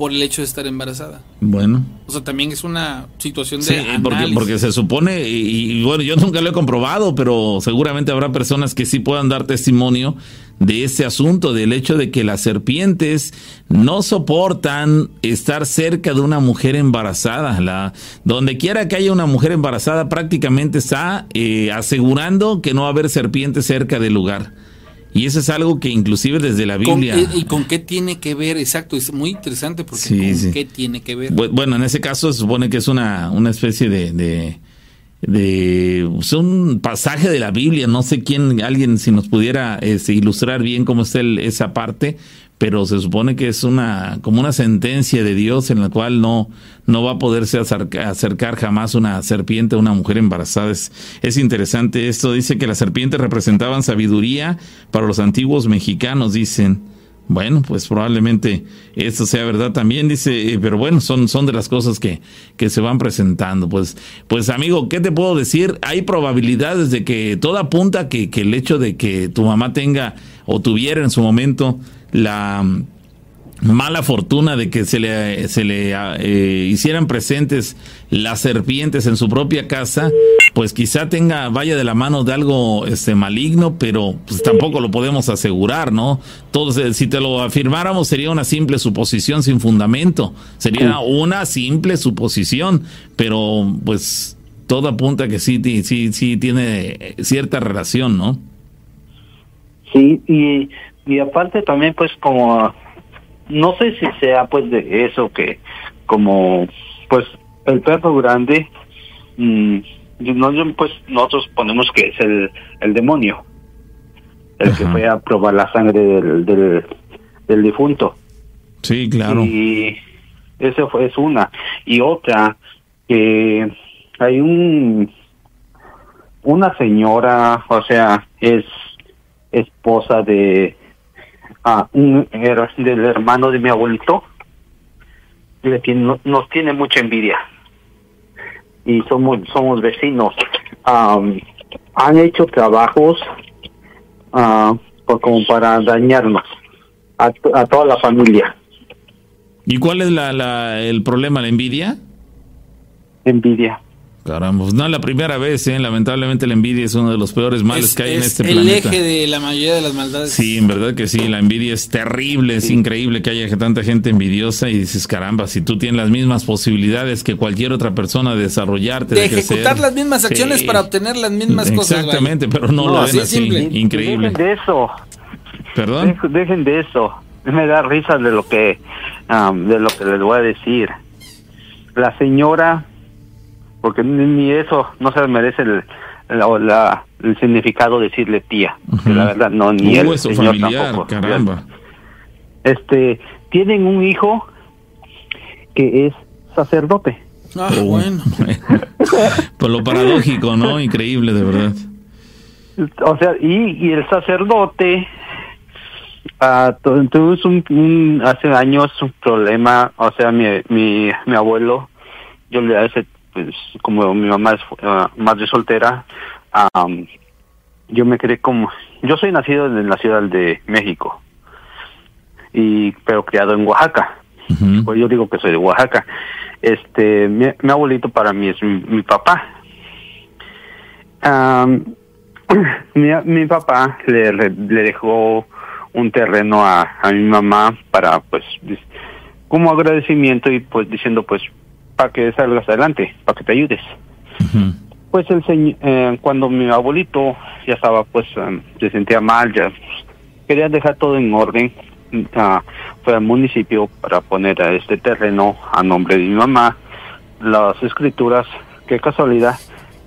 por el hecho de estar embarazada. Bueno. O sea, también es una situación de sí, porque, porque, se supone, y, bueno, yo nunca lo he comprobado, pero seguramente habrá personas que sí puedan dar testimonio de ese asunto, del hecho de que las serpientes no soportan estar cerca de una mujer embarazada. La, donde quiera que haya una mujer embarazada, prácticamente está eh, asegurando que no va a haber serpientes cerca del lugar. Y eso es algo que inclusive desde la Biblia... ¿Y con qué tiene que ver? Exacto, es muy interesante porque ¿con qué tiene que ver? Bueno, en ese caso se supone que es una, una especie de, de, de es un pasaje de la Biblia, no sé quién, alguien si nos pudiera este, ilustrar bien cómo está esa parte, pero se supone que es una como una sentencia de Dios en la cual no no va a poderse acercar, jamás una serpiente a una mujer embarazada. Es, es interesante esto. Dice que las serpientes representaban sabiduría para los antiguos mexicanos, dicen. Bueno, pues probablemente esto sea verdad también, dice, eh, pero bueno, son, son de las cosas que, que se van presentando. Pues, pues amigo, ¿qué te puedo decir? Hay probabilidades de que todo apunta que, que el hecho de que tu mamá tenga o tuviera en su momento la mala fortuna de que se le, se le eh, hicieran presentes las serpientes en su propia casa, pues quizá tenga, vaya de la mano de algo este maligno, pero pues tampoco lo podemos asegurar, ¿no? Entonces, si te lo afirmáramos sería una simple suposición sin fundamento, sería una simple suposición, pero pues todo apunta que sí, sí, sí tiene cierta relación, ¿no? Sí, y y aparte también pues como no sé si sea pues de eso que como pues el perro grande mm, no pues nosotros ponemos que es el, el demonio el que fue a probar la sangre del, del, del difunto. Sí claro. Y eso fue es una. Y otra que hay un una señora o sea es esposa de a un del hermano de mi abuelito le tiene, nos tiene mucha envidia y somos somos vecinos han hecho trabajos por- como para dañarnos a, a toda la familia. ¿Y cuál es la, la- el problema? ¿La envidia? Envidia. Caramba, no es la primera vez, ¿eh? Lamentablemente la envidia es uno de los peores males Es, que hay en es este el planeta. eje de la mayoría de las maldades. Sí, en verdad que sí, la envidia es terrible, es increíble que haya tanta gente envidiosa y dices, caramba, si tú tienes las mismas posibilidades que cualquier otra persona de desarrollarte, de de, ejecutar crecer. las mismas acciones Sí. para obtener las mismas cosas. vaya. Exactamente, pero no, No, lo así ven es así. simple. Increíble. Dejen de eso. ¿Perdón? Dej- Dejen de eso. Me da risa de lo que am, de lo que les voy a decir. La señora, porque ni, ni eso no se merece el, la- la- el significado de decirle tía. que la verdad no ni hueso señor familiar, tampoco. caramba. Este tienen un hijo que es sacerdote. Ah, <laughs> bueno. Por lo paradójico, ¿no? Increíble, de verdad. O sea, y, y el sacerdote ah, tu- tuvimos un, un- hace años un problema, o sea, mi, mi, mi abuelo, yo le hace, pues, como mi mamá es ah, madre soltera, am, yo me quedé como, yo soy nacido en la ciudad de México, y pero criado en Oaxaca, pues yo digo que soy de Oaxaca. Este, mi, mi abuelito para mí es mi, mi papá. Am, <clears throat> mi, mi papá le, dejó un terreno a, a mi mamá para pues como agradecimiento y pues diciendo pues para que salgas adelante, para que te ayudes. Pues el señor, cuando mi abuelito ya estaba pues em, se sentía mal, ya quería dejar todo en orden, ah, fue al municipio para poner a este terreno a nombre de mi mamá, las escrituras, qué casualidad,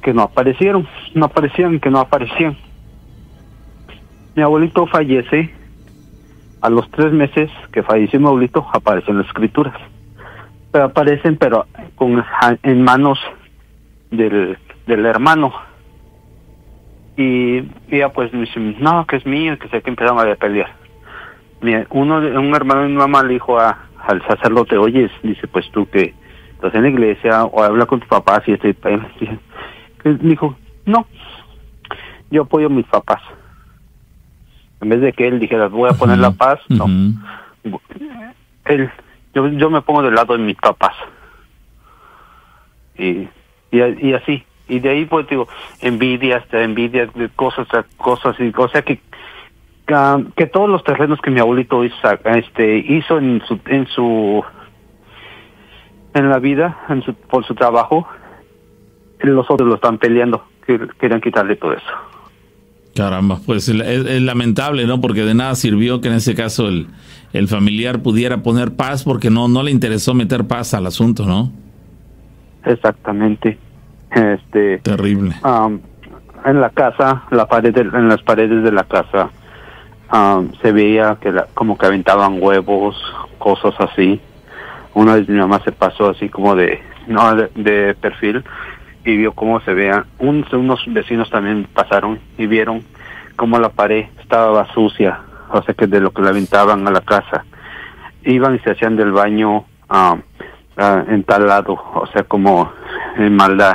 que no aparecieron, no aparecían, que no aparecían. Mi abuelito fallece, a los tres meses que falleció mi abuelito aparecen las escrituras, aparecen pero con en manos del, del hermano. Y ella pues me dice no que es mío que sé que empezaron a pelear. Uno un hermano de mi mamá le dijo a, al sacerdote oye dice pues tú que estás en la iglesia o habla con tu papá si estoy Dice, <laughs> dijo no yo apoyo a mis papás en vez de que él dijera voy a poner la paz no. Él yo, yo me pongo del lado de mis papás. Y, y, y así. Y de ahí pues digo envidia hasta envidia de cosas cosas y o sea que que todos los terrenos que mi abuelito hizo, este hizo en su en su en la vida en su, por su trabajo los otros lo están peleando que querían quitarle todo eso Caramba, pues es, es lamentable, ¿no? Porque de nada sirvió que en ese caso el, el familiar pudiera poner paz porque no, no le interesó meter paz al asunto, ¿no? exactamente este Terrible. Am, en la casa, la pared de- en las paredes de la casa, se veía que la- como que aventaban huevos, cosas así. Una vez mi mamá se pasó así como de, no, de, de perfil y vio cómo se veía. Un- unos vecinos también pasaron y vieron cómo la pared estaba sucia, o sea que de lo que le aventaban a la casa. Iban y se hacían del baño am, ah, en tal lado, o sea como en maldad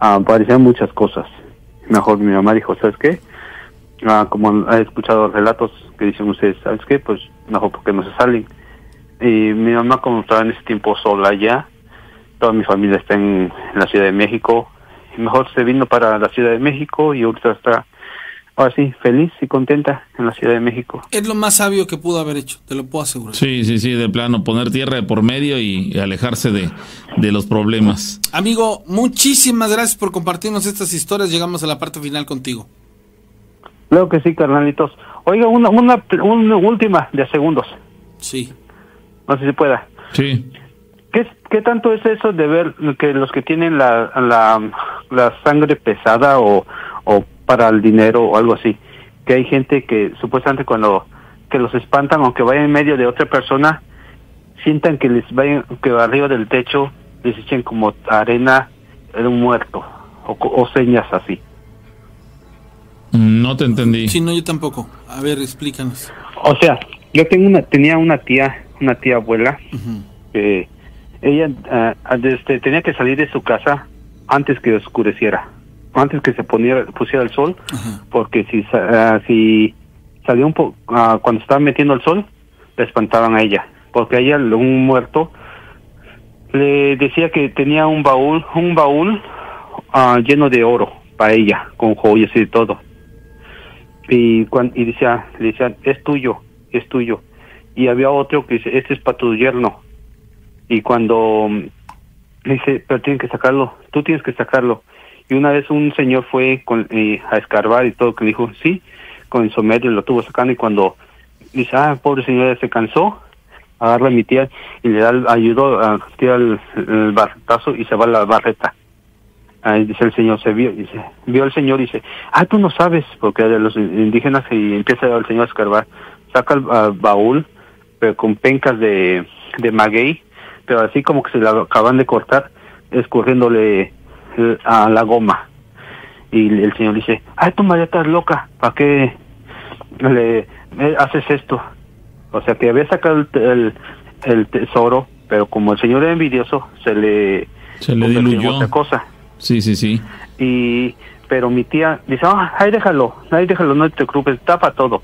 ah, parecían muchas cosas. Mejor mi mamá dijo, ¿sabes qué? Como he escuchado relatos que dicen ustedes, ¿sabes qué? Pues mejor porque no se salen. Y mi mamá como estaba en ese tiempo sola ya, toda mi familia está en la Ciudad de México, y mejor se vino para la Ciudad de México y ahorita está, ahora sí, feliz y contenta en la Ciudad de México. Es lo más sabio que pudo haber hecho, te lo puedo asegurar. Sí, sí, sí, de plano, poner tierra de por medio y, y alejarse de, de los problemas. Amigo, muchísimas gracias por compartirnos estas historias. Llegamos a la parte final contigo. Creo que sí, carnalitos. Oiga, una, una, una última de segundos. Sí. No sé si pueda. Sí. ¿Qué, ¿Qué tanto es eso de ver que los que tienen la, la, la sangre pesada o, o para el dinero o algo así? Que hay gente que supuestamente cuando que los espantan aunque vayan en medio de otra persona, sientan que les vayan, que arriba del techo les echen como arena de un muerto o, co- o señas así. No te entendí. Sí, no, yo tampoco. A ver, explícanos. O sea, yo tengo una, tenía una tía, una tía abuela, que ella ah, desde- tenía que salir de su casa antes que oscureciera, antes que se poniera, pusiera el sol, porque si, ah, si salía un poco, cuando estaba metiendo el sol, le espantaban a ella, porque a ella un muerto le decía que tenía un baúl, un baúl ah, lleno de oro para ella, con joyas y todo. Y, cuan- y decía, le decía, es tuyo, es tuyo. Y había otro que dice, este es para tu yerno. Y cuando mm, le dice, pero tienen que sacarlo, tú tienes que sacarlo. Y una vez un señor fue con, eh, a escarbar y todo, que dijo, sí, con el somedio lo tuvo sacando y cuando dice, ah, pobre señor, ya se cansó, agarra a mi tía y le da, ayudó a tirar el, el barretazo y se va la barreta. Ahí dice el señor, se vio, dice, vio el señor y dice, ah, tú no sabes, porque de los indígenas y empieza el señor a escarbar, saca el baúl, pero con pencas de, de maguey, pero así como que se la acaban de cortar, escurriéndole eh, a la goma. Y el señor dice, ay, tú María estás loca, ¿para qué le eh, haces esto? O sea, que había sacado el, el, el tesoro, pero como el señor era envidioso, se le, Se le diluyó. otra cosa. Sí, sí, sí. Y, pero mi tía dice, ah, ahí déjalo, ahí déjalo, no te preocupes, tapa todo.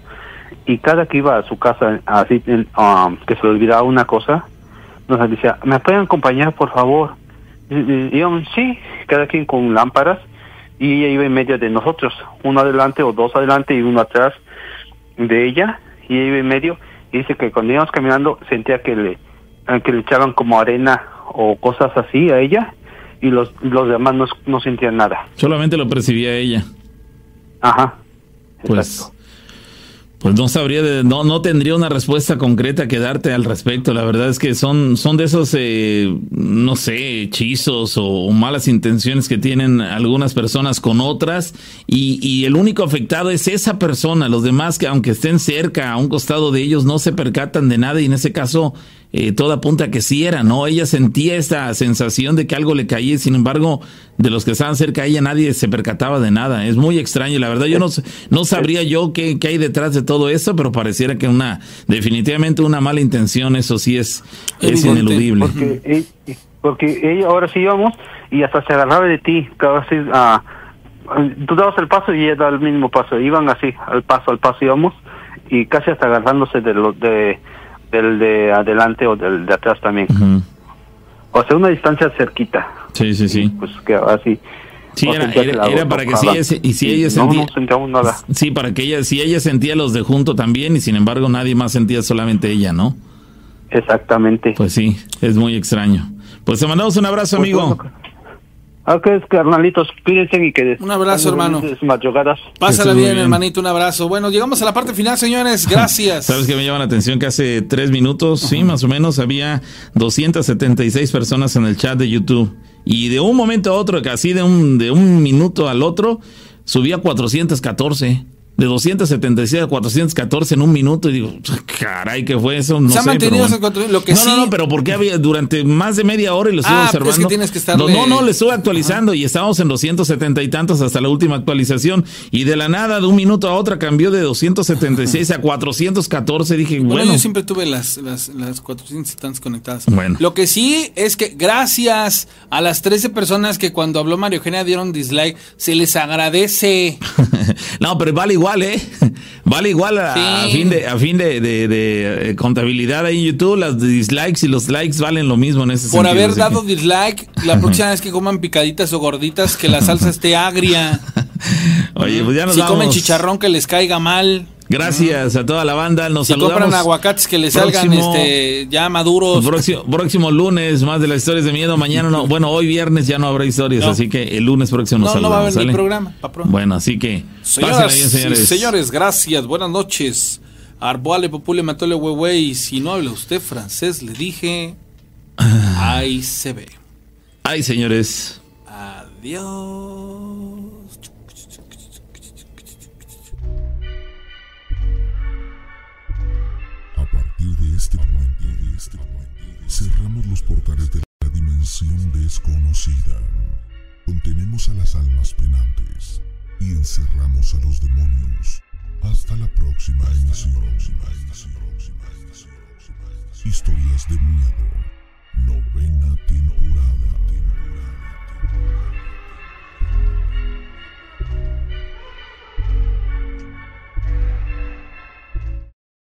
Y cada que iba a su casa, así, um, que se le olvidaba una cosa, nos decía, ¿me pueden acompañar, por favor? Y, y- y íbamos, sí, cada quien con lámparas, y ella iba en medio de nosotros, uno adelante o dos adelante y uno atrás de ella, y ella iba en medio, y dice que cuando íbamos caminando sentía que le, que le echaban como arena o cosas así a ella, y los, los demás no, no sentían nada. Solamente lo percibía ella. Ajá. Pues, pues no sabría, de- no, no tendría una respuesta concreta que darte al respecto. La verdad es que son, son de esos, eh, no sé, hechizos o, o malas intenciones que tienen algunas personas con otras y, y el único afectado es esa persona. Los demás que aunque estén cerca, a un costado de ellos, no se percatan de nada y en ese caso eh, todo apunta a que sí era, ¿no? Ella sentía esa sensación de que algo le caía sin embargo de los que estaban cerca a ella nadie se percataba de nada. Es muy extraño, la verdad yo no, no sabría yo qué, qué hay detrás de todo eso, pero pareciera que una, definitivamente una mala intención, eso sí es, es ineludible. Porque, e- porque ella ahora sí íbamos y hasta se agarraba de ti, cada vez, ah, tú dabas el paso y ella daba el mismo paso, iban así, al paso, al paso íbamos y casi hasta agarrándose de lo, de, del de adelante o del de atrás también. O sea, una distancia cerquita, Sí, sí, sí. pues que así. Sí, no era, para que si ella, y si ella no, sentía, no sentíamos nada. sí, para que ella, si ella sentía los de junto también y sin embargo nadie más sentía solamente ella, ¿no? Exactamente. Pues sí, es muy extraño. Pues te mandamos un abrazo, Pues amigo. bueno, Ok, carnalitos, cuídense y que Un abrazo, hermano. madrugadas. Pásala bien, bien. hermanito, un abrazo. Bueno, llegamos a la parte final, señores. <laughs> Gracias. ¿Sabes qué me llama la atención? Que hace tres minutos, sí, más o menos, había 276 personas en el chat de YouTube. Y de un momento a otro, casi de un, de un minuto al otro, subía 414. De 276 a 414 en un minuto. Y digo, caray, ¿qué fue eso? No Se ha sé, mantenido pero bueno. cuatro- lo que no, sí- no, no, pero porque había durante más de media hora y lo estuve Ah, observando. es que tienes que estarle- No, no, no, le estuve actualizando y estábamos en 270 y tantos hasta la última actualización. Y de la nada, de un minuto a otra, cambió de 276 a 414. Dije, Bueno, bueno. yo siempre tuve las, las, las 400 y tantas conectadas. Bueno. Lo que sí es que gracias a las 13 personas que cuando habló Mario Eugenia dieron dislike, se les agradece. <laughs> no, pero vale igual, ¿eh? <laughs> Vale igual a, Sí. a fin de, a fin de, de- de, eh, contabilidad ahí en YouTube. Las dislikes y los likes valen lo mismo en ese Por sentido. haber dado que- dislike, la <laughs> próxima vez que coman picaditas o gorditas, que la salsa <laughs> esté agria. Oye, pues ya nos si vamos. comen chicharrón, que les caiga mal. Gracias a toda la banda. Nos Si saludamos. compran aguacates, que les salgan este, ya maduros. Próximo, próximo lunes, más de las historias de miedo. Mañana no. Bueno, hoy viernes ya no habrá historias, No. así que el lunes próximo nos No, no va a haber saludamos. ni ¿sale? programa. Bueno, así que. Señoras bien, señores. señores, gracias. Buenas noches. Arboale, popule, matole, huehue. Y si no habla usted francés, le dije. Ahí se ve. Ay, señores. Adiós. desde la dimensión desconocida. Contenemos a las almas penantes y encerramos a los demonios. Hasta la próxima emisión. Historias de miedo. Novena temporada. temporada.